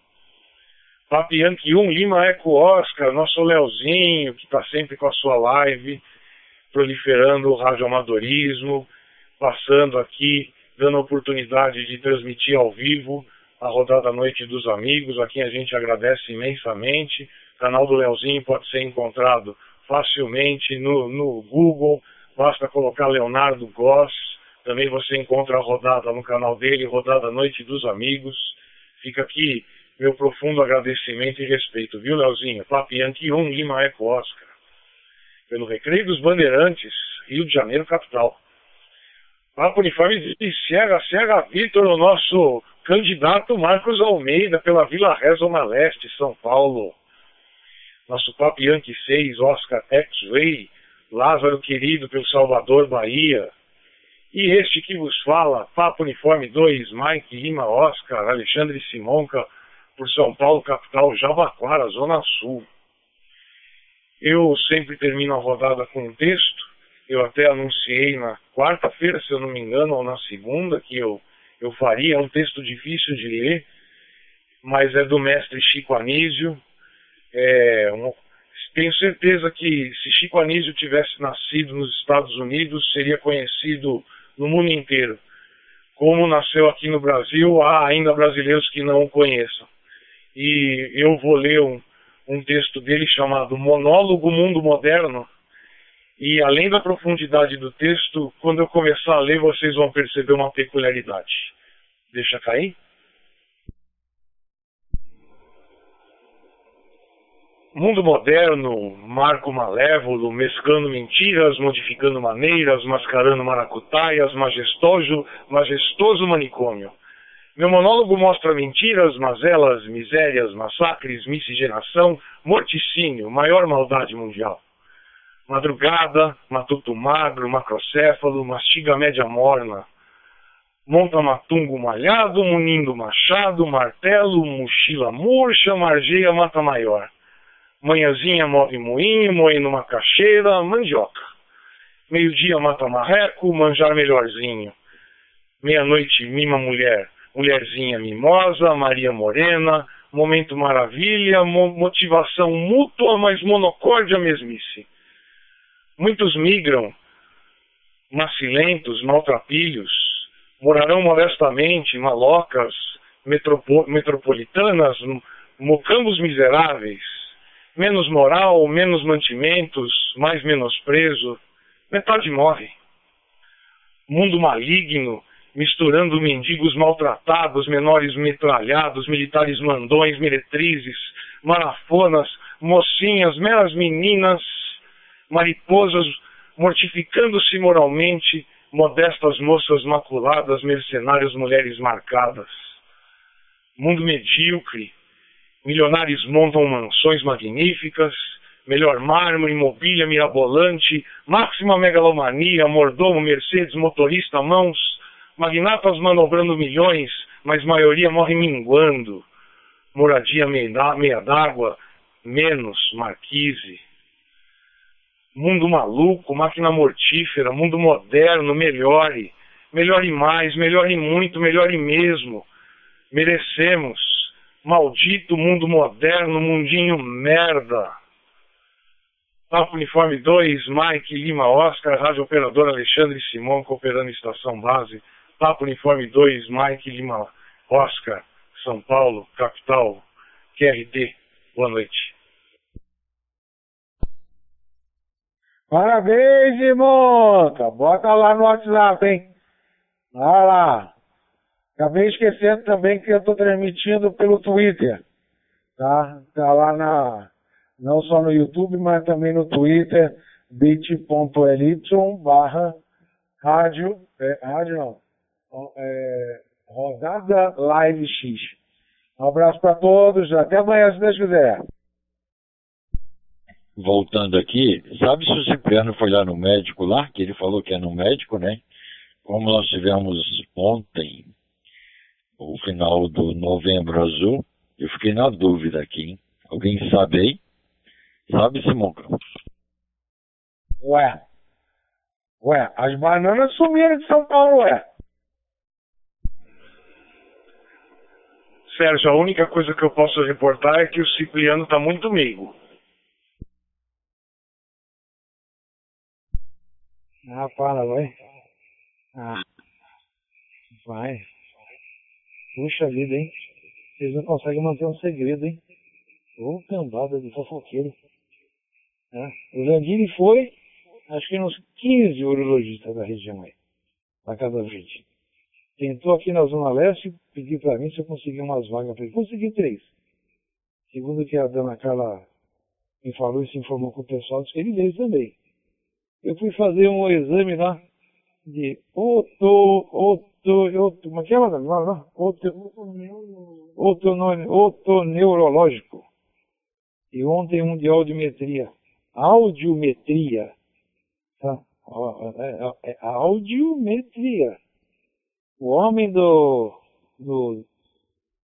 Papianque 1, Lima Eco Oscar, nosso Leozinho, que está sempre com a sua live, proliferando o radioamadorismo, passando aqui, dando oportunidade de transmitir ao vivo a rodada Noite dos Amigos, a quem a gente agradece imensamente. O canal do Leozinho pode ser encontrado facilmente no, no Google, basta colocar Leonardo Goss, também você encontra a rodada no canal dele, Rodada Noite dos Amigos. Fica aqui meu profundo agradecimento e respeito, viu, Leozinho? Papiante 1, Lima Eco Oscar. Pelo Recreio dos Bandeirantes, Rio de Janeiro, capital. Papo Uniforme de Sierra, Sierra Vitor, o nosso candidato Marcos Almeida, pela Vila Ré, Zona Leste, São Paulo. Nosso Papo Yankee 6, Oscar X-Ray, Lázaro Querido, pelo Salvador, Bahia. E este que vos fala, Papo Uniforme 2, Mike Lima Oscar, Alexandre Simonca, por São Paulo, capital, Jabaquara, Zona Sul. Eu sempre termino a rodada com um texto. Eu até anunciei na quarta-feira, se eu não me engano, ou na segunda, que eu, eu faria. É um texto difícil de ler, mas é do mestre Chico Anísio. É, um, tenho certeza que se Chico Anísio tivesse nascido nos Estados Unidos, seria conhecido no mundo inteiro. Como nasceu aqui no Brasil, há ainda brasileiros que não o conheçam. E eu vou ler um, um texto dele chamado Monólogo Mundo Moderno. E além da profundidade do texto, quando eu começar a ler, vocês vão perceber uma peculiaridade. Deixa cair. Mundo moderno, marco malévolo, mesclando mentiras, modificando maneiras, mascarando maracutaias, majestoso, majestoso manicômio. Meu monólogo mostra mentiras, mazelas, misérias, massacres, miscigenação, morticínio, maior maldade mundial. Madrugada, matuto magro, macrocéfalo, mastiga média morna. Monta matungo malhado, munindo machado, martelo, mochila murcha, margeia mata maior. Manhãzinha move moinho, moendo macaxeira, mandioca. Meio-dia mata marreco, manjar melhorzinho. Meia-noite mima mulher, mulherzinha mimosa, Maria Morena, momento maravilha, mo motivação mútua, mas monocórdia mesmice. Muitos migram, macilentos, maltrapilhos, morarão modestamente, malocas, metropo metropolitanas, mocambos miseráveis, menos moral, menos mantimentos, mais menosprezo, metade morre. Mundo maligno, misturando mendigos maltratados, menores metralhados, militares mandões, meretrizes, marafonas, mocinhas, meras meninas, mariposas, mortificando-se moralmente, modestas moças maculadas, mercenários, mulheres marcadas. Mundo medíocre, Milionários montam mansões magníficas, melhor mármore, mobília mirabolante, máxima megalomania, mordomo, Mercedes, motorista, mãos, magnatas manobrando milhões, mas maioria morre minguando. Moradia meia d'água, menos marquise. Mundo maluco, máquina mortífera, mundo moderno, melhore. Melhore mais, melhore muito, melhore mesmo. Merecemos Maldito mundo moderno, mundinho merda. Papo Uniforme 2, Mike Lima Oscar, Rádio Operador Alexandre Simão, cooperando Estação Base. Papo Uniforme 2, Mike Lima Oscar, São Paulo, capital, QRT. Boa noite. Parabéns, irmão! Bota lá no WhatsApp, hein? Vai lá. Acabei esquecendo também que eu estou transmitindo pelo Twitter. Tá? Tá lá na. Não só no YouTube, mas também no Twitter, bit.ly barra rádio. É, rádio não. É, rodada Live X. Um abraço para todos, até amanhã, se Deus quiser. Voltando aqui, sabe se o Cipriano foi lá no médico lá, que ele falou que é no médico, né? Como nós tivemos ontem o final do Novembro Azul, eu fiquei na dúvida aqui, hein? Alguém sabe aí? Sabe, Simonca? Ué. Ué, as bananas sumiram de São Paulo, ué. Sérgio, a única coisa que eu posso reportar é que o Cipriano está muito meigo. Ah, para, vai. Ah, vai. Puxa vida, hein? Vocês não conseguem manter um segredo, hein? Ô, cambada de fofoqueiro. É. O Landini foi, acho que uns 15 urologistas da região aí, na Casa Verde. Tentou aqui na Zona Leste pedir para mim se eu conseguia umas vagas para ele. Consegui três. Segundo que a dona Carla me falou e se informou com o pessoal, disse que ele veio também. Eu fui fazer um exame lá de oto, oto, como é que é, madame? Oto, neurológico E ontem um de audiometria. Audiometria. Tá? É, audiometria. O homem do, do,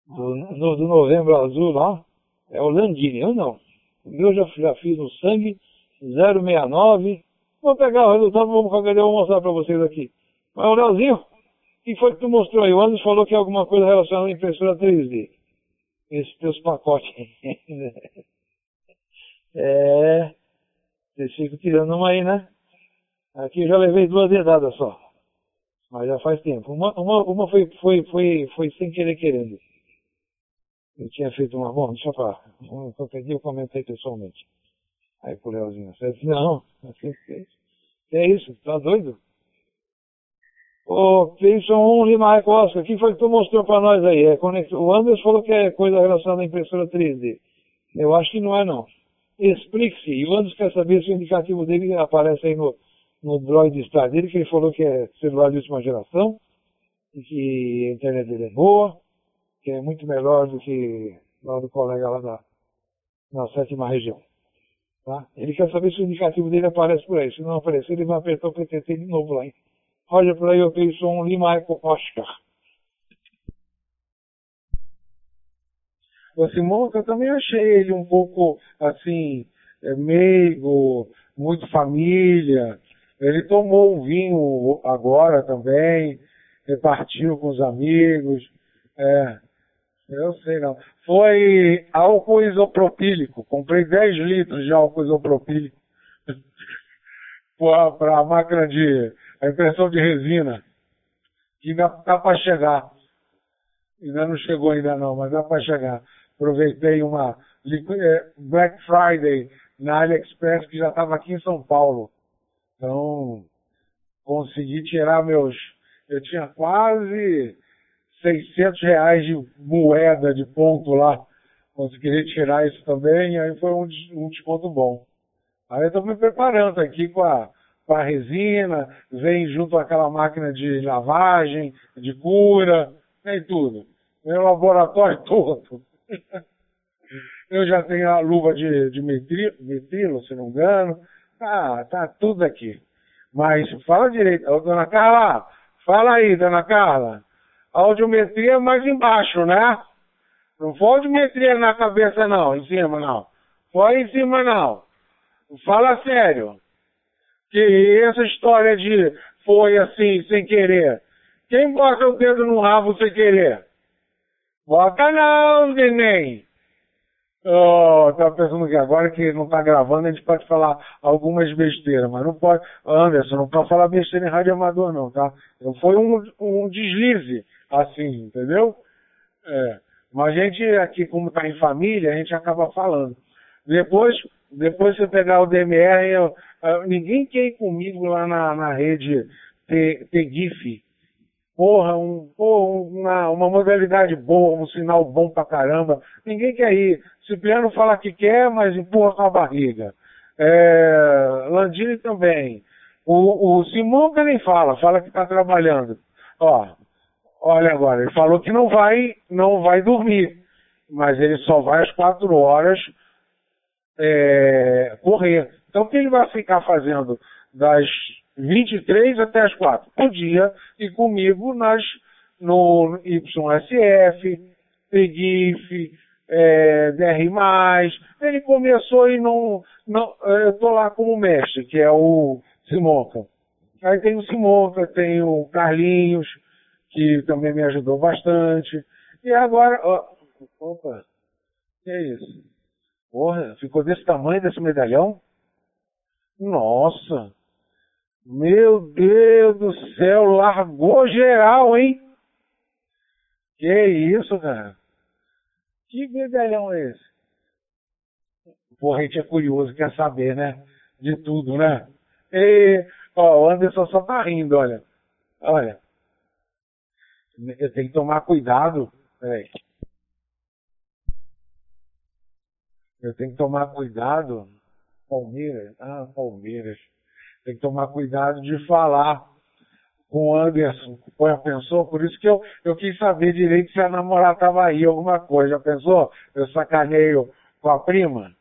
do, do novembro azul lá é o Landini, eu não. O meu já, já fiz no sangue, 069, Vou pegar o resultado, a vou mostrar para vocês aqui. Mas o Leozinho, que foi que tu mostrou aí? O Anderson falou que é alguma coisa relacionada à impressora 3D. Esses teus pacotes. É. Vocês ficam tirando uma aí, né? Aqui eu já levei duas dedadas só. Mas já faz tempo. Uma, uma, uma foi, foi, foi, foi sem querer querendo. Eu tinha feito uma. Bom, deixa eu falar. Qualquer dia eu comentei pessoalmente. Aí pro Leozinho. Disse, não, que é isso? Tá doido? Ô, Cleison 1 Lima Oscar, o que foi que tu mostrou pra nós aí? É O Anderson falou que é coisa relacionada à impressora 3D. Eu acho que não é não. Explique-se. E o Anderson quer saber se o indicativo dele aparece aí no, no Droid Star dele, que ele falou que é celular de última geração, e que a internet dele é boa, que é muito melhor do que lá do colega lá na, na sétima região. Tá? Ele quer saber se o indicativo dele aparece por aí. Se não aparecer, ele vai apertar o PTT de novo lá, hein? Roger sou um Lima Eco Oscar. O Simonca eu também achei ele um pouco, assim, é, meigo, muito família. Ele tomou um vinho agora também, repartiu com os amigos. É, eu sei não. Foi álcool isopropílico. Comprei 10 litros de álcool isopropílico para a máquina de a impressão de resina. Que ainda está para chegar. Ainda não chegou ainda não, mas dá para chegar. Aproveitei uma é, Black Friday na AliExpress que já estava aqui em São Paulo. Então, consegui tirar meus. Eu tinha quase 600 reais de moeda de ponto lá. Consegui retirar isso também, aí foi um, um desconto bom. Aí eu estou me preparando aqui com a, com a resina, vem junto aquela máquina de lavagem, de cura, tem tudo. Meu laboratório todo. eu já tenho a luva de, de metrilo, metrilo, se não me engano. Ah, tá tudo aqui. Mas fala direito. Ô, dona Carla, fala aí, dona Carla. A audiometria é mais embaixo, né? Não foi audiometria na cabeça, não, em cima, não. Foi em cima, não. Fala sério. Que essa história de foi assim, sem querer. Quem bota o dedo no rabo sem querer? Bota não, neném. Oh, tava pensando que agora que não tá gravando, a gente pode falar algumas besteiras, mas não pode. Anderson, não pode falar besteira em rádio amador, não, tá? Foi um, um deslize, assim, entendeu? É. Mas a gente aqui, como tá em família, a gente acaba falando. Depois, depois você pegar o DMR, eu, eu, ninguém quer ir comigo lá na, na rede ter, ter GIF porra, um, porra uma, uma modalidade boa, um sinal bom pra caramba. Ninguém quer ir. Cipriano fala que quer, mas empurra com a barriga. É, Landini também. O, o Simão que nem fala, fala que está trabalhando. Ó, olha agora, ele falou que não vai, não vai dormir, mas ele só vai às quatro horas é, correr. Então o que ele vai ficar fazendo das 23 até as 4 por dia e comigo nas, no YSF, PGIF, é, DR+. Ele começou e não, não eu estou lá como mestre, que é o Simonca. Aí tem o Simonca, tem o Carlinhos, que também me ajudou bastante. E agora, ó, opa, que é isso? Porra, ficou desse tamanho desse medalhão? Nossa! Meu Deus do céu, largou geral, hein? Que isso, cara? Que medalhão é esse? Porra, a gente é curioso, quer saber, né? De tudo, né? E, ó, o Anderson só tá rindo, olha. Olha. Eu tenho que tomar cuidado. Peraí. Eu tenho que tomar cuidado. Palmeiras? Ah, Palmeiras. Tem que tomar cuidado de falar com o Anderson. Já pensou? Por isso que eu, eu quis saber direito se a namorada estava aí, alguma coisa. Já pensou? Eu sacaneio com a prima?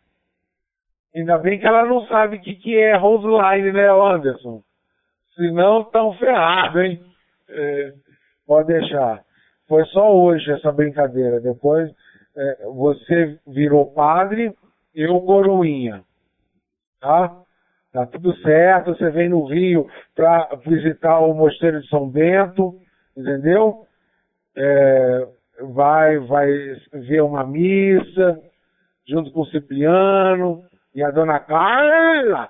Ainda bem que ela não sabe o que, que é Roseline, né, Anderson? Senão estão ferrados, hein? É, pode deixar. Foi só hoje essa brincadeira. Depois é, você virou padre, eu coroinha. Tá? Tá tudo certo, você vem no Rio para visitar o Mosteiro de São Bento, entendeu? É, vai, vai ver uma missa junto com o Cipriano, e a dona Carla.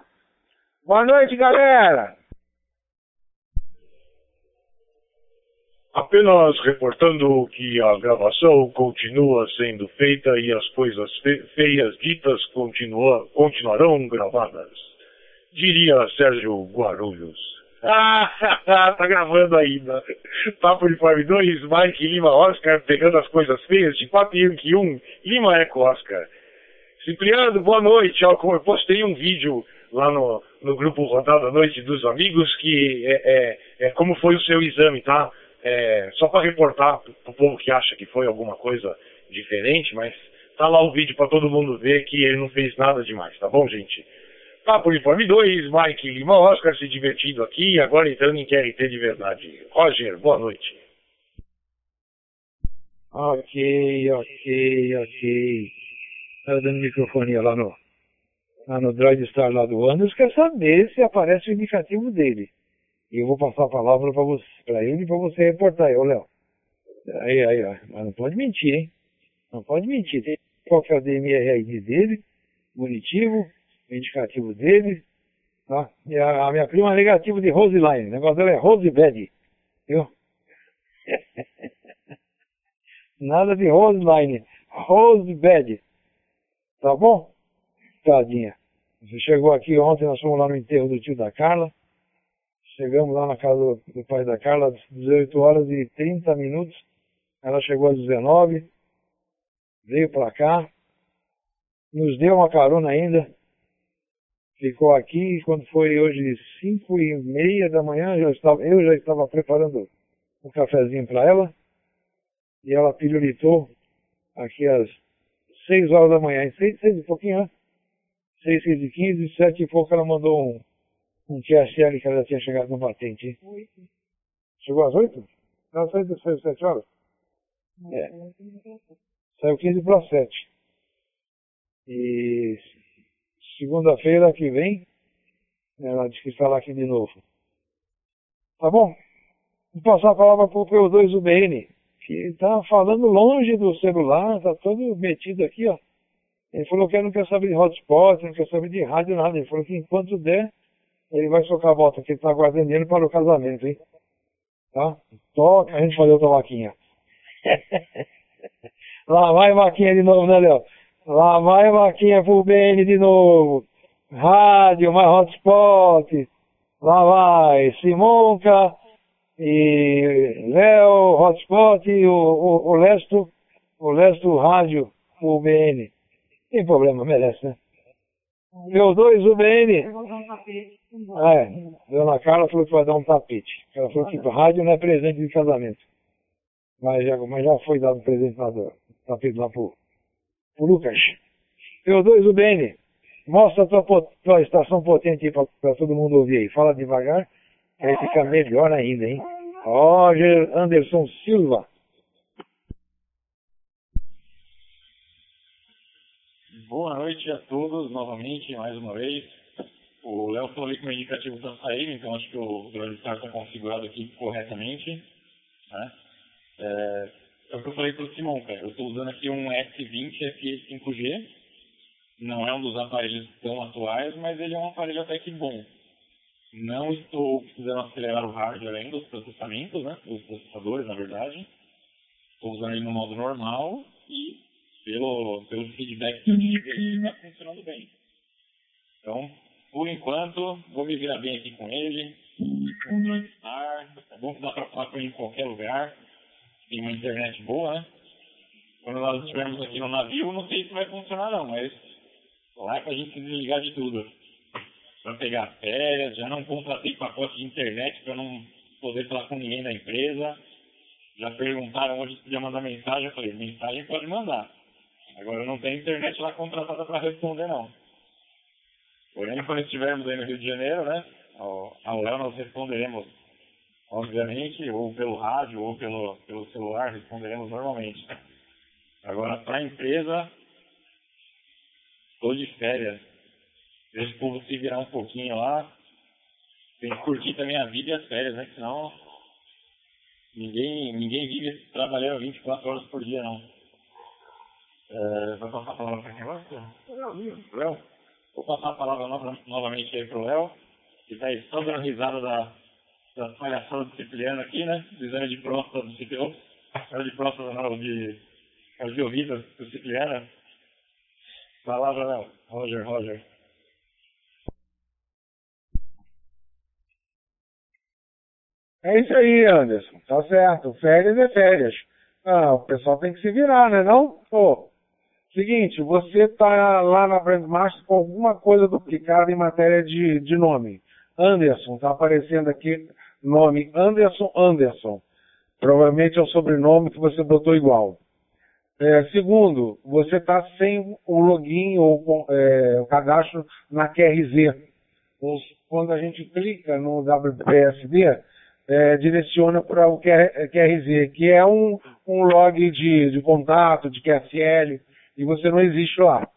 Boa noite, galera. Apenas reportando que a gravação continua sendo feita e as coisas fe feias ditas continua, continuarão gravadas. Diria Sérgio Guarulhos. Ah, tá gravando ainda. Papo de Form 2, Mike Lima Oscar pegando as coisas feias de 4 Yankee 1, Lima Eco Oscar. Cipriano, boa noite. Eu postei um vídeo lá no, no grupo Rodada Noite dos Amigos que é, é, é como foi o seu exame, tá? É, só para reportar pro povo que acha que foi alguma coisa diferente, mas tá lá o vídeo para todo mundo ver que ele não fez nada demais, tá bom, gente? Papo Uniforme 2, Mike Lima Oscar se divertindo aqui, agora entrando em QRT de verdade. Roger, boa noite. Ok, ok, ok. Tá dando microfonia lá no, lá no Droid Star lá do Anderson, quer saber se aparece o indicativo dele. E eu vou passar a palavra para ele e para você reportar aí, ô Léo. Aí, aí, ó. Mas não pode mentir, hein? Não pode mentir. Tem qual que é o DMRID dele, bonitivo, o indicativo dele, tá? E a, a minha prima é negativa de Roseline. O negócio dela é Rosebed. Viu? Nada de Roseline. Rosebed. Tá bom? Tadinha. Você chegou aqui ontem, nós fomos lá no enterro do tio da Carla. Chegamos lá na casa do, do pai da Carla às 18 horas e 30 minutos. Ela chegou às 19, veio para cá, nos deu uma carona ainda, ficou aqui quando foi hoje 5 e meia da manhã, já estava, eu já estava preparando um cafezinho para ela e ela pirulitou aqui às 6 horas da manhã, 6, 6 e pouquinho, né? 6, 6 e 15, 7 e pouco ela mandou um um QSL que ela tinha chegado no batente. Oito. Chegou às oito? Ela saiu, saiu sete horas? É. Saiu 15 para sete. E segunda-feira que vem, ela disse que está lá aqui de novo. Tá bom? Vou passar a palavra para o P2 UBN, que está falando longe do celular, está todo metido aqui, ó. Ele falou que não quer saber de hotspot, não quer saber de rádio, nada. Ele falou que enquanto der, ele vai socar a bota, que ele está guardando dinheiro para o casamento, hein? Tá? Toca a gente fazer outra vaquinha. Lá vai vaquinha de novo, né, Léo? Lá vai vaquinha pro BN de novo. Rádio, mais hotspot. Lá vai Simonca e Léo, hotspot e o, o, o Lesto, o Lesto Rádio, o BN. Tem problema, merece, né? Meu dois UBN. É, Dona Carla falou que vai dar um tapete. Ela falou que rádio não é presente de casamento. Mas já, mas já foi dado um presente lá do tapete lá pro, pro Lucas. Dois UBN. Mostra a tua, tua estação potente aí pra, pra, todo mundo ouvir aí. Fala devagar, aí fica melhor ainda, hein? Roger Anderson Silva. Boa noite a todos novamente, mais uma vez. O Léo falou ali que o indicativo está saindo, então acho que o Droidstar está configurado aqui corretamente. Né? É, é o que eu falei para o Simão, cara. Eu estou usando aqui um S20 FE 5G. Não é um dos aparelhos tão atuais, mas ele é um aparelho até que bom. Não estou precisando acelerar o hardware ainda, os processamentos, né? Os processadores, na verdade. Estou usando ele no modo normal e pelo, pelo feedback que eu tive, está funcionando bem. Então, por enquanto, vou me virar bem aqui com ele. Que dá para falar com ele em qualquer lugar. Tem uma internet boa, né? Quando nós estivermos aqui no navio, não sei se vai funcionar não, mas lá é pra gente se desligar de tudo. Para pegar férias, já não contratei pacote de internet para não poder falar com ninguém da empresa. Já perguntaram onde podia mandar mensagem, eu falei, mensagem pode mandar. Agora não tem internet lá contratada para responder não. Porém, quando estivermos aí no Rio de Janeiro, né, ao, ao Léo nós responderemos, obviamente, ou pelo rádio ou pelo, pelo celular, responderemos normalmente. Agora, para a empresa, estou de férias. Deixa o povo se virar um pouquinho lá. Tem que curtir também a vida e as férias, né? Senão ninguém, ninguém vive trabalhando 24 horas por dia, não. É, vai passar a palavra para quem gosta? Léo. Vou passar a palavra nova, novamente aí pro Léo, que está aí só dando risada da, da palhaçada do Cipriano aqui, né? Do exame de próstata do Cipriano. Era de próstata não, de, de ouvido do Cipriano. Palavra, Léo. Roger, Roger. É isso aí, Anderson. Tá certo. Férias é férias. Ah, o pessoal tem que se virar, né não? Pô, seguinte, você tá lá na Brandmaster com alguma coisa duplicada em matéria de, de nome. Anderson, tá aparecendo aqui nome Anderson Anderson. Provavelmente é o sobrenome que você botou igual. É, segundo, você está sem o login ou é, o cadastro na QRZ. Quando a gente clica no WPSD, é, direciona para o QRZ, que é um, um log de, de contato, de QSL, e você não existe lá.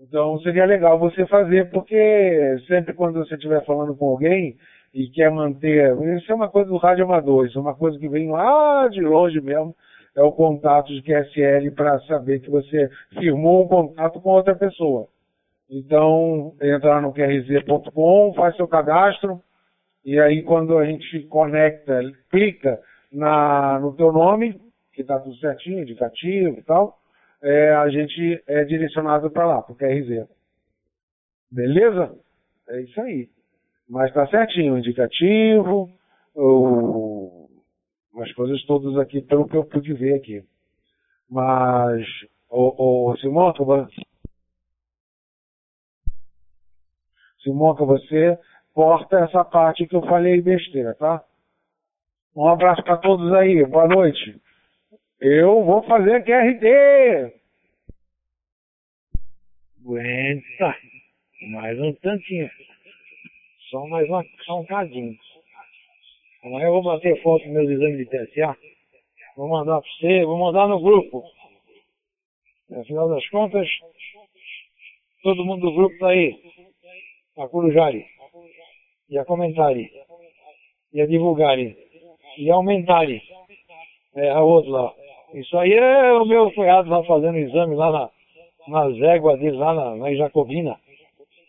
Então seria legal você fazer, porque sempre quando você estiver falando com alguém e quer manter. Isso é uma coisa do rádio amador, isso é uma coisa que vem lá de longe mesmo, é o contato de QSL para saber que você firmou um contato com outra pessoa. Então, entra no qrz.com, faz seu cadastro, e aí quando a gente conecta, clica na, no teu nome, que está tudo certinho, indicativo e tal, é, a gente é direcionado para lá, para o QRZ. Beleza? É isso aí. Mas está certinho, o indicativo, o, as coisas todas aqui, pelo que eu pude ver aqui. Mas, o, o Simonca, Simonca, você corta essa parte que eu falei besteira, tá? Um abraço para todos aí, boa noite. Eu vou fazer QRD. Aguenta. Mais um tantinho. Só mais uma, só um cadinho. Amanhã eu vou bater foto dos meus exames de TSA. Vou mandar para você, vou mandar no grupo. Afinal das contas, todo mundo do grupo tá aí. A Corujari e a comentarem, e a divulgarem, e aumentarem é, a outra lá. Isso aí é o meu cunhado lá fazendo exame lá na, nas éguas dele, lá na, na Jacobina.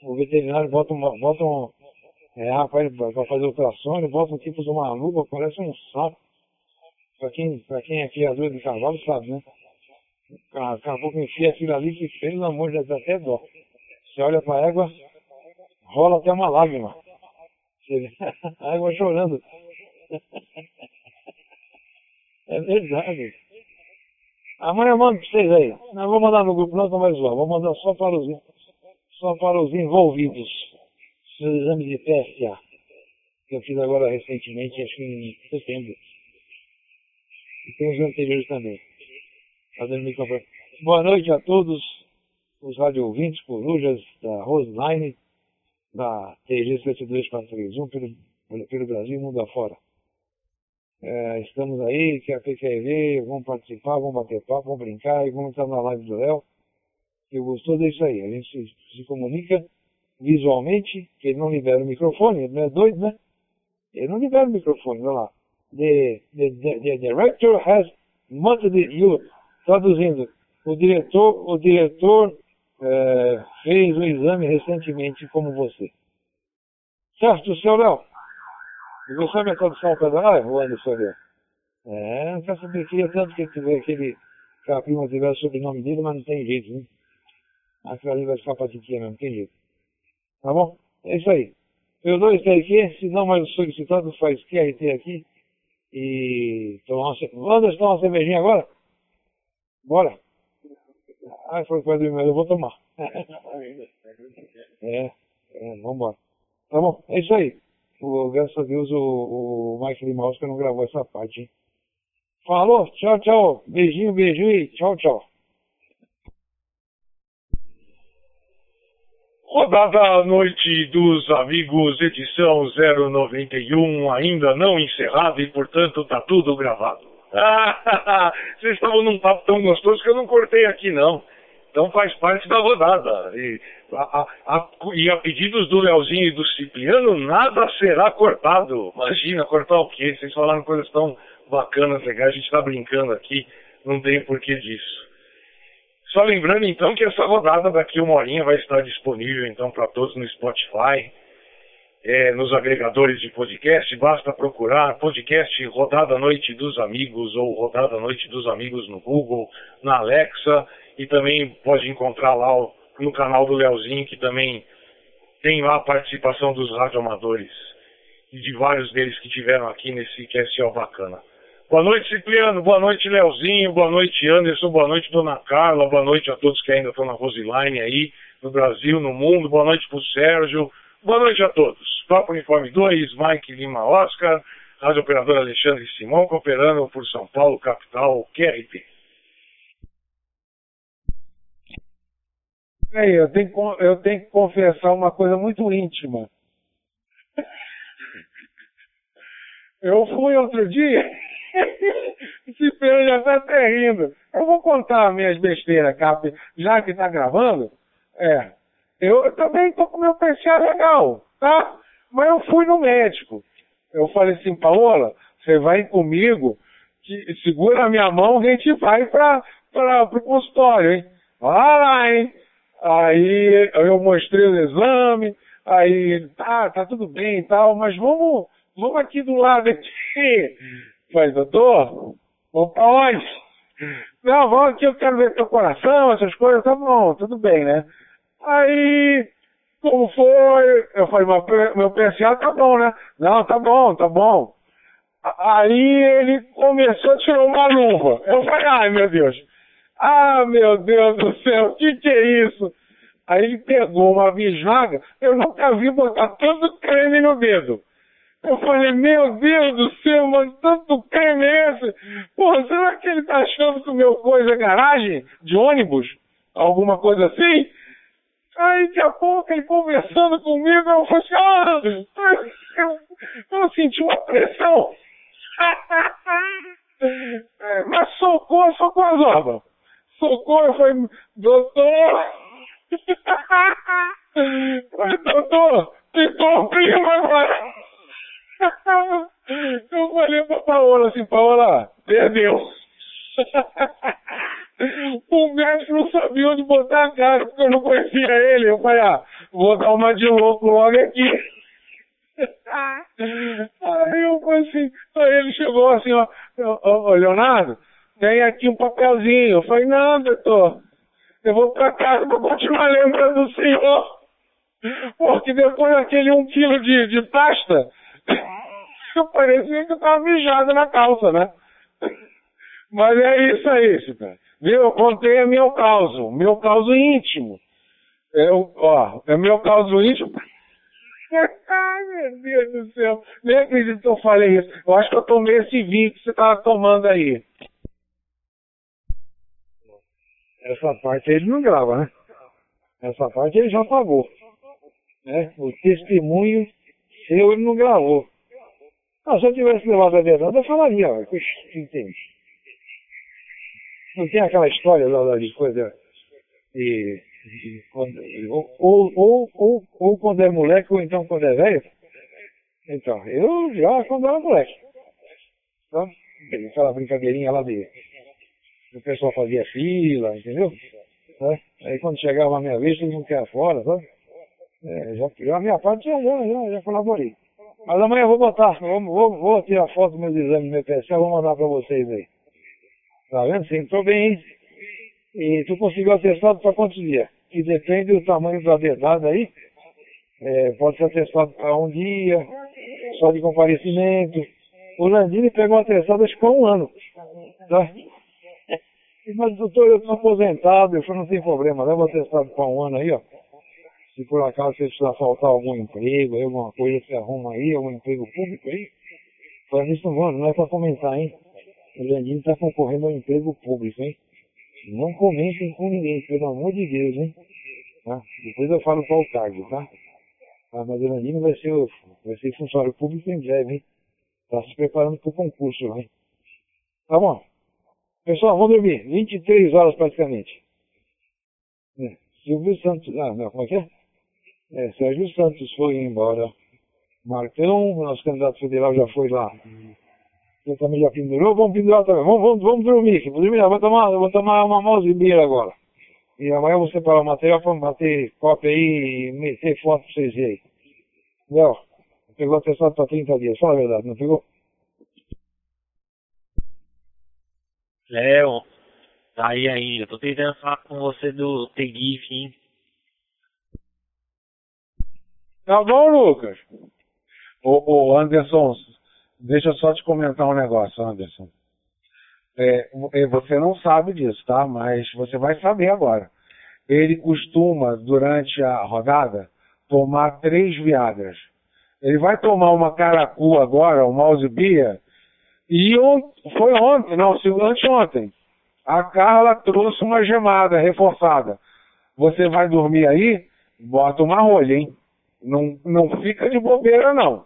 O veterinário bota, uma, bota um. É, rapaz, para fazer ultrassom, ele bota um tipo de uma luva, parece um sapo. Para quem, pra quem é criador de cavalo sabe, né? Acabou que enfia aquilo ali que, pelo amor de Deus, até dó. Você olha para a égua, rola até uma lágrima. A água chorando. É verdade. Amanhã eu mando pra vocês aí. Não vou mandar no grupo, não, não vai zoar. Vou mandar só para os, só para os envolvidos nos exames de PSA. Que eu fiz agora recentemente, acho que em setembro. E tem os anteriores também. Fazendo microfone. Boa noite a todos os rádio ouvintes, corujas da Roseline da TG 72431 pelo, pelo Brasil e mundo afora. É, estamos aí, quer quer ver, vamos participar, vamos bater papo, vamos brincar e vamos estar na live do Léo. Eu gostou disso aí, a gente se, se comunica visualmente, que ele não libera o microfone, ele não é doido, né? Ele não libera o microfone, olha lá. The, the, the, the director has wanted you, traduzindo, o diretor, o diretor é, fez o exame recentemente como você. Certo, seu Léo? E é minha tradução para dar, o Anderson Léo? É, não quer saber, queria tanto que aquele, que a prima tivesse o sobrenome dele, mas não tem jeito, né? Aquilo ali vai ficar para titia mesmo, não tem jeito. Tá bom? É isso aí. Eu dou aqui, se não mais solicitado, faz QRT aqui. E tomar uma, Anderson, tomar uma cervejinha agora? Bora. Ah, foi coisa do eu vou tomar. é, é, vamos embora. Tá bom, é isso aí. Graças a Deus o, o Mike Limausca não gravou essa parte, hein? Falou, tchau, tchau. Beijinho, beijinho e tchau, tchau. Rodada Noite dos Amigos, edição 091, ainda não encerrada e, portanto, tá tudo gravado. Ah, vocês estavam num papo tão gostoso que eu não cortei aqui, não. Então faz parte da rodada. E a, a, e a pedidos do Leozinho e do Cipriano, nada será cortado. Imagina, cortar o quê? Vocês falaram coisas tão bacanas, legais, a gente está brincando aqui, não tem porquê disso. Só lembrando então que essa rodada daqui uma horinha vai estar disponível então para todos no Spotify, é, nos agregadores de podcast, basta procurar podcast Rodada Noite dos Amigos ou Rodada Noite dos Amigos no Google, na Alexa e também pode encontrar lá no canal do Leozinho que também tem lá a participação dos radioamadores e de vários deles que tiveram aqui nesse QSO bacana. Boa noite, Cipriano. Boa noite, Leozinho. Boa noite, Anderson. Boa noite, Dona Carla. Boa noite a todos que ainda estão na Roseline aí, no Brasil, no mundo. Boa noite para o Sérgio. Boa noite a todos. Papo Uniforme 2, Mike Lima Oscar, Rádio Operador Alexandre Simão, cooperando por São Paulo, capital, QRT. Eu tenho, eu tenho que confessar uma coisa muito íntima. Eu fui outro dia, esse pelo já está até rindo. Eu vou contar minhas besteiras, Cap, já que está gravando. É, eu também estou com meu PCA legal, tá? Mas eu fui no médico. Eu falei assim, Paola, você vai comigo, que segura a minha mão, a gente vai para o consultório, hein? Vai lá, hein? Aí eu mostrei o exame, aí tá, tá tudo bem e tal, mas vamos, vamos aqui do lado aqui. Falei, doutor, vamos pra onde? Não, vamos aqui, eu quero ver teu coração, essas coisas, tá bom, tudo bem, né? Aí, como foi? Eu falei, meu, meu PSA tá bom, né? Não, tá bom, tá bom. Aí ele começou a tirar uma luva. Eu falei, ai meu Deus. Ah, meu Deus do céu, o que, que é isso? Aí ele pegou uma bisnaga, eu nunca vi botar tanto creme no dedo. Eu falei, meu Deus do céu, mas tanto creme é esse? Pô, será que ele tá achando que o meu coisa é garagem de ônibus? Alguma coisa assim? Aí daqui a pouco ele conversando comigo, eu falei assim, ah, eu, senti uma pressão. É, mas socorro, socorro as obras socorro, foi, doutor, foi, doutor, ficou primo agora. Eu falei pra Paola assim, Paola, perdeu. O médico não sabia onde botar a cara, porque eu não conhecia ele. Eu falei, ah, vou dar uma de louco logo aqui. Aí eu falei assim, aí ele chegou assim, ó, ó Leonardo, tem aqui um papelzinho. Eu falei, não, doutor, eu vou para casa para continuar lembrando do senhor. Porque depois daquele um quilo de, de pasta, eu parecia que eu estava mijado na calça, né? Mas é isso aí, senhor. Viu? Eu contei o meu caso, meu caso íntimo. Eu, ó, é meu caso íntimo. Ai, meu Deus do céu. Nem acredito que eu falei isso. Eu acho que eu tomei esse vinho que você estava tomando aí. Essa parte ele não grava, né? Essa parte ele já pagou. Né? O testemunho seu ele não gravou. Ah, se eu tivesse levado a verdade, eu falaria, ó, tem. Não tem aquela história lá de coisa. E, e quando, ou, ou, ou, ou, quando é moleque, ou então quando é velho. Então, eu já quando era moleque. Então, aquela brincadeirinha lá de o pessoal fazia fila, entendeu? Né? Aí quando chegava a minha vez, todo mundo queria fora, sabe? É, já, já a minha parte já, já, já, já colaborei. Mas amanhã eu vou botar, vou, vou, vou tirar foto dos meus exames do meu PSA, vou mandar pra vocês aí. Tá vendo? Você entrou bem, hein? E tu conseguiu atestado para quantos dias? E depende do tamanho do atestado aí. É, pode ser atestado para um dia, só de comparecimento. O Landini pegou atestado acho que um ano. Tá? Mas, doutor, eu estou aposentado, eu não tem problema, leva atestado para um ano aí, ó. Se por acaso você precisar faltar algum emprego, aí, alguma coisa você arruma aí, algum emprego público aí, faz isso no ano, não é para comentar, hein? O Leandinho está concorrendo ao emprego público, hein? Não comentem com ninguém, pelo amor de Deus, hein? Tá? Depois eu falo para o cargo, tá? Ah, mas o Leandinho vai ser, vai ser funcionário público em breve, hein? Está se preparando para o concurso, hein? Tá bom? Pessoal, vamos dormir. 23 horas praticamente. É. Silvio Santos. Ah, não, como é que é? é Sérgio Santos foi embora. Marcão, nosso candidato federal já foi lá. Eu também já pendurou, vamos pendurar também. Vamos, vamos, vamos dormir. Vamos dormir, vou tomar, vou tomar uma mouse agora. E amanhã vou separar o material para bater cópia aí e meter foto pra vocês verem. Léo, pegou atestado para 30 dias, fala a verdade, não pegou? Léo, tá aí ainda. Tô tentando falar com você do TGIF, hein? Tá bom, Lucas. Ô, ô, Anderson, deixa eu só te comentar um negócio, Anderson. É, é, você não sabe disso, tá? Mas você vai saber agora. Ele costuma, durante a rodada, tomar três viadas. Ele vai tomar uma caracu agora, um mouse bia, e on- foi ontem, não, anteontem. A Carla trouxe uma gemada reforçada. Você vai dormir aí, bota uma rolha, hein? Não, não fica de bobeira, não.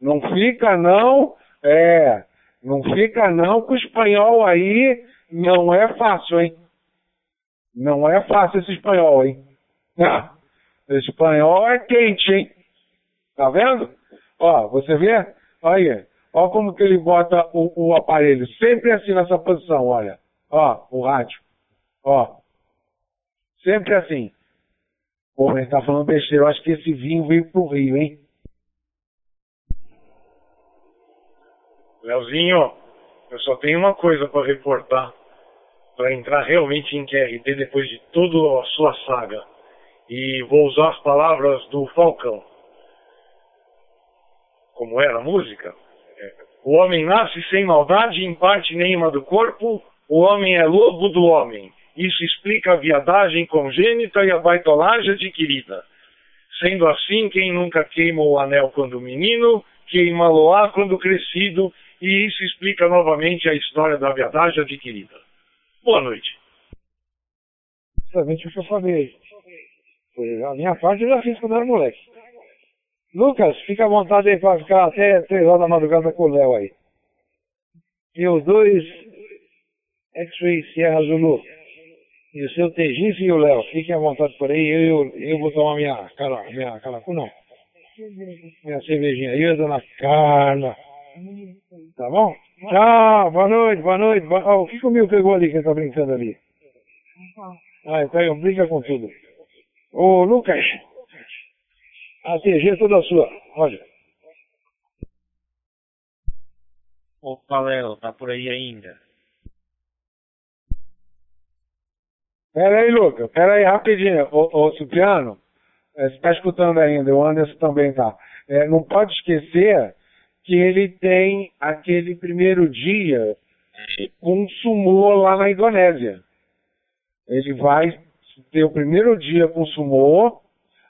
Não fica, não. É. Não fica, não, que o espanhol aí não é fácil, hein? Não é fácil esse espanhol, hein? Ah, espanhol é quente, hein? Tá vendo? Ó, você vê? Olha aí. Ó como que ele bota o, o aparelho. Sempre assim nessa posição, olha. Ó, o rádio. Ó. Sempre assim. Pô, ele tá falando besteira. Eu acho que esse vinho veio pro Rio, hein? Leozinho, eu só tenho uma coisa para reportar. Para entrar realmente em QRT depois de toda a sua saga. E vou usar as palavras do Falcão. Como era a música? O homem nasce sem maldade em parte nenhuma do corpo. O homem é lobo do homem. Isso explica a viadagem congênita e a baitolagem adquirida. Sendo assim, quem nunca queimou o anel quando menino, queima-lo-á quando crescido, e isso explica novamente a história da viadagem adquirida. Boa noite. Exatamente o que eu falei. Foi a minha parte eu já fiz quando era moleque. Lucas, fica à vontade aí para ficar até 3 horas da madrugada com o Léo aí. E os dois X-Ray Sierra Zulu. E o seu Tegife e o Léo. Fiquem à vontade por aí. Eu, eu, eu vou tomar minha cara, minha caracu, não. Minha cervejinha aí, a dona Carla. Tá bom? Tchau, boa noite, boa noite. Boa... Ó, o que que o meu pegou ali que ele tá brincando ali? Ah, então brinca com tudo. Ô, Lucas, a TG é toda sua. Olha. Opa, Léo, tá por aí ainda? Pera aí, Lucas. Pera aí, rapidinho. Ô, ô Cipriano, é, você tá escutando ainda, o Anderson também tá. É, não pode esquecer que ele tem aquele primeiro dia com sumô lá na Indonésia. Ele vai ter o primeiro dia com sumô,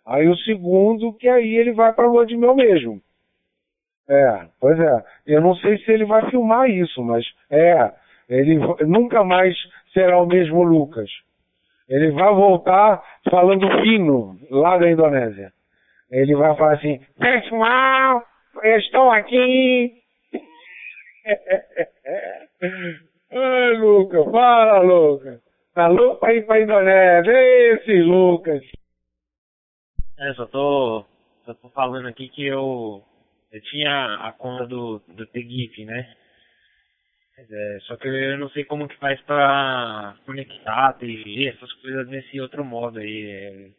aí o segundo, que aí ele vai pra lua de mel mesmo. É, pois é. Eu não sei se ele vai filmar isso, mas é, ele nunca mais será o mesmo Lucas. Ele vai voltar falando fino lá da Indonésia. Ele vai falar assim, pessoal, eu estou aqui. Ai, Lucas, fala, Lucas. Tá louco pra ir pra Indonésia? Esse Lucas. É, só tô, só tô falando aqui que eu, eu tinha a conta do, do TGIF, né? É, só que eu não sei como que faz pra conectar TV, essas coisas nesse outro modo aí. É,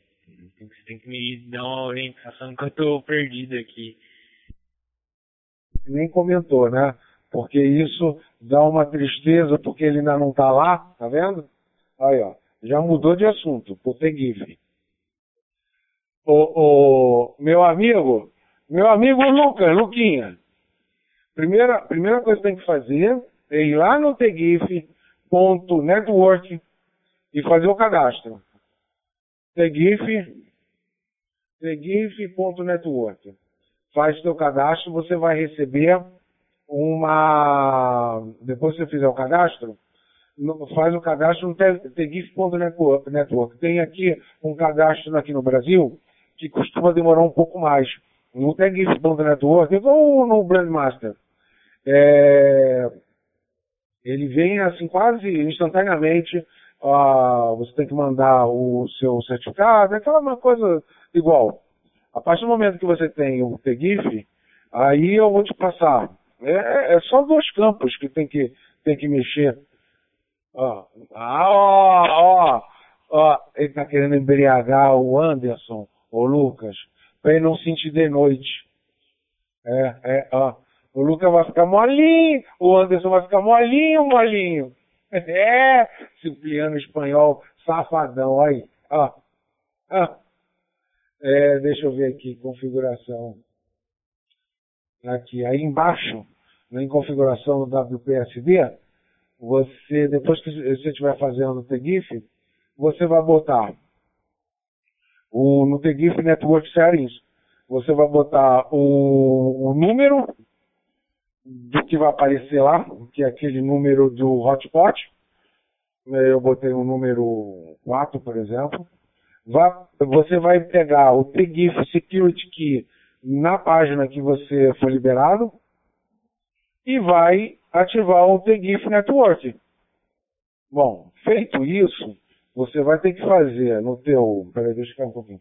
tem, que, tem que me dar uma orientação que eu tô perdido aqui. Nem comentou, né? Porque isso dá uma tristeza porque ele ainda não tá lá, tá vendo? Aí, ó. Já mudou de assunto, por ter GIF. O, o meu amigo, meu amigo Lucas, Luquinha. Primeira, primeira coisa que tem que fazer é ir lá no tegif.network e fazer o cadastro. Tegif, tegif.network. Faz seu cadastro, você vai receber uma. Depois que você fizer o cadastro, faz o cadastro no te- tegif.network. network. Tem aqui um cadastro aqui no Brasil que costuma demorar um pouco mais. No tegif.network, igual no Brandmaster. É, ele vem assim quase instantaneamente. ah, você tem que mandar o seu certificado, aquela uma coisa igual. A partir do momento que você tem o TGIF, aí eu vou te passar. É, é só dois campos que tem que, tem que mexer. Ah, ó, ó, Ó, ele tá querendo embriagar o Anderson, o Lucas, pra ele não sentir de noite. É, é, ó. O Lucas vai ficar molinho, o Anderson vai ficar molinho, molinho. É, Cipriano espanhol, safadão, aí, ó. É, deixa eu ver aqui, configuração. Aqui, aí embaixo, em configuração do WPSD, você, depois que você estiver fazendo o TGIF, você vai botar o, no TGIF Network Settings, você vai botar o, o número do que vai aparecer lá, que é aquele número do hotspot. Eu botei o número 4, por exemplo. Vai, você vai pegar o TGIF Security Key na página que você foi liberado e vai ativar o TGIF Network. Bom, feito isso, você vai ter que fazer no teu... Peraí, deixa eu ficar um pouquinho.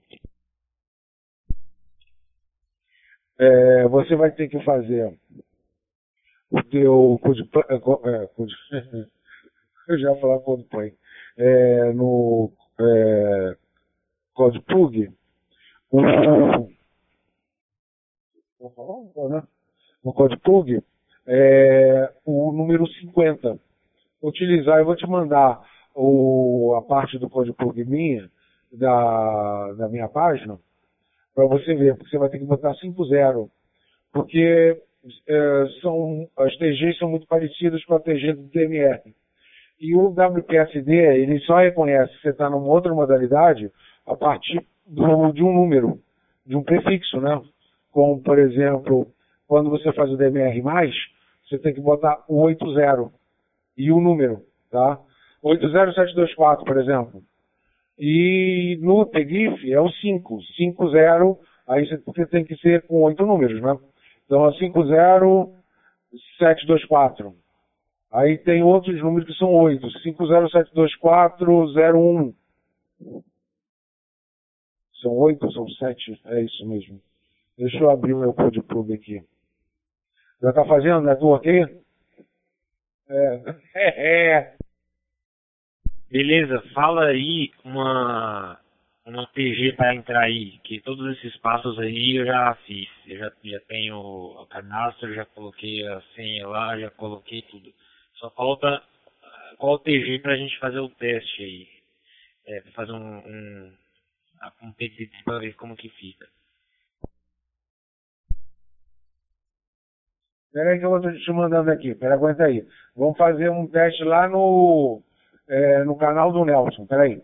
É, você vai ter que fazer o teu é, é, eu já ia falar code play é, no é, code plug o, né? no code plug é, o número 50 utilizar eu vou te mandar o, a parte do code plug minha da, da minha página para você ver, porque você vai ter que botar 5.0 porque é, são, as TGs são muito parecidas com a TG do DMR. E o WPSD, ele só reconhece que você está numa outra modalidade a partir do, de um número, de um prefixo, né? Como, por exemplo, quando você faz o DMR+, você tem que botar o 80 e o número, tá? 80724, por exemplo. E no TGIF é o 5, 50, aí você tem que ser com oito números, né? Então é 50724. Aí tem outros números que são 8. 5072401. São 8 são 7? É isso mesmo. Deixa eu abrir o meu code plug aqui. Já tá fazendo network aí? É. é. Beleza, fala aí uma uma PG para entrar aí, que todos esses passos aí eu já fiz. Eu já, já tenho a cadastro, já coloquei a senha lá, já coloquei tudo. Só falta ah, qual TG para a gente fazer o teste aí. É, fazer um, um, um PDT para ver como que fica. Espera aí que eu vou te mandando aqui, pera, aguenta aí. Vamos fazer um teste lá no, é, no canal do Nelson, pera aí.